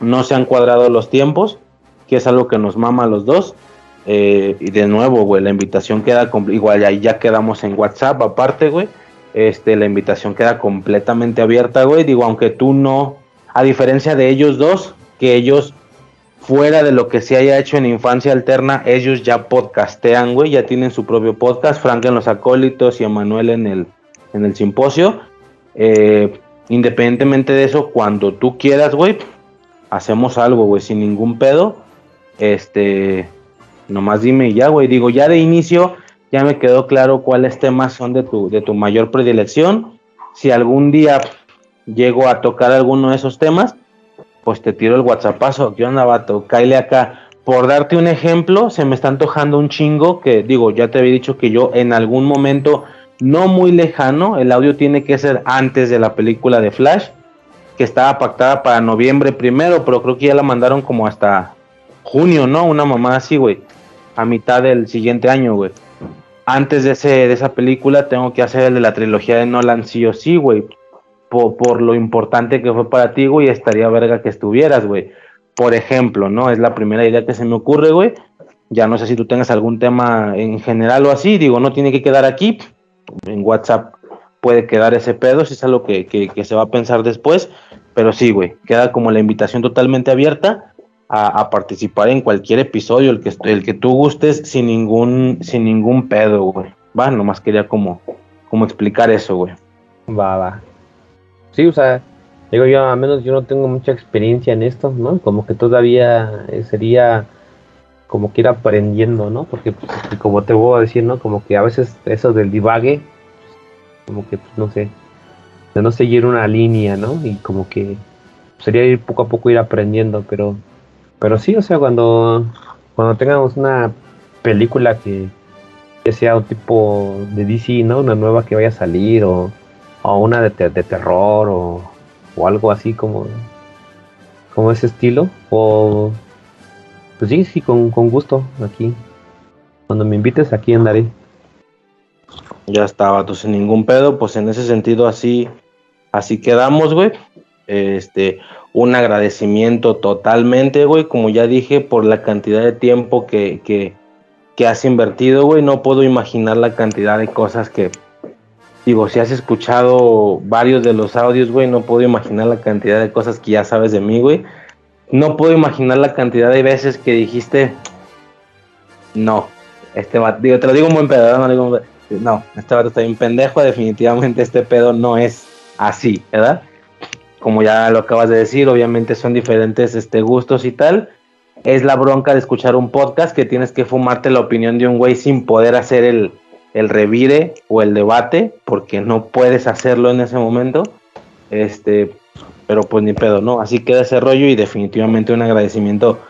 No se han cuadrado los tiempos, que es algo que nos mama a los dos. Eh, y de nuevo, güey, la invitación queda igual ahí ya quedamos en WhatsApp aparte, güey. Este, la invitación queda completamente abierta, güey. Digo, aunque tú no, a diferencia de ellos dos, que ellos fuera de lo que se haya hecho en Infancia Alterna, ellos ya podcastean, güey, ya tienen su propio podcast, Frank en los acólitos y Emanuel en el, en el simposio. Eh, independientemente de eso, cuando tú quieras, güey, hacemos algo, güey, sin ningún pedo. Este, nomás dime ya, güey, digo, ya de inicio ya me quedó claro cuáles temas son de tu, de tu mayor predilección. Si algún día llego a tocar alguno de esos temas, pues te tiro el WhatsAppazo. ¿Qué onda, vato? Cáile acá. Por darte un ejemplo, se me está antojando un chingo que, digo, ya te había dicho que yo en algún momento no muy lejano, el audio tiene que ser antes de la película de Flash, que estaba pactada para noviembre primero, pero creo que ya la mandaron como hasta junio, ¿no? Una mamá así, güey. A mitad del siguiente año, güey. Antes de, ese, de esa película tengo que hacer el de la trilogía de Nolan sí o sí, güey por, lo importante que fue para ti, güey, estaría verga que estuvieras, güey. Por ejemplo, ¿no? Es la primera idea que se me ocurre, güey. Ya no sé si tú tengas algún tema en general o así, digo, no tiene que quedar aquí. En WhatsApp puede quedar ese pedo, si es algo que, que, se va a pensar después. Pero sí, güey, queda como la invitación totalmente abierta a, participar en cualquier episodio, el que, el que tú gustes, sin ningún, sin ningún pedo, güey. Va, nomás quería como, como explicar eso, güey. Va, va sí, o sea, digo yo, a menos yo no tengo mucha experiencia en esto, ¿no? Como que todavía eh, sería como que ir aprendiendo, ¿no? Porque, pues, como te voy a decir, ¿no? Como que a veces eso del divague, como que, pues, no sé, de no seguir una línea, ¿no? Y como que sería ir poco a poco ir aprendiendo, pero, pero sí, o sea, cuando, cuando tengamos una película que, sea un tipo de DC, ¿no? Una nueva que vaya a salir o o una de, de terror o, o, algo así como, como ese estilo. O pues sí, sí, con, con gusto aquí. Cuando me invites aquí andaré. Ya estaba, tú sin ningún pedo, pues en ese sentido así, así quedamos, güey. Este, un agradecimiento totalmente, güey, como ya dije, por la cantidad de tiempo que, que, que has invertido, güey. No puedo imaginar la cantidad de cosas que, Digo, si has escuchado varios de los audios, güey, no puedo imaginar la cantidad de cosas que ya sabes de mí, güey. No puedo imaginar la cantidad de veces que dijiste, no, este digo, te lo digo muy buen pedo, no digo, no, este vato está bien pendejo, definitivamente este pedo no es así, ¿verdad? Como ya lo acabas de decir, obviamente son diferentes este, gustos y tal. Es la bronca de escuchar un podcast que tienes que fumarte la opinión de un güey sin poder hacer el, el revire o el debate, porque no puedes hacerlo en ese momento. Este, pero pues ni pedo, ¿no? Así queda ese rollo y definitivamente un agradecimiento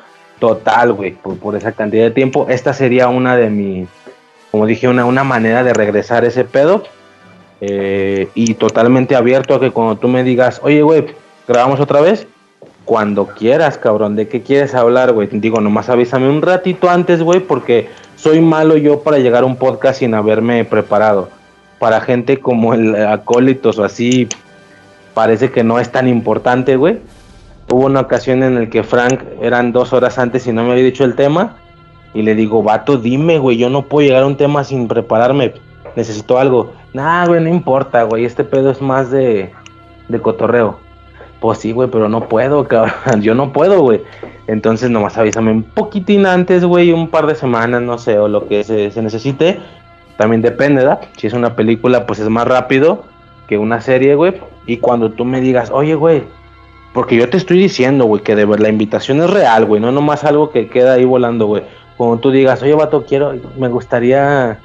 total, güey, por, esa cantidad de tiempo. Esta sería una de mis, como dije, una, una manera de regresar ese pedo. Eh, y totalmente abierto a que cuando tú me digas, oye, güey, grabamos otra vez, cuando quieras, cabrón, ¿de qué quieres hablar, güey? Digo, nomás avísame un ratito antes, güey, porque soy malo yo para llegar a un podcast sin haberme preparado. Para gente como el acólitos o así, parece que no es tan importante, güey. Hubo una ocasión en la que Frank eran dos horas antes y no me había dicho el tema. Y le digo, vato, dime, güey, yo no puedo llegar a un tema sin prepararme. Necesito algo. Nah, güey, no importa, güey. Este pedo es más de, de cotorreo. Pues sí, güey, pero no puedo, cabrón. Yo no puedo, güey. Entonces nomás avísame un poquitín antes, güey, un par de semanas, no sé, o lo que se, necesite. También depende, ¿verdad? Si es una película, pues es más rápido que una serie, güey. Y cuando tú me digas, oye, güey, porque yo te estoy diciendo, güey, que de ver la invitación es real, güey, no nomás algo que queda ahí volando, güey. Cuando tú digas, oye, vato, quiero, me gustaría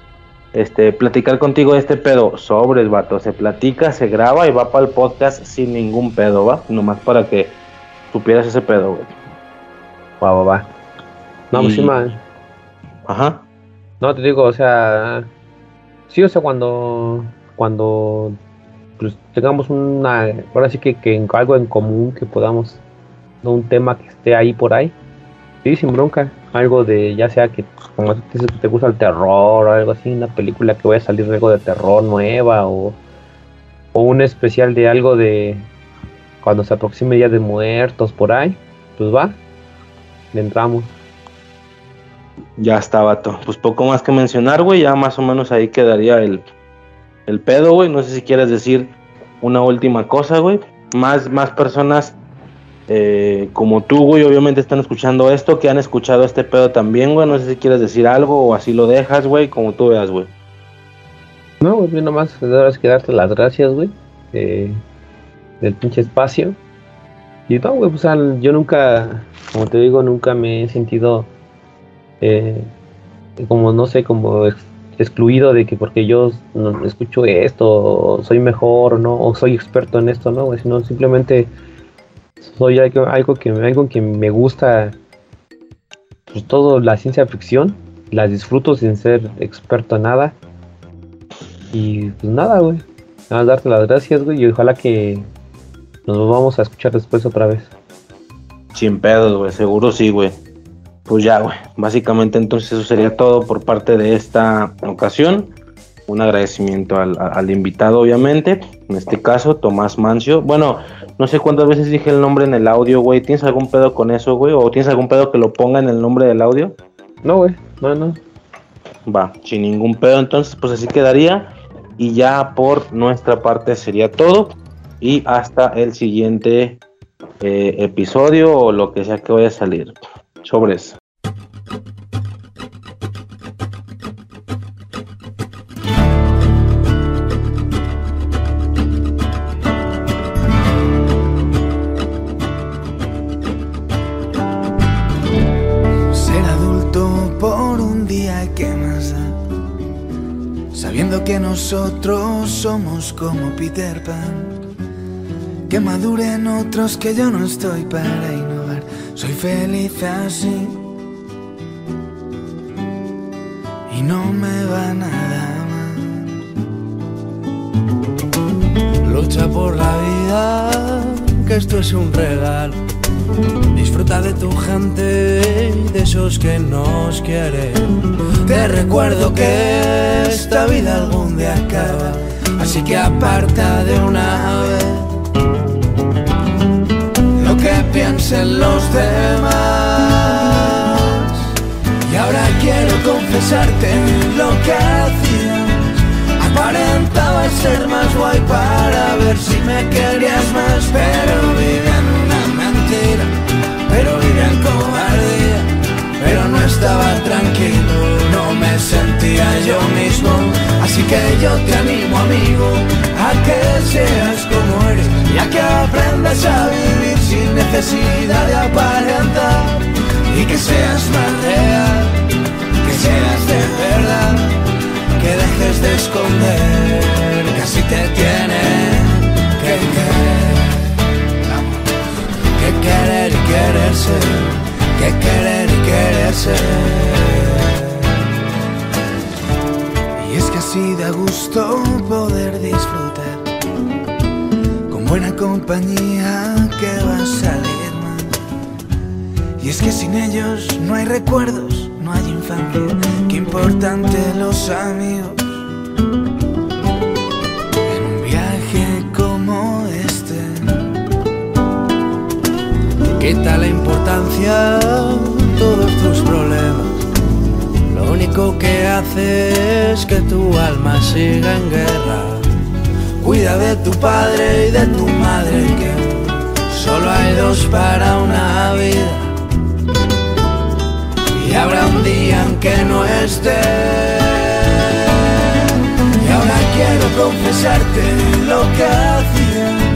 este, platicar contigo de este pedo. Sobres, vato. Se platica, se graba y va para el podcast sin ningún pedo, ¿va? Nomás para que supieras ese pedo, güey. Va, va, va. No, pues sí, man. Ajá. No, te digo, o sea. Sí, o sea, cuando. Cuando. Pues tengamos una. Ahora sí que, que algo en común que podamos. ¿no? Un tema que esté ahí por ahí. Sí, sin bronca algo de, ya sea que como dices que te gusta el terror o algo así, una película que vaya a salir algo de terror nueva o, o un especial de algo de cuando se aproxime Día de Muertos por ahí, pues va, le entramos. Ya está, vato. Pues poco más que mencionar, güey. Ya más o menos ahí quedaría el, el pedo, güey. No sé si quieres decir una última cosa, güey. Más, más personas eh, como tú, güey, obviamente están escuchando esto, que han escuchado este pedo también, güey. No sé si quieres decir algo o así lo dejas, güey, como tú veas, güey. No, güey, nomás debes que darte las gracias, güey. Del pinche espacio. Y no, güey, pues yo nunca, como te digo, nunca me he sentido eh, como, no sé, como excluido de que porque yo escucho esto, soy mejor, ¿no? O soy experto en esto, ¿no? Güey? Sino simplemente soy algo, algo, que, que me gusta, pues todo la ciencia ficción, las disfruto sin ser experto en nada. Y pues nada, güey. Nada, darte las gracias, güey, y ojalá que nos vamos a escuchar después otra vez. Sin pedos, güey, seguro sí, güey. Pues ya, güey. Básicamente entonces eso sería todo por parte de esta ocasión. Un agradecimiento al, invitado, obviamente. En este caso, Tomás Mancio. Bueno, no sé cuántas veces dije el nombre en el audio, güey. ¿Tienes algún pedo con eso, güey? ¿O tienes algún pedo que lo ponga en el nombre del audio? No, güey. No, no. Va, sin ningún pedo. Entonces, pues así quedaría. Y ya por nuestra parte sería todo. Y hasta el siguiente eh, episodio o lo que sea que vaya a salir. Sobres. Nosotros somos como Peter Pan que maduren otros que yo no estoy para innovar. Soy feliz así y no me va nada mal. Lucha por la vida, que esto es un regalo. Disfruta de tu gente de esos que nos quieren. Te recuerdo que esta vida algún día acaba, así que aparta de una vez que piensen los demás. Y ahora quiero confesarte lo que hacía. Aparentaba ser más guay para ver si me querías más, pero vivía estaba tranquilo, no me sentía yo mismo. Así que yo te animo, amigo, a que seas como eres y a que aprendas a vivir sin necesidad de aparentar y que seas más real, que seas de verdad, que dejes de esconder que así te tiene que querer, que querer y querer ser, que querer y querer ser. Y es que así da gusto poder disfrutar con buena compañía que va a salir mal. Y es que sin ellos no hay recuerdos, no hay infancia. Qué importante los amigos. Quita la importancia todos tus problemas. Lo único que hace es que tu alma siga en guerra. Cuida de tu padre y de tu madre que Solo hay dos para una vida. Y habrá un día en que no esté. Y ahora quiero confesarte lo que hacías.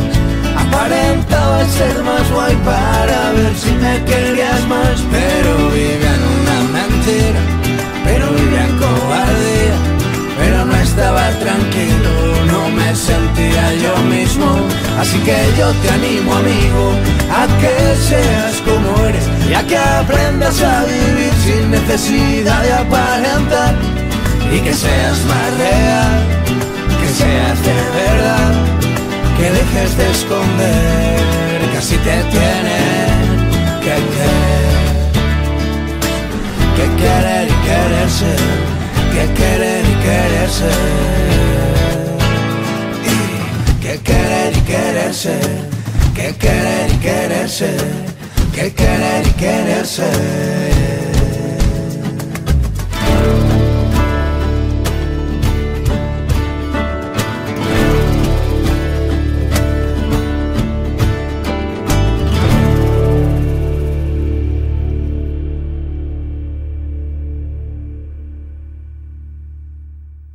Aparentaba ser más guay para ver si me querías más. Pero vivía en una mentira. Pero vivía en cobardía. Pero no estaba tranquilo, no me sentía yo mismo Así que yo te animo amigo a que seas como eres y a que aprendas a vivir sin necesidad de aparentar y que seas más real, que seas de verdad, que dejes de esconder que así te tienen que querer, que querer y querer ser, que querer y querer ser ser, que querer y querer ser, que querer y querer ser.